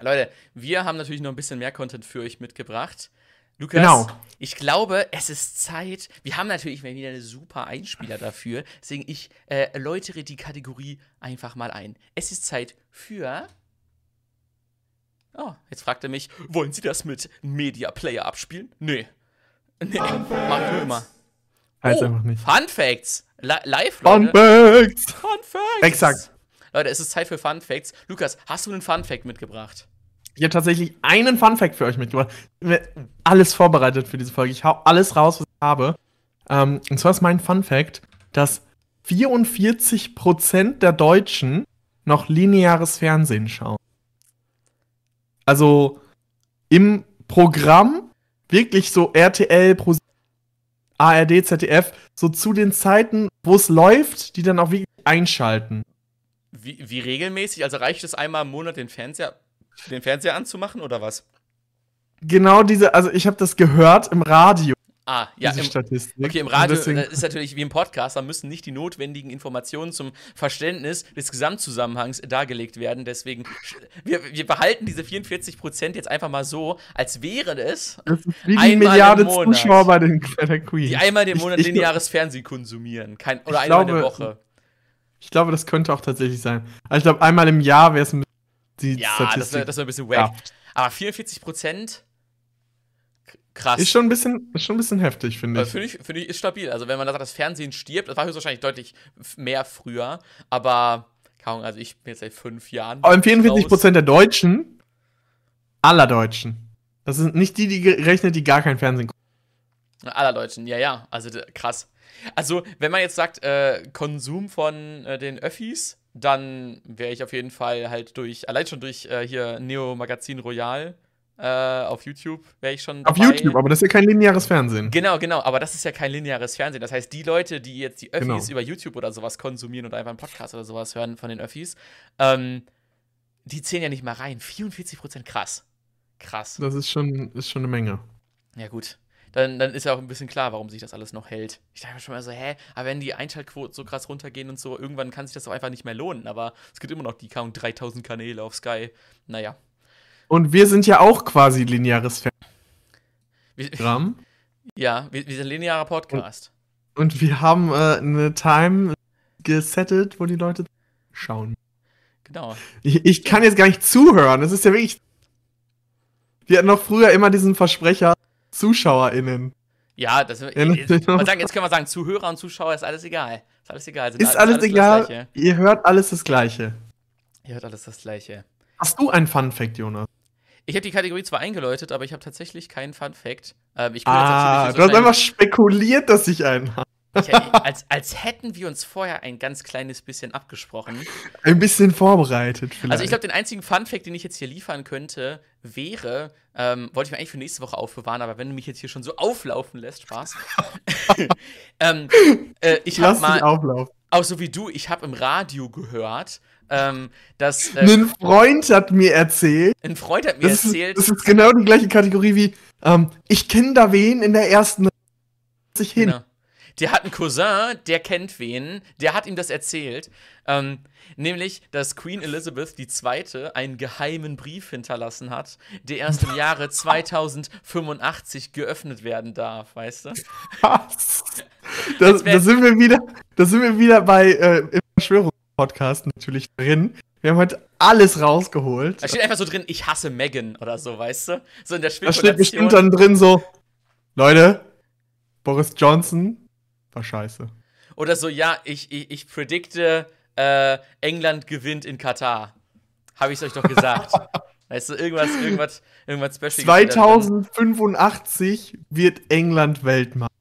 Leute, wir haben natürlich noch ein bisschen mehr Content für euch mitgebracht. Lukas, Genau. ich glaube, es ist Zeit. Wir haben natürlich wieder eine super Einspieler dafür. Deswegen, ich äh, erläutere die Kategorie einfach mal ein. Es ist Zeit für. Oh, jetzt fragt er mich, wollen Sie das mit Media Player abspielen? Nee. Nee, mach ich immer. Heißt oh, einfach nicht. Fun Facts. Li live, Fun Leute. Facts. Fun Facts. Exakt. Leute, es ist Zeit für Fun Facts. Lukas, hast du einen Fun Fact mitgebracht? Ich habe tatsächlich einen Fun Fact für euch mitgebracht. Alles vorbereitet für diese Folge. Ich hau alles raus, was ich habe. Ähm, und zwar ist mein Fun Fact, dass 44% der Deutschen noch lineares Fernsehen schauen. Also im Programm wirklich so RTL, Pro ARD, ZDF, so zu den Zeiten, wo es läuft, die dann auch wirklich einschalten. Wie, wie regelmäßig? Also reicht es einmal im Monat, den Fernseher, den Fernseher anzumachen oder was? Genau diese, also ich habe das gehört im Radio, Ah, ja, diese im, Statistik. okay, im Radio äh, ist natürlich wie im Podcast, da müssen nicht die notwendigen Informationen zum Verständnis des Gesamtzusammenhangs dargelegt werden. Deswegen, wir, wir behalten diese 44% jetzt einfach mal so, als wäre es, Das ist wie die Einmal im Milliarde Monat. Zuschauer bei, den, bei der Queen. die einmal im Ich- Monat ich- lineares Fernsehen konsumieren. Kein, oder Ich einmal in der glaube, Woche. Ich glaube, das könnte auch tatsächlich sein. Aber ich glaube, einmal im Jahr wäre es ein bisschen die Ja, das Statistik. wäre das wär ein bisschen wack. Ja. Aber 44%? K- Krass. Ist schon ein bisschen, ist schon ein bisschen heftig, finde Äh, ich. Finde ich, finde ich, ist stabil. Also, wenn man da sagt, das Fernsehen stirbt, das war höchstwahrscheinlich deutlich mehr früher, aber, Ahnung, also ich bin jetzt seit fünf Jahren. Aber 44 raus. Prozent der Deutschen, aller Deutschen. Das sind nicht die, die gerechnet, die gar kein Fernsehen gucken. Aller Deutschen, ja, ja. Also krass. Also, wenn man jetzt sagt, äh, Konsum von äh, den Öffis, dann wäre ich auf jeden Fall halt durch, allein schon durch äh, hier Neo Magazin Royal äh, auf YouTube wäre ich schon. Auf dabei. YouTube, aber das ist ja kein lineares Fernsehen. Genau, genau, aber das ist ja kein lineares Fernsehen. Das heißt, die Leute, die jetzt die Öffis Genau. über YouTube oder sowas konsumieren oder einfach einen Podcast oder sowas hören von den Öffis, ähm, die zählen ja nicht mal rein. 44% krass. Krass. Das ist schon, ist schon eine Menge. Ja, gut. Dann, dann ist ja auch ein bisschen klar, warum sich das alles noch hält. Ich dachte mir schon mal so, hä, aber wenn die Einschaltquoten so krass runtergehen und so, irgendwann kann sich das doch einfach nicht mehr lohnen. Aber es gibt immer noch die kaum 3000 Kanäle auf Sky. Naja. Und wir sind ja auch quasi lineares Fernsehen. *laughs* ja, wir, wir sind linearer Podcast. Und wir haben äh, eine Time gesettet, wo die Leute schauen. Genau. Ich, ich kann jetzt gar nicht zuhören. Das ist ja wirklich. Wir hatten noch früher immer diesen Versprecher, ZuschauerInnen. Ja, das, Ja, jetzt, man sagen, jetzt können wir sagen, Zuhörer und Zuschauer ist alles egal. Ist alles egal. Sind Ist alles, alles egal. Ihr hört alles das Gleiche. Ihr hört alles das Gleiche. Hast du einen Fun Fact, Jonas? Ich habe die Kategorie zwar eingeläutet, aber ich habe tatsächlich keinen Fun Fact. Ähm, Ah, jetzt du hast einfach spekuliert, dass ich einen habe. Ich, *laughs* als, als hätten wir uns vorher ein ganz kleines bisschen abgesprochen. Ein bisschen vorbereitet vielleicht. Also ich glaube, den einzigen Fun Fact, den ich jetzt hier liefern könnte, wäre, ähm, wollte ich mir eigentlich für nächste Woche aufbewahren, aber wenn du mich jetzt hier schon so auflaufen lässt, Spaß. *laughs* ähm, äh, ich Lass mal, auflaufen. auch so wie du, ich habe im Radio gehört, ähm, dass äh, Ein Freund hat mir erzählt, ein Freund hat mir das ist, erzählt, das ist genau die gleiche Kategorie wie, ähm, ich kenne da wen in der ersten sich hin. Genau. Der hat einen Cousin, der kennt wen, der hat ihm das erzählt. Ähm, nämlich, dass Queen Elizabeth II. einen geheimen Brief hinterlassen hat, der erst im Jahre *laughs* 2085 geöffnet werden darf, weißt du? Was? *laughs* Da, wär- da sind wir wieder, da sind wir wieder bei äh, Verschwörungspodcast natürlich drin. Wir haben heute alles rausgeholt. Da steht einfach so drin, ich hasse Megan oder so, weißt du? So in der Da steht bestimmt dann drin so, Leute, Boris Johnson war scheiße. Oder so, ja, ich, ich, ich predikte, äh, England gewinnt in Katar. Habe ich es euch doch gesagt. *laughs* weißt du, irgendwas, irgendwas, irgendwas special. steht da drin. 2085 wird England Weltmacht.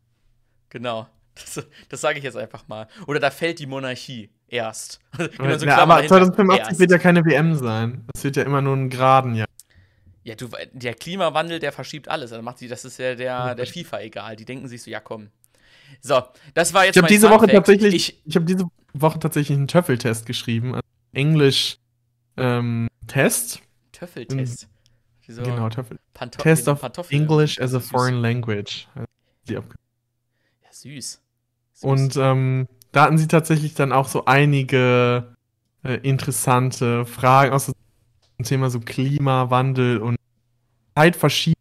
Genau. Das, das sage ich jetzt einfach mal. Oder da fällt die Monarchie erst. Dann *laughs* so ja, aber dahinter. 2085 Erst. wird ja keine WM sein. Das wird ja immer nur ein geraden Jahr. Ja, du, der Klimawandel, der verschiebt alles. Also macht die, das ist ja der, der FIFA egal. Die denken sich so, ja komm. So, das war jetzt Ich habe diese Woche tatsächlich, Ich, ich, habe diese Woche tatsächlich einen Töffeltest geschrieben, also Englisch ähm, Test. Töffeltest. Wieso? Genau, Töffel. Panto Test of Pantoffel. English as a Süß. foreign language. Abge- Ja, süß. süß. Und ähm, da hatten sie tatsächlich dann auch so einige äh, interessante Fragen aus dem Thema so Klimawandel und Zeitverschiebung.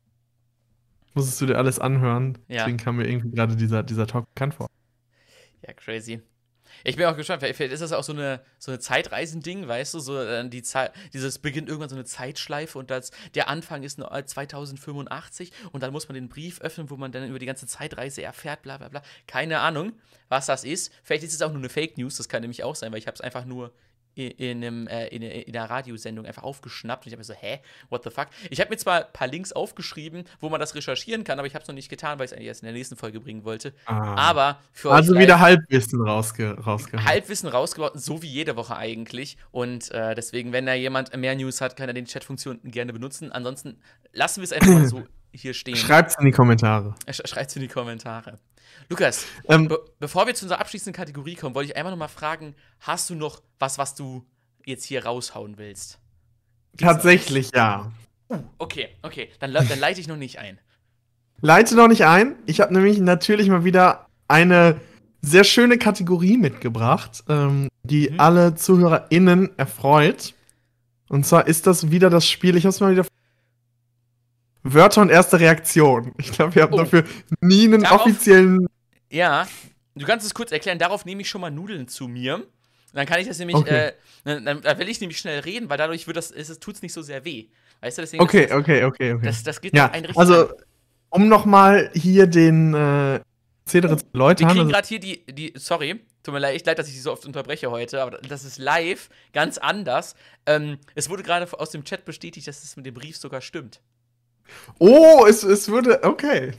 Musstest du dir alles anhören. Ja. Deswegen kam mir irgendwie gerade dieser, dieser Talk bekannt vor. Ja, crazy. Ich bin auch gespannt, vielleicht ist das auch so eine, so eine Zeitreisending, weißt du, so äh, die Zeit, dieses beginnt irgendwann so eine Zeitschleife und das, der Anfang ist nur 2085 und dann muss man den Brief öffnen, wo man dann über die ganze Zeitreise erfährt, bla bla bla. Keine Ahnung, was das ist. Vielleicht ist es auch nur eine Fake News, das kann nämlich auch sein, weil ich habe es einfach nur in, in, einem, äh, in, in einer Radiosendung einfach aufgeschnappt und ich habe mir so, hä, what the fuck? Ich habe mir zwar ein paar Links aufgeschrieben, wo man das recherchieren kann, aber ich habe es noch nicht getan, weil ich es eigentlich erst in der nächsten Folge bringen wollte. Aber für also euch wieder Halbwissen rausge rausgehauen. Halbwissen rausgebaut, so wie jede Woche eigentlich. Und äh, deswegen, wenn da jemand mehr News hat, kann er den Chatfunktion gerne benutzen. Ansonsten lassen wir es einfach mal so *clears throat* hier stehen. Schreibt's in die Kommentare. Schreibt es in die Kommentare. Lukas, Ähm, be bevor wir zu unserer abschließenden Kategorie kommen, wollte ich einmal noch mal fragen: Hast du noch was, was du jetzt hier raushauen willst? Gibt's tatsächlich ja. was? Okay, okay. Dann, dann leite ich noch nicht ein. Leite noch nicht ein. Ich habe nämlich natürlich mal wieder eine sehr schöne Kategorie mitgebracht, ähm, die Mhm. alle ZuhörerInnen erfreut. Und zwar ist das wieder das Spiel, ich hab's mal wieder. Wörter und erste Reaktion. Ich glaube, wir haben Oh. dafür nie einen Darauf- offiziellen. Ja, du kannst es kurz erklären. Darauf nehme ich schon mal Nudeln zu mir. Dann kann ich das nämlich, Okay. äh, dann, dann, da will ich nämlich schnell reden, weil dadurch wird das, es tut's nicht so sehr weh. Weißt du, deswegen. Okay, das, okay, okay, okay. Das, das geht ja, einen richtig also, um nochmal hier den äh, Prozedere zu Wir erläutern. kriegen Also, gerade hier die, die, sorry, tut mir leid, ich leid, dass ich dich so oft unterbreche heute, aber das ist live, ganz anders. Ähm, es wurde gerade aus dem Chat bestätigt, dass es mit dem Brief sogar stimmt. Oh, es, es würde. Okay.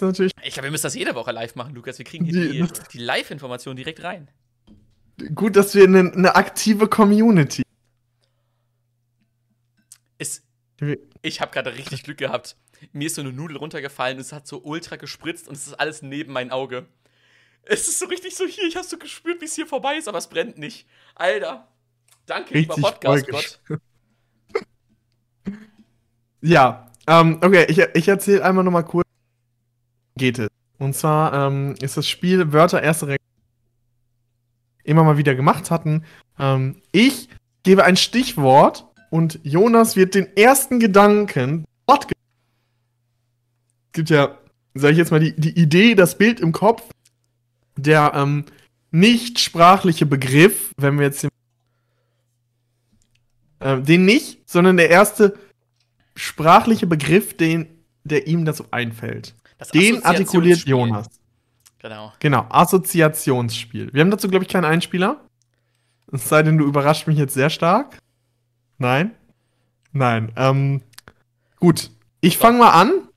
Natürlich Ich glaube, wir müssen das jede Woche live machen, Lukas. Wir kriegen hier Die- die, Live-Information direkt rein. gut, dass wir eine, eine aktive Community. Es, ich habe gerade richtig Glück gehabt. Mir ist so eine Nudel runtergefallen, es hat so ultra gespritzt und es ist alles neben mein Auge. Es ist so richtig so hier, ich habe so gespürt, wie es hier vorbei ist, aber es brennt nicht. Alter. Danke, lieber Richtig Podcast-Gott. *laughs* Ja, ähm, okay, ich, ich erzähle einmal noch mal kurz, geht es. Und zwar ähm, ist das Spiel Wörter erste Reaktion immer mal wieder gemacht hatten. Ähm, ich gebe ein Stichwort und Jonas wird den ersten Gedanken Wort Es gibt ja, sage ich jetzt mal, die, die Idee, das Bild im Kopf, der ähm, nicht sprachliche Begriff, wenn wir jetzt den, ähm, den nicht, sondern der erste sprachliche Begriff, den, der ihm dazu einfällt. Das Den artikuliert. Jonas. Genau. Genau, Assoziationsspiel. Wir haben dazu, glaube ich, keinen Einspieler. Es sei denn, du überrascht mich jetzt sehr stark. Nein? Nein. Ähm, gut. Ich fange mal an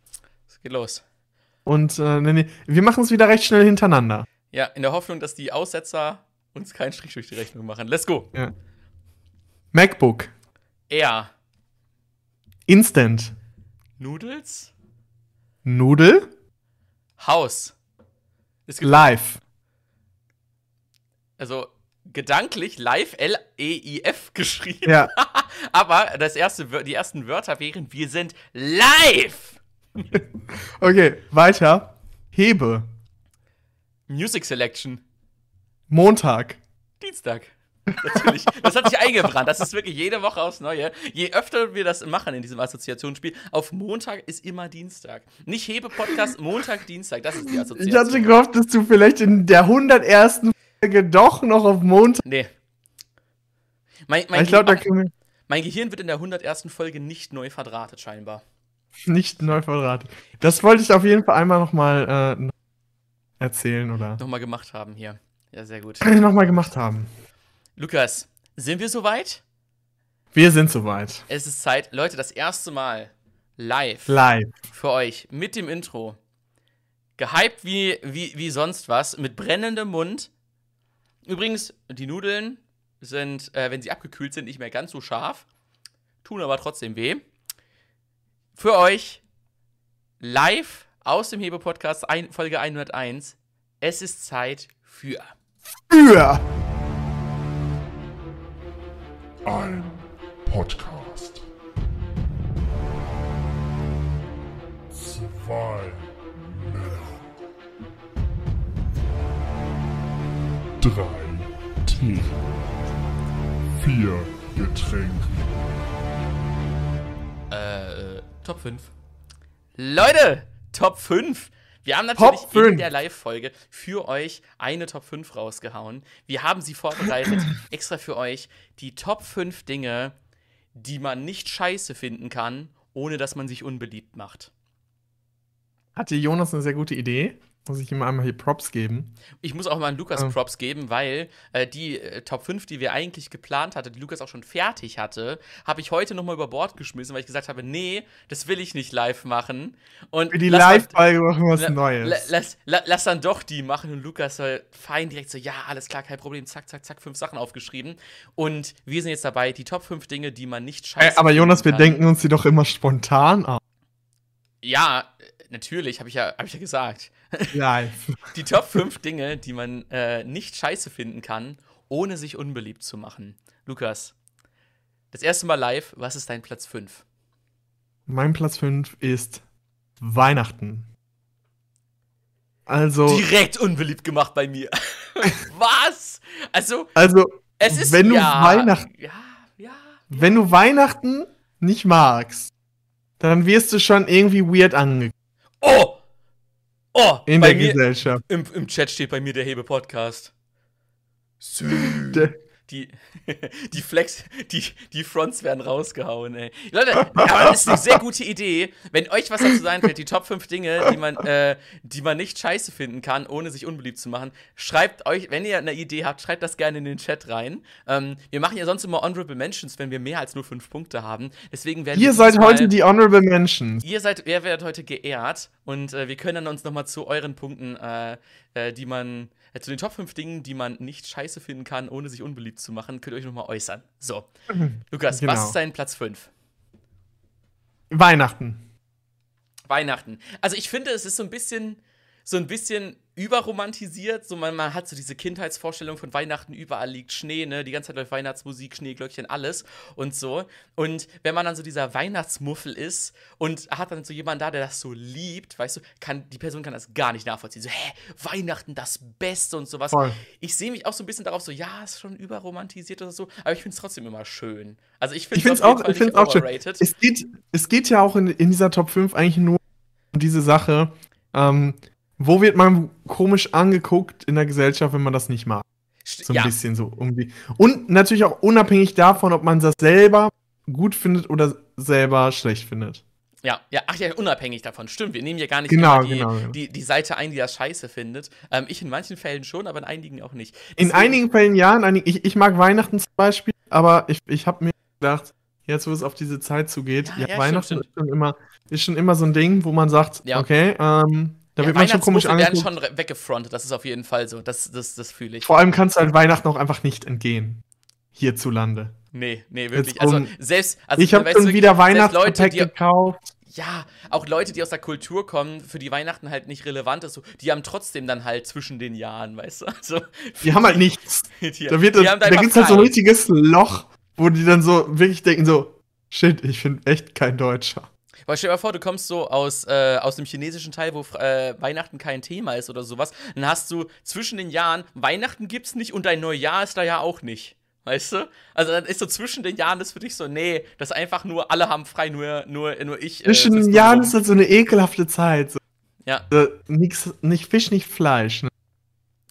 Es geht los. und äh, nee, nee, wir machen es wieder recht schnell hintereinander. Ja, in der Hoffnung, dass die Aussetzer uns keinen Strich durch die Rechnung machen. Let's go. MacBook. Er. Instant. Noodles. Nudel. Haus. Live. also gedanklich live L-E-I-F geschrieben. Ja. *laughs* Aber das erste, die ersten Wörter wären, wir sind live. *laughs* Okay, weiter. Hebe. Music Selection. Montag. Dienstag. Natürlich. Das hat sich eingebrannt. Das ist wirklich jede Woche aufs Neue. Je öfter wir das machen in diesem Assoziationsspiel, auf Montag ist immer Dienstag. Nicht Hebe-Podcast, Montag, Dienstag. Das ist die Ich Assoziation. hatte gehofft, dass du vielleicht in der 101. Folge doch noch auf Montag. Nee. Mein, mein, ich glaube, da können wir mein Gehirn wird in der 101. Folge nicht neu verdrahtet, scheinbar. nicht neu verraten. Das wollte ich auf jeden Fall einmal nochmal äh, erzählen oder Nochmal gemacht haben hier. Ja, sehr gut. *clears throat* nochmal gemacht haben. Lukas, sind wir soweit? Wir sind soweit. Es ist Zeit, Leute, das erste Mal live Live. für euch mit dem Intro. Gehypt wie, wie, wie sonst was, mit brennendem Mund. Übrigens, die Nudeln sind, äh, wenn sie abgekühlt sind, nicht mehr ganz so scharf, tun aber trotzdem weh. Für euch live aus dem Hebe-Podcast, Folge 101. Es ist Zeit für. Für. Ein Podcast. Zwei Männer. Drei Tee. Vier Getränke. Äh, Top 5. Leute, Top 5. Wir haben natürlich Top in 5. der Live-Folge für euch eine Top 5 rausgehauen. Wir haben sie vorbereitet, *clears throat* extra für euch. Die Top 5 Dinge, die man nicht scheiße finden kann, ohne dass man sich unbeliebt macht. Hatte Jonas eine sehr gute Idee. Muss ich ihm einmal hier Props geben. Ich muss auch mal an Lukas Ähm. Props geben, weil äh, die äh, Top 5, die wir eigentlich geplant hatten, die Lukas auch schon fertig hatte, habe ich heute nochmal über Bord geschmissen, weil ich gesagt habe, nee, das will ich nicht live machen. Und Für die Live-Folge machen wir was La- Neues. La, lass, la, lass dann doch die machen und Lukas soll fein direkt so, ja, alles klar, kein Problem, zack, zack, zack, fünf Sachen aufgeschrieben. Und wir sind jetzt dabei, die Top 5 Dinge, die man nicht scheiße Ey, aber Jonas, wir kann. denken uns die doch immer spontan aus. Ja, äh, natürlich, habe ich, ja, hab ich ja gesagt. Live. Die Top 5 Dinge, die man äh, nicht scheiße finden kann, ohne sich unbeliebt zu machen. Lukas, das erste Mal live, was ist dein Platz 5? mein Platz 5 ist Weihnachten. Also, Direkt unbeliebt gemacht bei mir. *laughs* was? Also, also es ist wenn du ja, Weihnachten, Ja, ja. wenn du Weihnachten nicht magst, dann wirst du schon irgendwie weird angeguckt Oh! Oh! in der mir, Gesellschaft. im, Im Chat steht bei mir der Hebe-Podcast. *laughs* Der- Die, *laughs* die Flex, die, die Fronts werden rausgehauen, ey. Leute, aber das ist eine sehr gute Idee. Wenn euch was dazu einfällt, die Top 5 Dinge, die man, äh, die man nicht scheiße finden kann, ohne sich unbeliebt zu machen, schreibt euch, wenn ihr eine Idee habt, schreibt das gerne in den Chat rein. Ähm, wir machen ja sonst immer Honorable Mentions, wenn wir mehr als nur 5 Punkte haben. Deswegen werden wir Ihr seid heute die Honorable Mentions. Ihr seid, ihr werdet heute geehrt und äh, wir können dann uns nochmal zu euren Punkten, äh, äh, die man, äh, zu den Top 5 Dingen, die man nicht scheiße finden kann, ohne sich unbeliebt zu machen, könnt ihr euch nochmal äußern. So. Lukas, Genau. was ist dein Platz 5? Weihnachten. Weihnachten. Also ich finde, es ist so ein bisschen, so ein bisschen überromantisiert. So man, man hat so diese Kindheitsvorstellung von Weihnachten, überall liegt Schnee, ne? Die ganze Zeit läuft Weihnachtsmusik, Schneeglöckchen, alles und so. Und wenn man dann so dieser Weihnachtsmuffel ist und hat dann so jemanden da, der das so liebt, weißt du, kann, die Person kann das gar nicht nachvollziehen. So, hä, Weihnachten, das Beste und sowas. Voll. Ich sehe mich auch so ein bisschen darauf, so, ja, ist schon überromantisiert oder so, aber ich finde es trotzdem immer schön. Also ich finde es auch, ich find's auch schön. Es geht, es geht ja auch in, in dieser Top 5 eigentlich nur um diese Sache, ähm, wo wird man komisch angeguckt in der Gesellschaft, wenn man das nicht mag. So ein ja, bisschen so die. Und natürlich auch unabhängig davon, ob man das selber gut findet oder selber schlecht findet. Ja, ja, ach ja, unabhängig davon. Stimmt, wir nehmen ja gar nicht Genau, die, genau, genau. Die, die Seite ein, die das scheiße findet. Ähm, ich in manchen Fällen schon, aber in einigen auch nicht. In Deswegen- einigen Fällen ja, in einigen, ich, ich mag Weihnachten zum Beispiel, aber ich, ich habe mir gedacht, jetzt wo es auf diese Zeit zugeht, Ja, ja, ja, Weihnachten stimmt, Ist, schon immer, ist schon immer so ein Ding, wo man sagt, Ja. okay, ähm, da ja, wird man schon komisch Weihnachtsmuffel werden angeguckt. schon weggefrontet, das ist auf jeden Fall so. Das, das, das fühle ich. Vor allem kannst du halt Weihnachten auch einfach nicht entgehen. Hierzulande. Nee, nee, wirklich. Also um- selbst. Also, ich habe schon wieder Weihnachtsgepäck gekauft. Ja, auch Leute, die aus der Kultur kommen, für die Weihnachten halt nicht relevant ist, so, die haben trotzdem dann halt zwischen den Jahren, weißt du? Also, Die haben halt *laughs* nichts. die, Da, wird, die da, da gibt's halt so ein richtiges Loch, wo die dann so wirklich denken so, shit, ich bin echt kein Deutscher. Weil stell dir mal vor, du kommst so aus, äh, aus dem chinesischen Teil, wo äh, Weihnachten kein Thema ist oder sowas. Dann hast du zwischen den Jahren, Weihnachten gibt's nicht und dein Neujahr ist da ja auch nicht. Weißt du? Also dann ist so zwischen den Jahren das für dich so, nee, das einfach nur, alle haben frei, nur, nur, nur ich. äh, Zwischen den Jahren rum. ist das so eine ekelhafte Zeit. So, Ja, äh, nix, nicht Fisch, nicht Fleisch. Ne?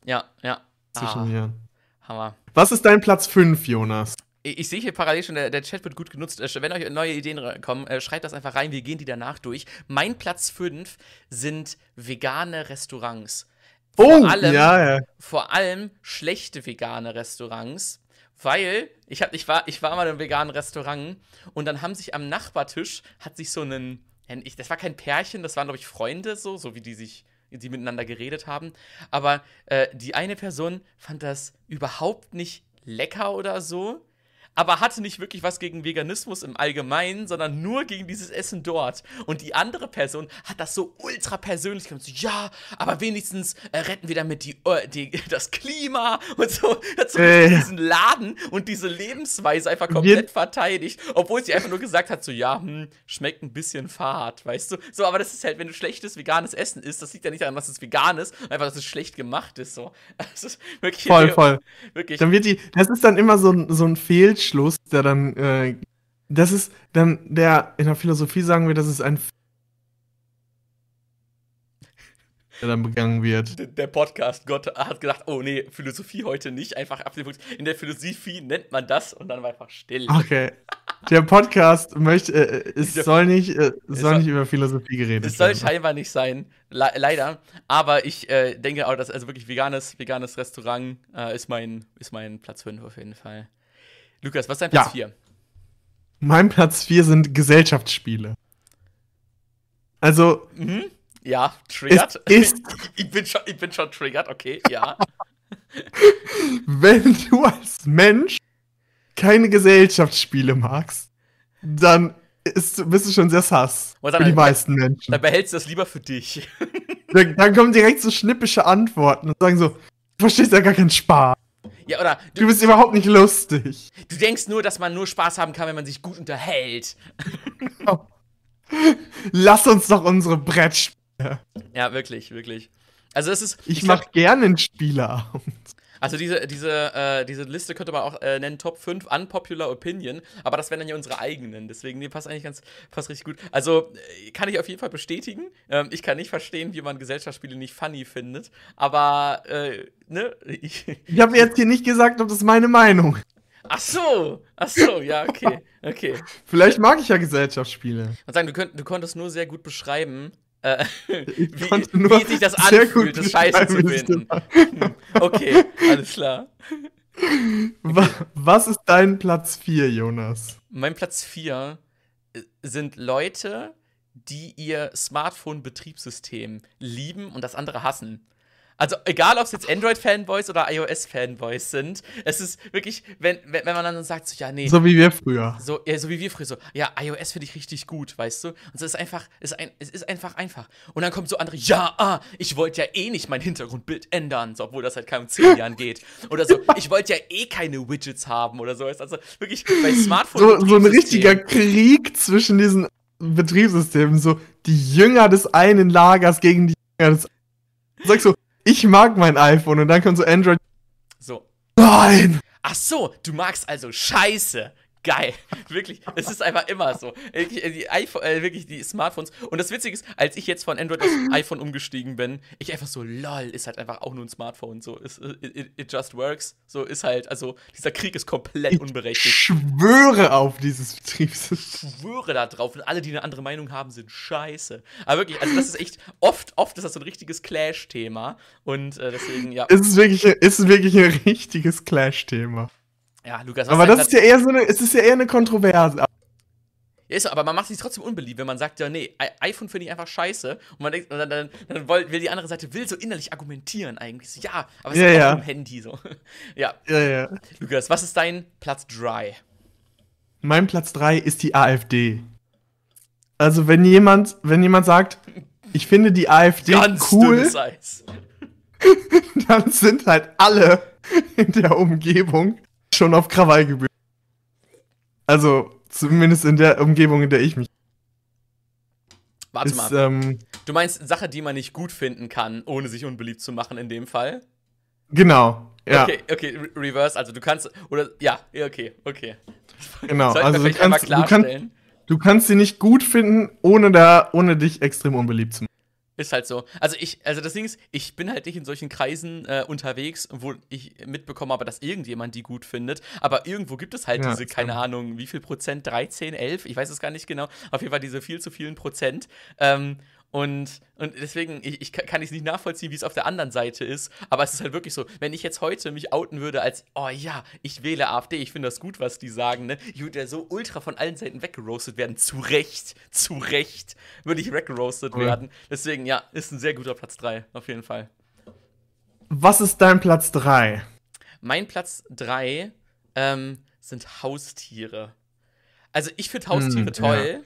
ja, ja. Zwischen Ah, den Jahren. Hammer. Was ist dein Platz 5, Jonas? Ich, sehe hier parallel schon, der, der Chat wird gut genutzt. Äh, Wenn euch neue Ideen kommen, äh, schreibt das einfach rein. Wir gehen die danach durch. Mein Platz 5 sind vegane Restaurants. Oh, allem- ja, ja. Vor allem schlechte vegane Restaurants. Weil ich, hab, ich, war, ich war mal in einem veganen Restaurant und dann haben sich am Nachbartisch, hat sich so ich, das war kein Pärchen, das waren, glaube ich, Freunde so, so wie die sich, die miteinander geredet haben. Aber äh, die eine Person fand das überhaupt nicht lecker oder so, aber hatte nicht wirklich was gegen Veganismus im Allgemeinen, sondern nur gegen dieses Essen dort. Und die andere Person hat das so ultra persönlich gemacht. So, ja, aber wenigstens äh, retten wir damit die, äh, die, *laughs* das Klima und so. Hat so Äh. diesen Laden und diese Lebensweise einfach komplett verteidigt, obwohl sie einfach nur gesagt hat, so, ja, hm, schmeckt ein bisschen fad, weißt du? So, aber das ist halt, wenn du schlechtes veganes Essen isst, das liegt ja nicht daran, dass es vegan ist, einfach, dass es schlecht gemacht ist, so. *laughs* Das ist wirklich, Voll, voll. wirklich. Dann wird die, das ist dann immer so, ein- so ein Fehlschluss, der dann, äh, das ist dann, der in der Philosophie sagen wir, das ist ein F- der dann begangen wird. Der Podcast Gott hat gedacht, oh nee, Philosophie heute nicht, einfach ab dem Punkt. In der Philosophie nennt man das und dann war einfach still. Okay. Der Podcast möchte, äh, es Der- soll nicht, äh, es soll nicht über Philosophie geredet Es soll werden. scheinbar nicht sein, le leider. Aber ich äh, denke auch, dass also wirklich veganes, veganes Restaurant äh, ist, mein, ist mein Platz 5 auf jeden Fall. Lukas, was ist dein Platz Ja. 4? Mein Platz 4 sind Gesellschaftsspiele. Also, Ja, triggert. Ist- *laughs* ich, bin schon, ich bin schon triggert, okay, ja. *laughs* wenn du als Mensch keine Gesellschaftsspiele magst, dann ist, bist du schon sehr sass. Für die meisten Menschen. Dann behältst du das lieber für dich. Dann, dann kommen direkt so schnippische Antworten und sagen so, du verstehst ja gar keinen Spaß. Ja, oder Du du, bist überhaupt nicht lustig. du denkst nur, dass man nur Spaß haben kann, wenn man sich gut unterhält. Lass uns doch unsere Brettspiele. Ja, wirklich, wirklich. Also es ist. Ich, glaub- mach gerne einen Spieleabend. Also diese, diese, äh, diese Liste könnte man auch äh, nennen Top 5 Unpopular Opinion, aber das wären dann ja unsere eigenen, deswegen die passt eigentlich ganz, passt richtig gut. Also äh, kann ich auf jeden Fall bestätigen. Ähm, ich kann nicht verstehen, wie man Gesellschaftsspiele nicht funny findet, aber äh, ne, ich, Ich habe jetzt hier nicht gesagt, ob das meine Meinung. ach so, ach so, ja, okay, okay. Vielleicht mag ich ja Gesellschaftsspiele. Und sagen, du, könnt, du konntest nur sehr gut beschreiben, äh, *laughs* wie, wie sich das anfühlt, gut das Scheiße zu finden. Hm, Okay, alles klar. Wa- Was ist dein Platz 4, Jonas? Mein Platz 4 sind Leute, die ihr Smartphone-Betriebssystem lieben und das andere hassen. Also egal, ob es jetzt Android-Fanboys oder iOS-Fanboys sind, es ist wirklich, wenn, wenn, man dann sagt, so, ja, nee, so, So wie wir früher. ja, so wie wir früher, so, ja, iOS finde ich richtig gut, weißt du? Und es ist einfach, es ist, ein, es ist einfach einfach. Und dann kommt so andere, ja, ah, ich wollte ja eh nicht mein Hintergrundbild ändern, so, obwohl das seit kaum zehn *laughs* Jahren geht. Oder so, ich wollte ja eh keine Widgets haben oder so. Also wirklich bei Smartphone. So, so ein richtiger Krieg zwischen diesen Betriebssystemen. So die Jünger des einen Lagers gegen die Jünger des *laughs* Sagst so, ich mag mein iPhone und dann kommt so Android. So. Nein! Ach so, du magst also Scheiße. Geil. *laughs* Wirklich, es ist einfach immer so. Äh, Die iPhone, äh, wirklich die Smartphones. Und das Witzige ist, als ich jetzt von Android auf *clears throat* iPhone umgestiegen bin, ich einfach so, lol, ist halt einfach auch nur ein Smartphone. So, es- it, it, it just works. So ist halt, also dieser Krieg ist komplett Ich unberechtigt. schwöre auf dieses Betriebssystem. Ich schwöre da drauf und alle, die eine andere Meinung haben, sind scheiße. Aber wirklich, also das ist echt, oft, oft ist das so ein richtiges Clash-Thema. Und äh, deswegen, ja. Es ist wirklich, es ist wirklich ein richtiges Clash-Thema. Ja, Lukas, was Aber das ist ja eher so eine, es ist ja eher eine Kontroverse. Ja, ist so, aber man macht sich trotzdem unbeliebt, wenn man sagt, ja, nee, iPhone finde ich einfach scheiße. Und man denkt, und dann, dann, dann will, die andere Seite will so innerlich argumentieren eigentlich. So, ja, aber es Ja, ist auch ja. nur ein Handy so. *laughs* ja, Ja, ja. Lukas, was ist dein Platz dry? Mein Platz 3 ist die AfD. Also wenn jemand, wenn jemand sagt, ich finde die AfD Ganz cool, *laughs* dann sind halt alle in der Umgebung schon auf Krawall gebühren. Also zumindest in der Umgebung, in der ich mich. Warte Ist, mal. ähm, Du meinst Sache, die man nicht gut finden kann, ohne sich unbeliebt zu machen in dem Fall? genau. Ja, Okay, okay, re reverse, also du kannst, oder, ja, okay, okay. genau. Also du kannst, du, kannst, du kannst sie nicht gut finden, ohne da, ohne dich extrem unbeliebt zu machen. Ist halt so. Also ich, also das Ding ist, ich bin halt nicht in solchen Kreisen äh, unterwegs, wo ich mitbekomme habe, dass irgendjemand die gut findet. Aber irgendwo gibt es halt Ja, diese, keine. Ahnung, wie viel Prozent? 13, 11? Ich weiß es gar nicht genau. Auf jeden Fall diese viel zu vielen Prozent. Ähm, und, und deswegen, ich, ich kann es nicht nachvollziehen, wie es auf der anderen Seite ist. Aber es ist halt wirklich so, wenn ich jetzt heute mich outen würde als, oh ja, ich wähle AfD, ich finde das gut, was die sagen, ne? Ich würde ja so ultra von allen Seiten weggeroastet werden. Zu Recht, zu Recht würde ich weggeroastet Cool. werden. Deswegen, ja, ist ein sehr guter Platz 3, auf jeden Fall. Was ist dein Platz 3? Mein Platz 3 ähm, sind Haustiere. Also ich finde Haustiere Hm, toll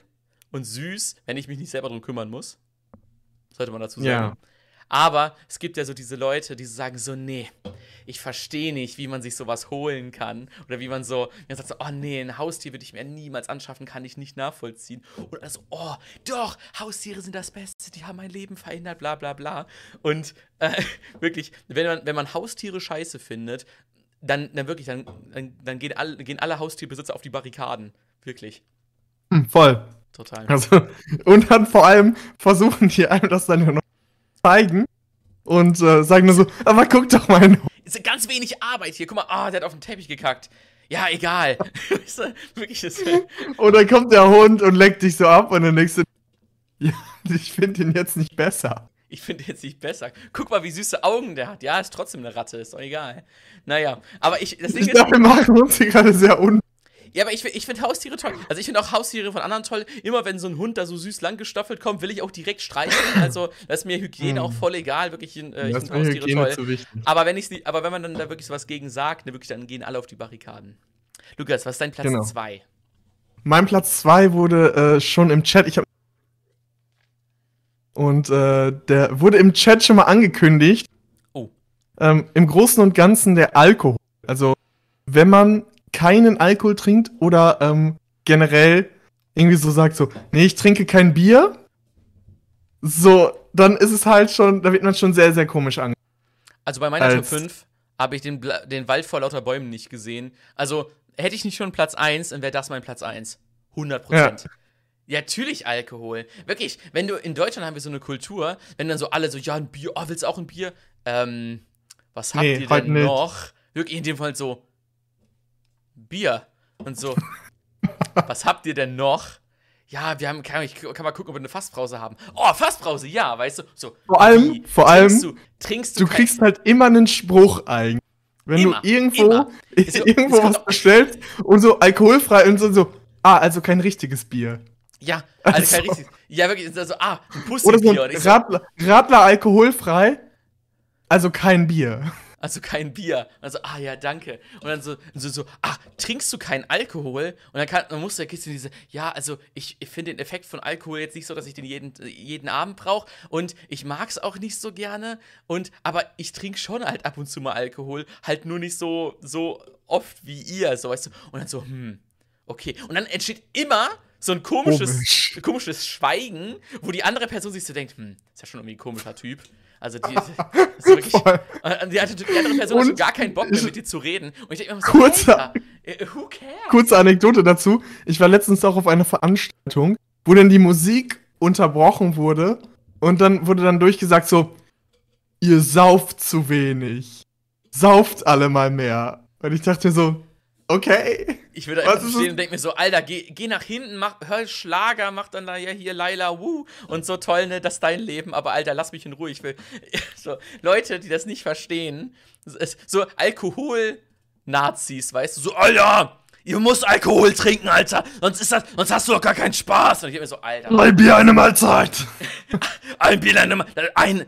und süß, wenn ich mich nicht selber drum kümmern muss. Sollte man dazu Ja. sagen. Aber es gibt ja so diese Leute, die so sagen so, nee, ich verstehe nicht, wie man sich sowas holen kann. Oder wie man so, man sagt so, oh nee, ein Haustier würde ich mir niemals anschaffen, kann ich nicht nachvollziehen. Und also, oh, doch, Haustiere sind das Beste, die haben mein Leben verändert, bla bla bla. Und äh, *laughs* wirklich, wenn man, wenn man Haustiere scheiße findet, dann, dann wirklich, dann, dann, dann gehen, alle, gehen alle Haustierbesitzer auf die Barrikaden. Wirklich. Hm, voll. Total. Also, und dann vor allem versuchen die einem das dann nur noch zu zeigen und äh, sagen nur so, aber guck doch mal. Ist ganz wenig Arbeit hier. Guck mal, ah, der hat auf den Teppich gekackt. Ja, egal. *laughs* Wirklich, das, *laughs* Und dann kommt der Hund und leckt dich so ab und denkst du, *laughs* ja, ich finde ihn jetzt nicht besser. ich finde jetzt nicht besser. Guck mal, wie süße Augen der hat. Ja, ist trotzdem eine Ratte, ist doch egal. Naja, aber ich, das Ding Ich ist, glaube, wir machen uns hier gerade sehr un... ja, aber ich, ich finde Haustiere toll. Also ich finde auch Haustiere von anderen toll. Immer wenn so ein Hund da so süß langgestaffelt kommt, will ich auch direkt streicheln. *laughs* Also, das ist mir Hygiene auch voll egal. Wirklich, äh, ich Das finde Haustiere Hygiene toll. zu wichtig. Aber wenn nicht, aber wenn man dann da wirklich sowas gegen sagt, ne, wirklich, dann gehen alle auf die Barrikaden. Lukas, was ist dein Platz Genau. 2? Mein Platz 2 wurde äh, schon im Chat, ich habe und äh, der wurde im Chat schon mal angekündigt. Oh. Ähm, Im Großen und Ganzen der Alkohol. Also, wenn man keinen Alkohol trinkt oder ähm, generell irgendwie so sagt so, nee, ich trinke kein Bier, so, dann ist es halt schon, da wird man schon sehr, sehr komisch ange. Also bei meiner Top Als- 5 habe ich den, den Wald vor lauter Bäumen nicht gesehen. Also hätte ich nicht schon Platz 1, dann wäre das mein Platz 1. 100 Prozent. Ja. natürlich Alkohol. Wirklich, wenn du in Deutschland haben wir so eine Kultur, wenn dann so alle so, ja, ein Bier, oh, willst du auch ein Bier? Ähm, was habt Nee, ihr heute denn nicht. noch? Wirklich in dem Fall so, Bier. Und so, *laughs* was habt ihr denn noch? Ja, wir haben, kann, ich kann mal gucken, ob wir eine Fassbrause haben. Oh, Fassbrause, ja, weißt du. So, Vor allem- wie? vor allem, du, trinkst du, Du kriegst halt immer einen Spruch eigentlich. Wenn Immer, du irgendwo, immer. *laughs* Irgendwo was bestellst und so alkoholfrei und so, so, ah, also kein richtiges Bier. Ja, *laughs* also Also- kein richtiges. Ja, wirklich, also, ah, ein Oder so Pussybier. Ein Radler, Radler alkoholfrei, also kein Bier. Also kein Bier. Und so, ah ja, danke. Und dann so, so, so ah, trinkst du keinen Alkohol? Und dann, kann, dann du ja bisschen diese, ja, also ich, ich finde den Effekt von Alkohol jetzt nicht so, dass ich den jeden, jeden Abend brauche. Und ich mag es auch nicht so gerne. Und, aber ich trinke schon halt ab und zu mal Alkohol. Halt nur nicht so, so oft wie ihr, so weißt du. Und dann so, hm, okay. Und dann entsteht immer so ein komisches, Komisch. komisches Schweigen, wo die andere Person sich so denkt, hm, ist ja schon irgendwie ein komischer Typ. Also *laughs* die, ist wirklich, äh, die, andere- die andere Person hat Und gar keinen Bock mehr mit dir zu reden. Und ich denke mir immer so, Alter, äh, who cares? Kurze Anekdote dazu. Ich war letztens auch auf einer Veranstaltung, wo dann die Musik unterbrochen wurde und dann wurde dann durchgesagt so, ihr sauft zu wenig. Sauft alle mal mehr. Und ich dachte mir so, okay. Ich würde Was einfach ist stehen und denke mir so, Alter, geh, geh nach hinten, mach, hör Schlager, mach dann da ja hier Laila, wuh, und so toll, ne, das ist dein Leben, aber Alter, lass mich in Ruhe, ich will, *laughs* so, Leute, die das nicht verstehen, so Alkohol-Nazis, weißt du, so, Alter, ihr müsst Alkohol trinken, Alter, sonst ist das, sonst hast du doch gar keinen Spaß, und ich denke mir so, Alter, Drei Bier, eine Mahlzeit. *laughs* ein Bier, ein, ein,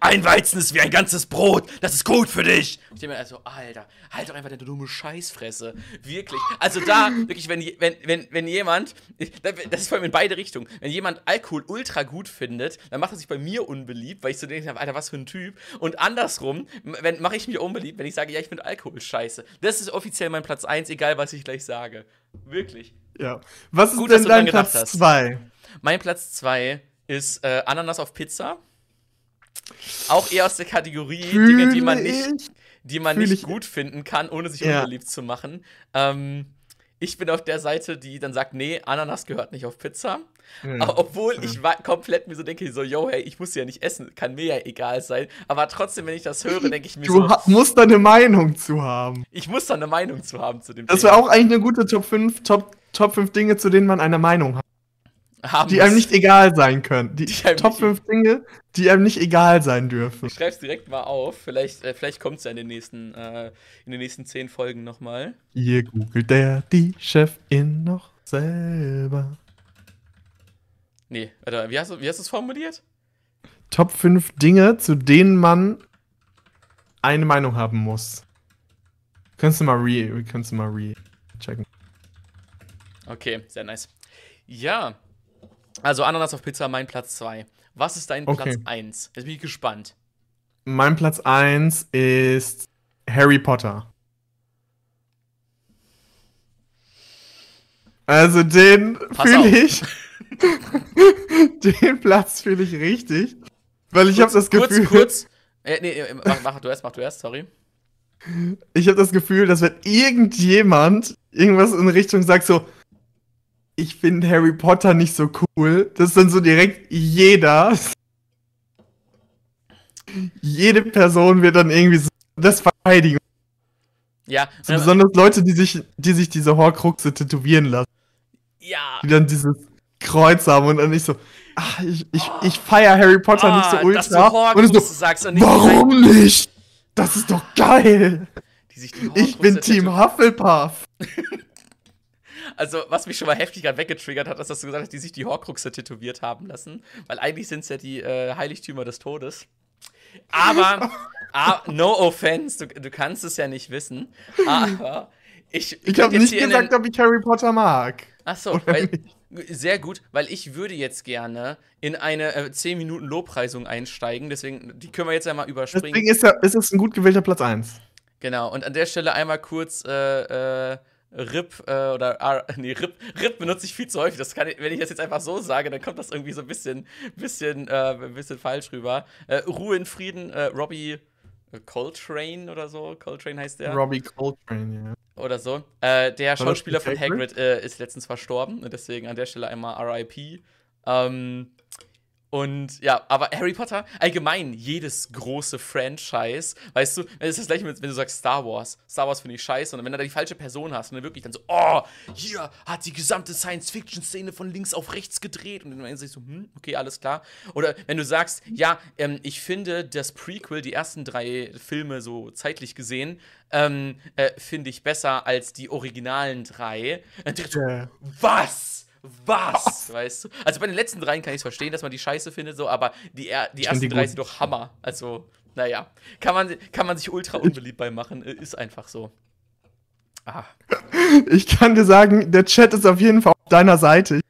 ein Weizen ist wie ein ganzes Brot. Das ist gut für dich. Ich denke mir also, Alter, halt doch einfach deine dumme Scheißfresse. Wirklich. Also da, wirklich, wenn, wenn, wenn, wenn jemand, das ist vor allem in beide Richtungen, wenn jemand Alkohol ultra gut findet, dann macht er sich bei mir unbeliebt, weil ich so denke, Alter, was für ein Typ. Und andersrum, wenn mache ich mich unbeliebt, wenn ich sage, ja, ich finde Alkohol scheiße. Das ist offiziell mein Platz 1, egal was ich gleich sage. Wirklich. Ja. Was ist Gut, denn dein Platz hast. 2? Mein Platz 2 ist äh, Ananas auf Pizza. Auch eher aus der Kategorie Dinge, die man nicht, die man Fühl nicht ich. gut finden kann, ohne sich Ja. unbeliebt zu machen. Ähm, Ich bin auf der Seite, die dann sagt, nee, Ananas gehört nicht auf Pizza. Aber obwohl ich wa- komplett mir so denke, so, yo, hey, ich muss ja nicht essen, kann mir ja egal sein. Aber trotzdem, wenn ich das höre, denke ich mir Du so, ha- musst da eine Meinung zu haben. ich muss da eine Meinung zu haben zu dem Das wäre auch eigentlich eine gute Top 5, Top, Top 5 Dinge, zu denen man eine Meinung hat. Haben Die einem muss. nicht egal sein können. Die, Die einem Top nicht- 5 Dinge, die einem nicht egal sein dürfen. Ich schreib's direkt mal auf. Vielleicht, äh, vielleicht kommt's ja in den nächsten, äh, in den nächsten zehn Folgen nochmal. Hier googelt der die Chefin noch selber. Nee, warte, wie hast du wie hast du es formuliert? Top 5 Dinge, zu denen man eine Meinung haben muss. Kannst du mal re, kannst du mal re checken. Okay, sehr nice. Ja. Also Ananas auf Pizza, mein Platz 2. Was ist dein Okay. Platz 1? Jetzt bin ich gespannt. Mein Platz 1 ist Harry Potter. Also den fühle ich. *laughs* den Platz fühle ich richtig. Weil ich habe das Gefühl, Kurz, kurz. Äh, nee, äh, mach, mach du erst, mach du erst, sorry. ich habe das Gefühl, dass wenn irgendjemand irgendwas in Richtung sagt, so, ich finde Harry Potter nicht so cool, dass dann so direkt jeder, jede Person wird dann irgendwie so das verteidigen. Ja, So äh, besonders Leute, die sich, die sich diese Horcruxe tätowieren lassen, ja. die dann dieses Kreuz haben und dann nicht so, ach, ich, ich, ich feiere Harry Potter nicht so Ah, ultra. dass du und Horcruxe ich so, sagst und nicht warum nicht? Das ist doch geil. Ich bin Team. Hufflepuff. Also, was mich schon mal heftig gerade weggetriggert hat, ist, dass du gesagt hast, die sich die Horcruxe tätowiert haben lassen. Weil eigentlich sind es ja die äh, Heiligtümer des Todes. Aber, *laughs* ah, no offense, du, du kannst es ja nicht wissen. Aber ich. Ich habe jetzt nicht gesagt, ob ich Harry Potter mag. Ach so, weil, sehr gut, weil ich würde jetzt gerne in eine äh, 10 Minuten Lobpreisung einsteigen. Deswegen, die können wir jetzt einmal überspringen. Deswegen ist, ja, ist es ein gut gewählter Platz 1. Genau, und an der Stelle einmal kurz äh, äh, RIP äh, oder R, *laughs* nee, RIP, RIP benutze ich viel zu häufig. Das kann ich, wenn ich das jetzt einfach so sage, dann kommt das irgendwie so ein bisschen, bisschen, äh, ein bisschen falsch rüber. Äh, Ruhe in Frieden, äh, Robbie äh, Coltrane oder so. Coltrane heißt der. Robbie Coltrane, ja. oder so. Äh, der Schauspieler von Hagrid? Hagrid ist letztens verstorben. Und deswegen an der Stelle einmal RIP. Ähm, und ja, aber Harry Potter, allgemein, jedes große Franchise, weißt du, es ist das gleiche, wenn du sagst Star Wars. Star Wars finde ich scheiße. Und wenn du da die falsche Person hast und dann wirklich dann so, oh, hier hat die gesamte Science-Fiction-Szene von links auf rechts gedreht. Und dann denkst du so, hm, okay, alles klar. Oder wenn du sagst, ja, ähm, ich finde das Prequel, die ersten drei Filme so zeitlich gesehen, ähm, äh, finde ich besser als die originalen drei. Dann so, Ja. was? Was? *laughs* Weißt du? Also bei den letzten dreien kann ich es verstehen, dass man die scheiße findet, so, aber die, er die ersten die drei sind doch Hammer. Also, naja. Kann man, kann man sich ultra unbeliebt bei machen. äh, Ist einfach so. Ah. Ich kann dir sagen, der Chat ist auf jeden Fall auf deiner Seite.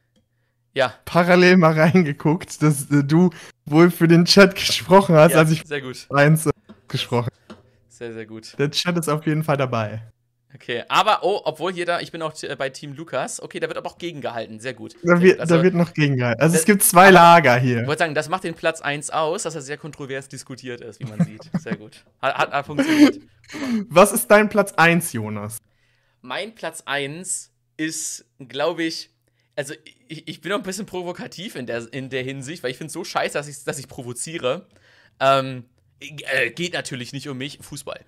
Ja, Parallel mal reingeguckt, dass äh, du wohl für den Chat gesprochen hast, ja als ich sehr gut. eins gesprochen Sehr, sehr gut. Der Chat ist auf jeden Fall dabei. Okay, aber, oh, obwohl hier da, ich bin auch äh, bei Team Lukas. Okay, da wird aber auch gegengehalten. Sehr gut. Da wird. Also, da wird noch gegengehalten. Also es das- gibt zwei Lager hier. ich wollte sagen, das macht den Platz 1 aus, dass er sehr kontrovers diskutiert ist, wie man sieht. Sehr gut. Hat, hat, hat funktioniert. Was ist dein Platz 1, Jonas? Mein Platz 1 ist, glaube ich, also ich, ich bin noch ein bisschen provokativ in der, in der Hinsicht, weil ich finde es so scheiße, dass ich, dass ich provoziere. Ähm, äh, geht natürlich nicht um mich, Fußball.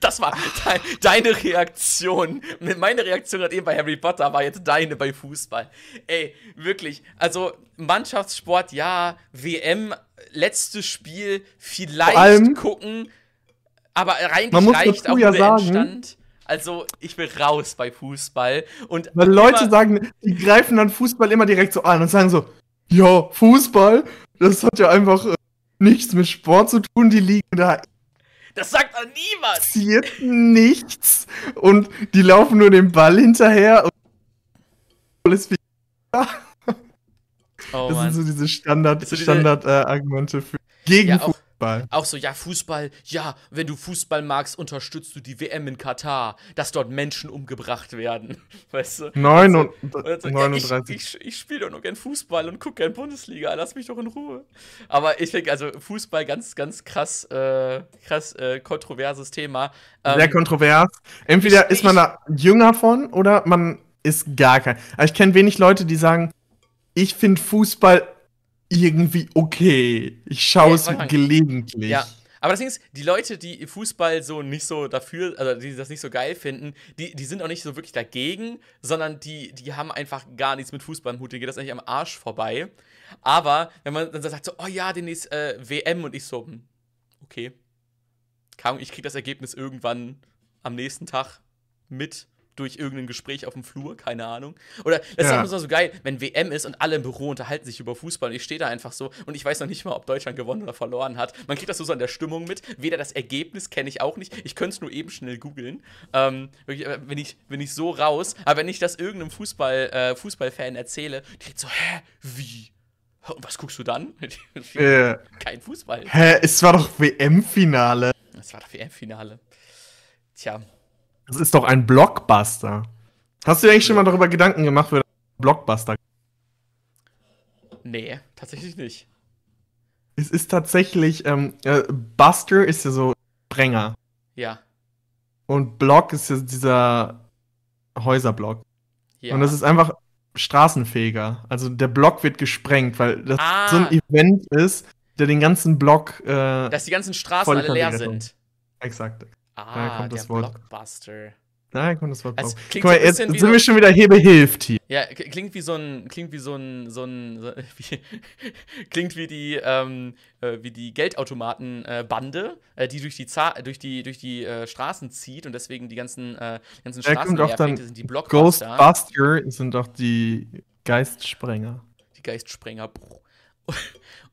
Das war de deine Reaktion. Meine Reaktion gerade eben bei Harry Potter war jetzt deine bei Fußball. Ey, wirklich. Also, Mannschaftssport, ja. WM, letztes Spiel, vielleicht allem- gucken. Aber muss reicht auch ja der sagen- Endstand. Also, ich will raus bei Fußball. Und Weil Leute sagen, die greifen dann Fußball immer direkt so an und sagen so, ja, Fußball, das hat ja einfach äh, nichts mit Sport zu tun, die liegen da Das sagt doch niemand. passiert nichts und die laufen nur dem Ball hinterher und alles wie *laughs* Oh das Mann. sind so diese Standard, So diese- Standard äh, für gegen Ja, auch- Fußball. Auch so, ja, Fußball, ja, wenn du Fußball magst, unterstützt du die WM in Katar, dass dort Menschen umgebracht werden. *laughs* Weißt du? Neun Und und, Und dann so, ja, 39. ich, ich, ich spiele doch nur gern Fußball und gucke gern Bundesliga, lass mich doch in Ruhe. Aber ich denke, also Fußball ganz, ganz krass, äh, krass äh, kontroverses Thema. Ähm, Sehr kontrovers. Entweder ich- ist man da jünger von oder man ist gar kein. Aber ich kenne wenig Leute, die sagen, ich finde Fußball irgendwie okay. Ich schaue Ja, es mal. gelegentlich. Ja. Aber das Ding ist, die Leute, die Fußball so nicht so dafür, also die das nicht so geil finden, die, die sind auch nicht so wirklich dagegen, sondern die, die haben einfach gar nichts mit Fußball im Hut. Denen geht das eigentlich am Arsch vorbei. Aber wenn man dann sagt so, oh ja, demnächst äh, WM und ich so, hm, okay. Ich krieg das Ergebnis irgendwann am nächsten Tag mit durch irgendein Gespräch auf dem Flur, keine Ahnung. Oder das Ja. ist auch so geil, wenn WM ist und alle im Büro unterhalten sich über Fußball und ich stehe da einfach so und ich weiß noch nicht mal, ob Deutschland gewonnen oder verloren hat. Man kriegt das so, so an der Stimmung mit. Weder das Ergebnis kenne ich auch nicht. Ich könnte es nur eben schnell googeln. Ähm, äh, wenn ich, wenn ich so raus, aber wenn ich das irgendeinem Fußball, äh, Fußballfan erzähle, direkt so, hä, wie? Und was guckst du dann? *laughs* Äh, Kein Fußball. hä, es war doch WM-Finale. Das war das WM-Finale. Tja. Das ist doch ein Blockbuster. Hast du dir eigentlich schon mal darüber Gedanken gemacht, für Blockbuster? Nee, tatsächlich nicht. Es ist tatsächlich, ähm, äh, Buster ist ja so Sprenger. Ja. Und Block ist ja dieser Häuserblock. ja. Und das ist einfach straßenfähiger. Also der Block wird gesprengt, weil das Ah. so ein Event ist, der den ganzen Block. Äh, Dass die ganzen Straßen alle leer sind. exakt. Ah, kommt der das Wort. Blockbuster. Da kommt das Wort Also, Guck mal, jetzt sind so- wir schon wieder Hebe hilft hier. Ja, klingt wie so ein, klingt wie so ein, so ein, so, *laughs* wie, klingt wie die, ähm, äh, wie die Geldautomaten-Bande, äh, die durch die, Za durch die, durch die äh, Straßen zieht und deswegen die ganzen, äh, ganzen Da Straßen kommt leer dann sind die Blockbuster, Ghostbuster sind doch die Geistsprenger. die Geistsprenger.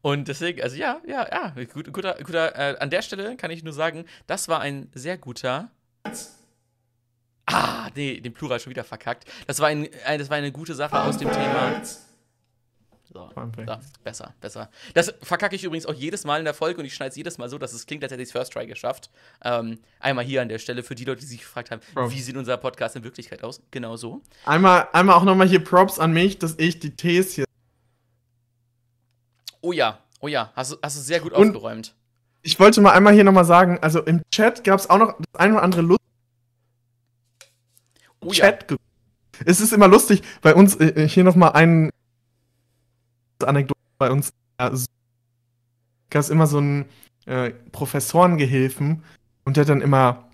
Und deswegen, also ja, ja, ja, gut, guter, guter, äh, an der Stelle kann ich nur sagen, das war ein sehr guter. Ah, nee, den Plural schon wieder verkackt. Das war, ein, ein, das war eine gute Sache aus dem Thema. So, da, besser, besser. Das verkacke ich übrigens auch jedes Mal in der Folge und ich schneide es jedes Mal so, dass es klingt, als hätte ich es First Try geschafft. Ähm, einmal hier an der Stelle für die Leute, die sich gefragt haben, Props. wie sieht unser Podcast in Wirklichkeit aus? Genau so. Einmal, einmal auch nochmal hier Props an mich, dass ich die Tees hier. Oh ja, oh ja, hast, du- hast du sehr gut Und- aufgeräumt. Ich wollte mal einmal hier nochmal sagen, also im Chat gab es auch noch das ein oder andere Lust Oh ja. Chat. ge- Es ist immer lustig, bei uns, äh, hier nochmal ein Anekdote bei uns. Ja, so- gab es immer so einen äh, Professorengehilfen und der hat dann immer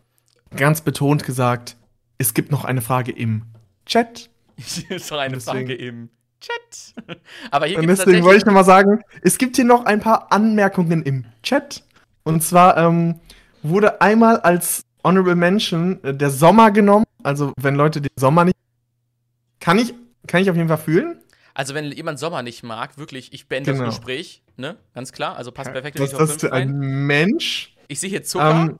ganz betont gesagt, es gibt noch eine Frage im Chat. *laughs* ist doch eine Deswegen- Frage im Chat. *laughs* Aber hier Und gibt es deswegen wollte ich nochmal sagen, es gibt hier noch ein paar Anmerkungen im Chat. Und zwar ähm, wurde einmal als Honorable Mention äh, der Sommer genommen. Also wenn Leute den Sommer nicht. Kann ich, kann ich auf jeden Fall fühlen. Also, wenn jemand Sommer nicht mag, wirklich, ich beende Genau. das Gespräch, ne? Ganz klar. Also passt perfekt Was ist das 5 für ein rein. Mensch? Ich sehe hier Zucker. Ähm,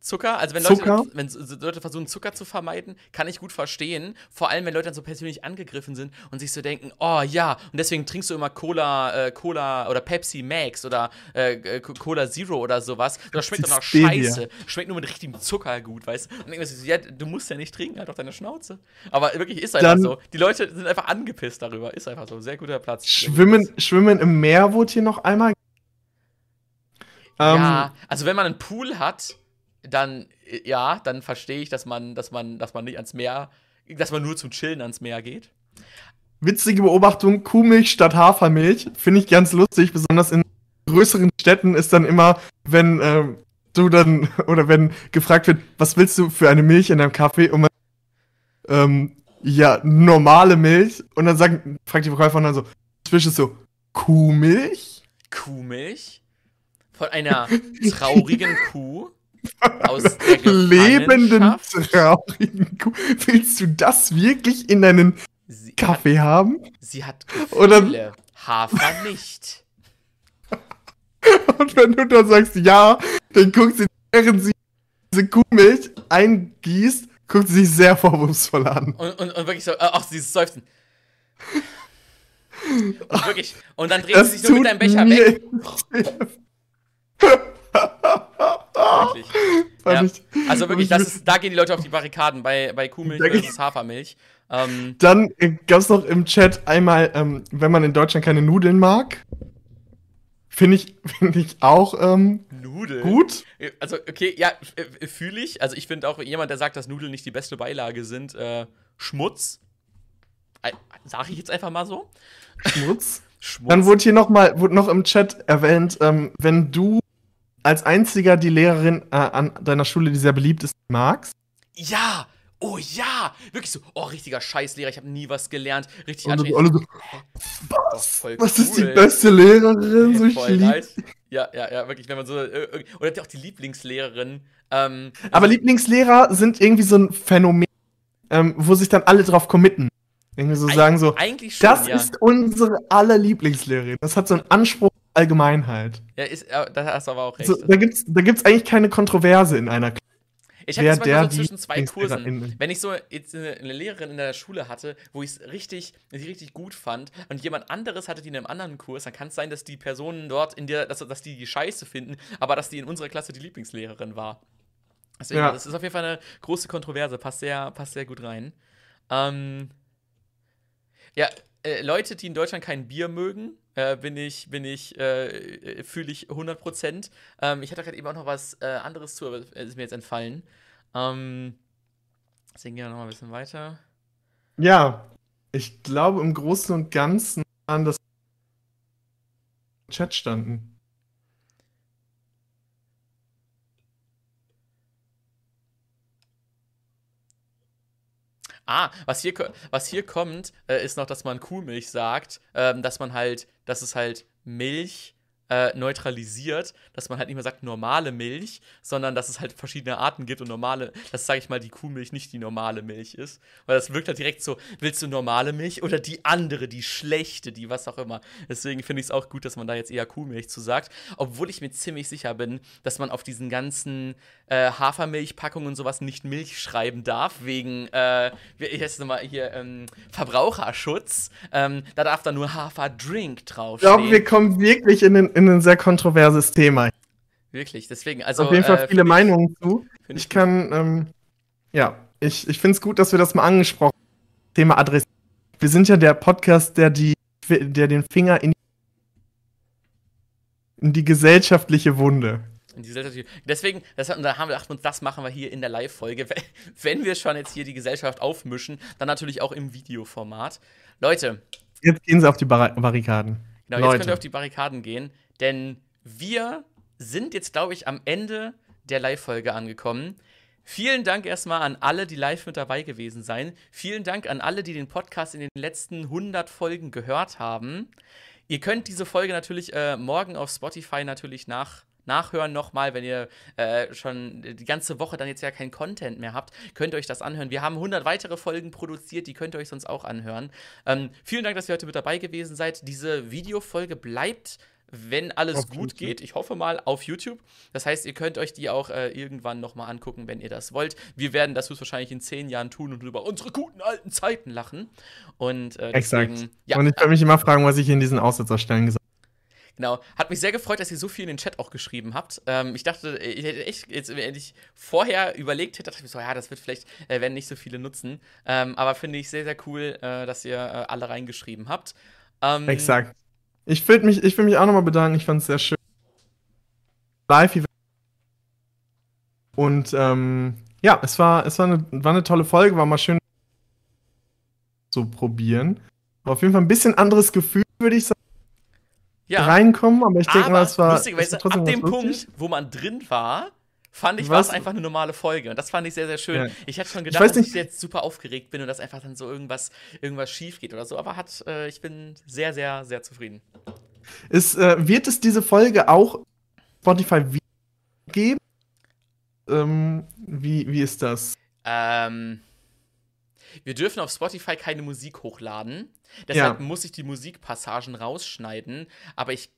Zucker, also wenn Zucker? Leute, wenn Leute versuchen, Zucker zu vermeiden, kann ich gut verstehen. Vor allem, wenn Leute dann so persönlich angegriffen sind und sich so denken, oh ja, und deswegen trinkst du immer Cola, äh, Cola oder Pepsi Max oder äh, äh, Cola Zero oder sowas. Das schmeckt doch Stevia. Scheiße. Schmeckt nur mit richtigem Zucker gut, weißt du? Und mir so, ja, du musst ja nicht trinken, halt auf deine Schnauze. Aber wirklich ist einfach Dann- so. Die Leute sind einfach angepisst darüber. Ist einfach so. Sehr guter Platz. Schwimmen. Schwimmen im Meer wurde hier noch einmal. Ähm, ja, also wenn man einen Pool hat, dann ja, dann verstehe ich, dass man, dass man, dass man nicht ans Meer, dass man nur zum Chillen ans Meer geht. Witzige Beobachtung: Kuhmilch statt Hafermilch. Finde ich ganz lustig. Besonders in größeren Städten ist dann immer, wenn ähm, du dann, *laughs* oder wenn gefragt wird, was willst du für eine Milch in deinem Kaffee? Und man, ähm, ja, normale Milch. Und dann sagt, fragt die Verkäuferin dann so, zwischen so, Kuhmilch? Kuhmilch von einer traurigen *laughs* Kuh aus der Lebenden, traurigen Kuh. Willst du das wirklich in deinen Sie, Kaffee haben? sie hat Oder- Gefühle, Hafer nicht. *laughs* Und wenn du dann sagst, ja, dann guckt sie, während sie diese Kuhmilch eingießt, guckt sie sich sehr vorwurfsvoll an. Und, und, und wirklich so, äh, ach, dieses Seufzen. *laughs* Und wirklich, und dann dreht sie sich nur mit deinem Becher weg. Wirklich. *laughs* Ja. Also wirklich, das ist, da gehen die Leute auf die Barrikaden bei, bei Kuhmilch versus Hafermilch. Ähm, Dann äh, gab es noch im Chat einmal, ähm, wenn man in Deutschland keine Nudeln mag. Finde ich, *laughs* finde ich auch ähm, Nudeln. gut. Also, okay, ja, fühle ich. Also, ich finde auch jemand, der sagt, dass Nudeln nicht die beste Beilage sind, äh, Schmutz. Äh, Sag ich jetzt einfach mal so. Schmutz. *laughs* Schmutz. Dann wurde hier noch mal, wurde noch im Chat erwähnt, ähm, wenn du als einziger die Lehrerin äh, an deiner Schule, die sehr beliebt ist, magst. ja! Oh ja! Wirklich so, oh, richtiger Scheißlehrer, ich habe nie was gelernt. Richtig Und anstrengend. alle so, Boah, voll was ist die cool. beste Lehrerin? So, ich nice. Ja, ja, ja, wirklich, wenn man so. Äh, äh, oder auch die Lieblingslehrerin. Ähm, Aber Lieblingslehrer sind irgendwie so ein Phänomen, ähm, wo sich dann alle drauf committen. Irgendwie so eig- sagen so, Eigentlich schon, das ja. ist unsere aller Lieblingslehrerin. Das hat so einen Anspruch Allgemeinheit. ja, ist, da hast du aber auch recht. So, da gibt's, da gibt's eigentlich keine Kontroverse in einer Klasse. Ich hatte das manchmal so zwischen zwei Kursen. Wenn ich so eine, Lehrerin in der Schule hatte, wo ich es richtig, richtig gut fand und jemand anderes hatte die in einem anderen Kurs, dann kann es sein, dass die Personen dort in der, dass, dass die die Scheiße finden, aber dass die in unserer Klasse die Lieblingslehrerin war. Deswegen, Ja. das ist auf jeden Fall eine große Kontroverse, passt sehr, passt sehr gut rein. Ähm, ja, äh, Leute, die in Deutschland kein Bier mögen, äh, bin ich, bin ich, äh, fühle ich 100%. Ähm, ich hatte gerade eben auch noch was äh, anderes zu, aber ist mir jetzt entfallen. Ähm, deswegen gehen wir noch mal ein bisschen weiter. Ja, ich glaube im Großen und Ganzen an das Chat standen. Ah, was hier, was hier kommt, äh, ist noch, dass man Kuhmilch sagt, ähm, dass man halt, dass es halt Milch äh, neutralisiert, dass man halt nicht mehr sagt normale Milch, sondern dass es halt verschiedene Arten gibt und normale, dass, sage ich mal, die Kuhmilch nicht die normale Milch ist. Weil das wirkt halt direkt so, willst du normale Milch oder die andere, die schlechte, die was auch immer. Deswegen finde ich es auch gut, dass man da jetzt eher Kuhmilch zu sagt. Obwohl ich mir ziemlich sicher bin, dass man auf diesen ganzen äh, Hafermilchpackungen und sowas nicht Milch schreiben darf, wegen, äh, ich jetzt nochmal hier, ähm, Verbraucherschutz. Ähm, da darf dann nur Haferdrink Ich draufstehen. glaube, wir kommen wirklich in ein, in ein sehr kontroverses Thema. Wirklich, deswegen, also. Auf jeden Fall äh, viele ich- Meinungen zu. Ich kann, ähm, ja, ich, ich finde es gut, dass wir das mal angesprochen haben. Thema adressieren. Wir sind ja der Podcast, der, die, der den Finger in, in die gesellschaftliche Wunde. Die Deswegen, das, da haben wir gedacht, uns, das machen wir hier in der Live-Folge. Wenn wir schon jetzt hier die Gesellschaft aufmischen, dann natürlich auch im Videoformat. Leute, Jetzt gehen sie auf die Bar Barrikaden. Genau, jetzt Leute. könnt ihr auf die Barrikaden gehen, denn wir sind jetzt, glaube ich, am Ende der Live-Folge angekommen. Vielen Dank erstmal an alle, die live mit dabei gewesen sein. Vielen Dank an alle, die den Podcast in den letzten 100 Folgen gehört haben. Ihr könnt diese Folge natürlich äh, morgen auf Spotify natürlich nach, nachhören nochmal, wenn ihr äh, schon die ganze Woche dann jetzt ja kein Content mehr habt, könnt ihr euch das anhören. Wir haben 100 weitere Folgen produziert, die könnt ihr euch sonst auch anhören. Ähm, vielen Dank, dass ihr heute mit dabei gewesen seid. Diese Videofolge bleibt, wenn alles Auf gut YouTube. geht, ich hoffe mal, auf YouTube. Das heißt, ihr könnt euch die auch äh, irgendwann nochmal angucken, wenn ihr das wollt. Wir werden das höchstwahrscheinlich in zehn Jahren tun und über unsere guten alten Zeiten lachen. Und äh, Exakt. deswegen, ja, Und ich kann mich immer fragen, was ich in diesen Aussetzerstellen gesagt Genau. Hat mich sehr gefreut, dass ihr so viel in den Chat auch geschrieben habt. Ähm, ich dachte, ich hätte echt, jetzt, wenn ich vorher überlegt hätte, dachte ich mir so, ja, das wird vielleicht, äh, werden nicht so viele nutzen. Ähm, aber finde ich sehr, sehr cool, äh, dass ihr äh, alle reingeschrieben habt. Ähm, habe. Exakt. Ich will mich, ich will mich auch nochmal bedanken. Ich fand es sehr schön. Live. Und ähm, ja, es war, es war eine, war eine tolle Folge, war mal schön zu probieren. War auf jeden Fall ein bisschen anderes Gefühl, würde ich sagen, Ja, reinkommen, aber ich denke mal, es war. lustigerweise, ab dem lustig. Punkt, wo man drin war, fand ich, war es einfach eine normale Folge. Und das fand ich sehr, sehr schön. Ja. Ich hätte schon Ich gedacht, weiß dass ich jetzt super aufgeregt bin und dass einfach dann so irgendwas, irgendwas schief geht oder so. Aber hat, äh, ich bin sehr, sehr, sehr zufrieden. Ist, äh, wird es diese Folge auch Spotify geben? Ähm, wie, wie ist das? Ähm, wir dürfen auf Spotify keine Musik hochladen. Deshalb Ja. muss ich die Musikpassagen rausschneiden. Aber ich,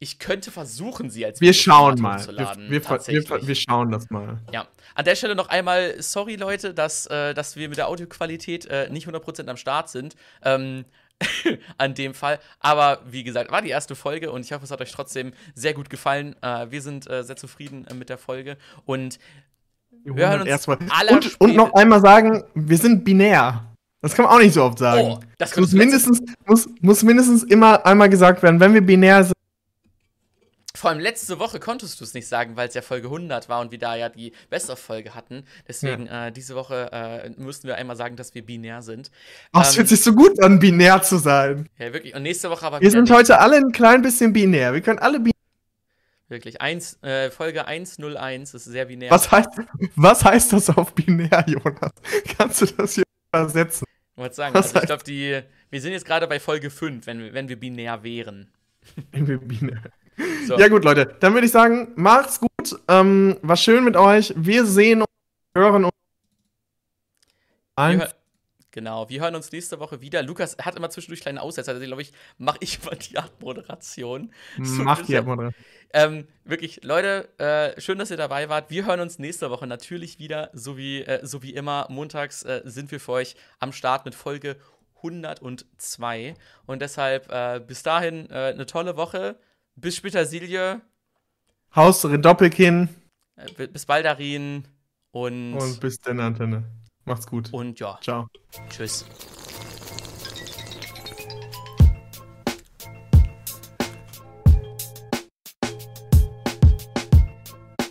ich könnte versuchen, sie als Wir schauen mal. Wir, hochzuladen, wir, wir, tatsächlich. wir schauen das mal. Ja, an der Stelle noch einmal, sorry Leute, dass, äh, dass wir mit der Audioqualität äh, nicht 100% am Start sind. Ähm, *laughs* an dem Fall. Aber wie gesagt, war die erste Folge und ich hoffe, es hat euch trotzdem sehr gut gefallen. Äh, wir sind äh, sehr zufrieden äh, mit der Folge und wir hören uns erstmal. aller Und, und noch einmal sagen, wir sind binär. Das kann man auch nicht so oft sagen. Oh, das muss mindestens, muss, muss mindestens immer einmal gesagt werden, wenn wir binär sind. Vor allem letzte Woche konntest du es nicht sagen, weil es ja Folge 100 war und wir da ja die Best-of-Folge hatten. Deswegen äh, diese Woche äh, mussten wir einmal sagen, dass wir binär sind. Oh, es Ähm, fühlt sich so gut an, binär zu sein. Ja, wirklich. Und nächste Woche aber Wir sind heute alle ein klein bisschen binär. Wir können alle binär. Wirklich. Eins, äh, Folge 101 ist sehr binär. Was heißt, was heißt das auf binär, Jonas? *laughs* Kannst du das hier übersetzen? Ich wollte sagen, was also ich glaube, die. Wir sind jetzt gerade bei Folge 5, wenn wir, wenn wir binär wären. Wenn wir binär. So. Ja gut, Leute, dann würde ich sagen, macht's gut. Ähm, war schön mit euch. Wir sehen und hören uns. Wir Genau, wir hören uns nächste Woche wieder. Lukas hat immer zwischendurch kleine Aussätze, also glaube ich, mache ich mal die Abmoderation. *laughs* So macht ist die Abmoderation. Ähm, wirklich, Leute, äh, schön, dass ihr dabei wart. Wir hören uns nächste Woche natürlich wieder, so wie, äh, so wie immer. Montags äh, sind wir für euch am Start mit Folge 102. Und deshalb äh, bis dahin äh, eine tolle Woche. Bis später, Silje. Haus Doppelkinn Äh, bi- bis bald, Darin. Und, und bis dann, Antenne. Macht's gut. und ja, Ciao. tschüss.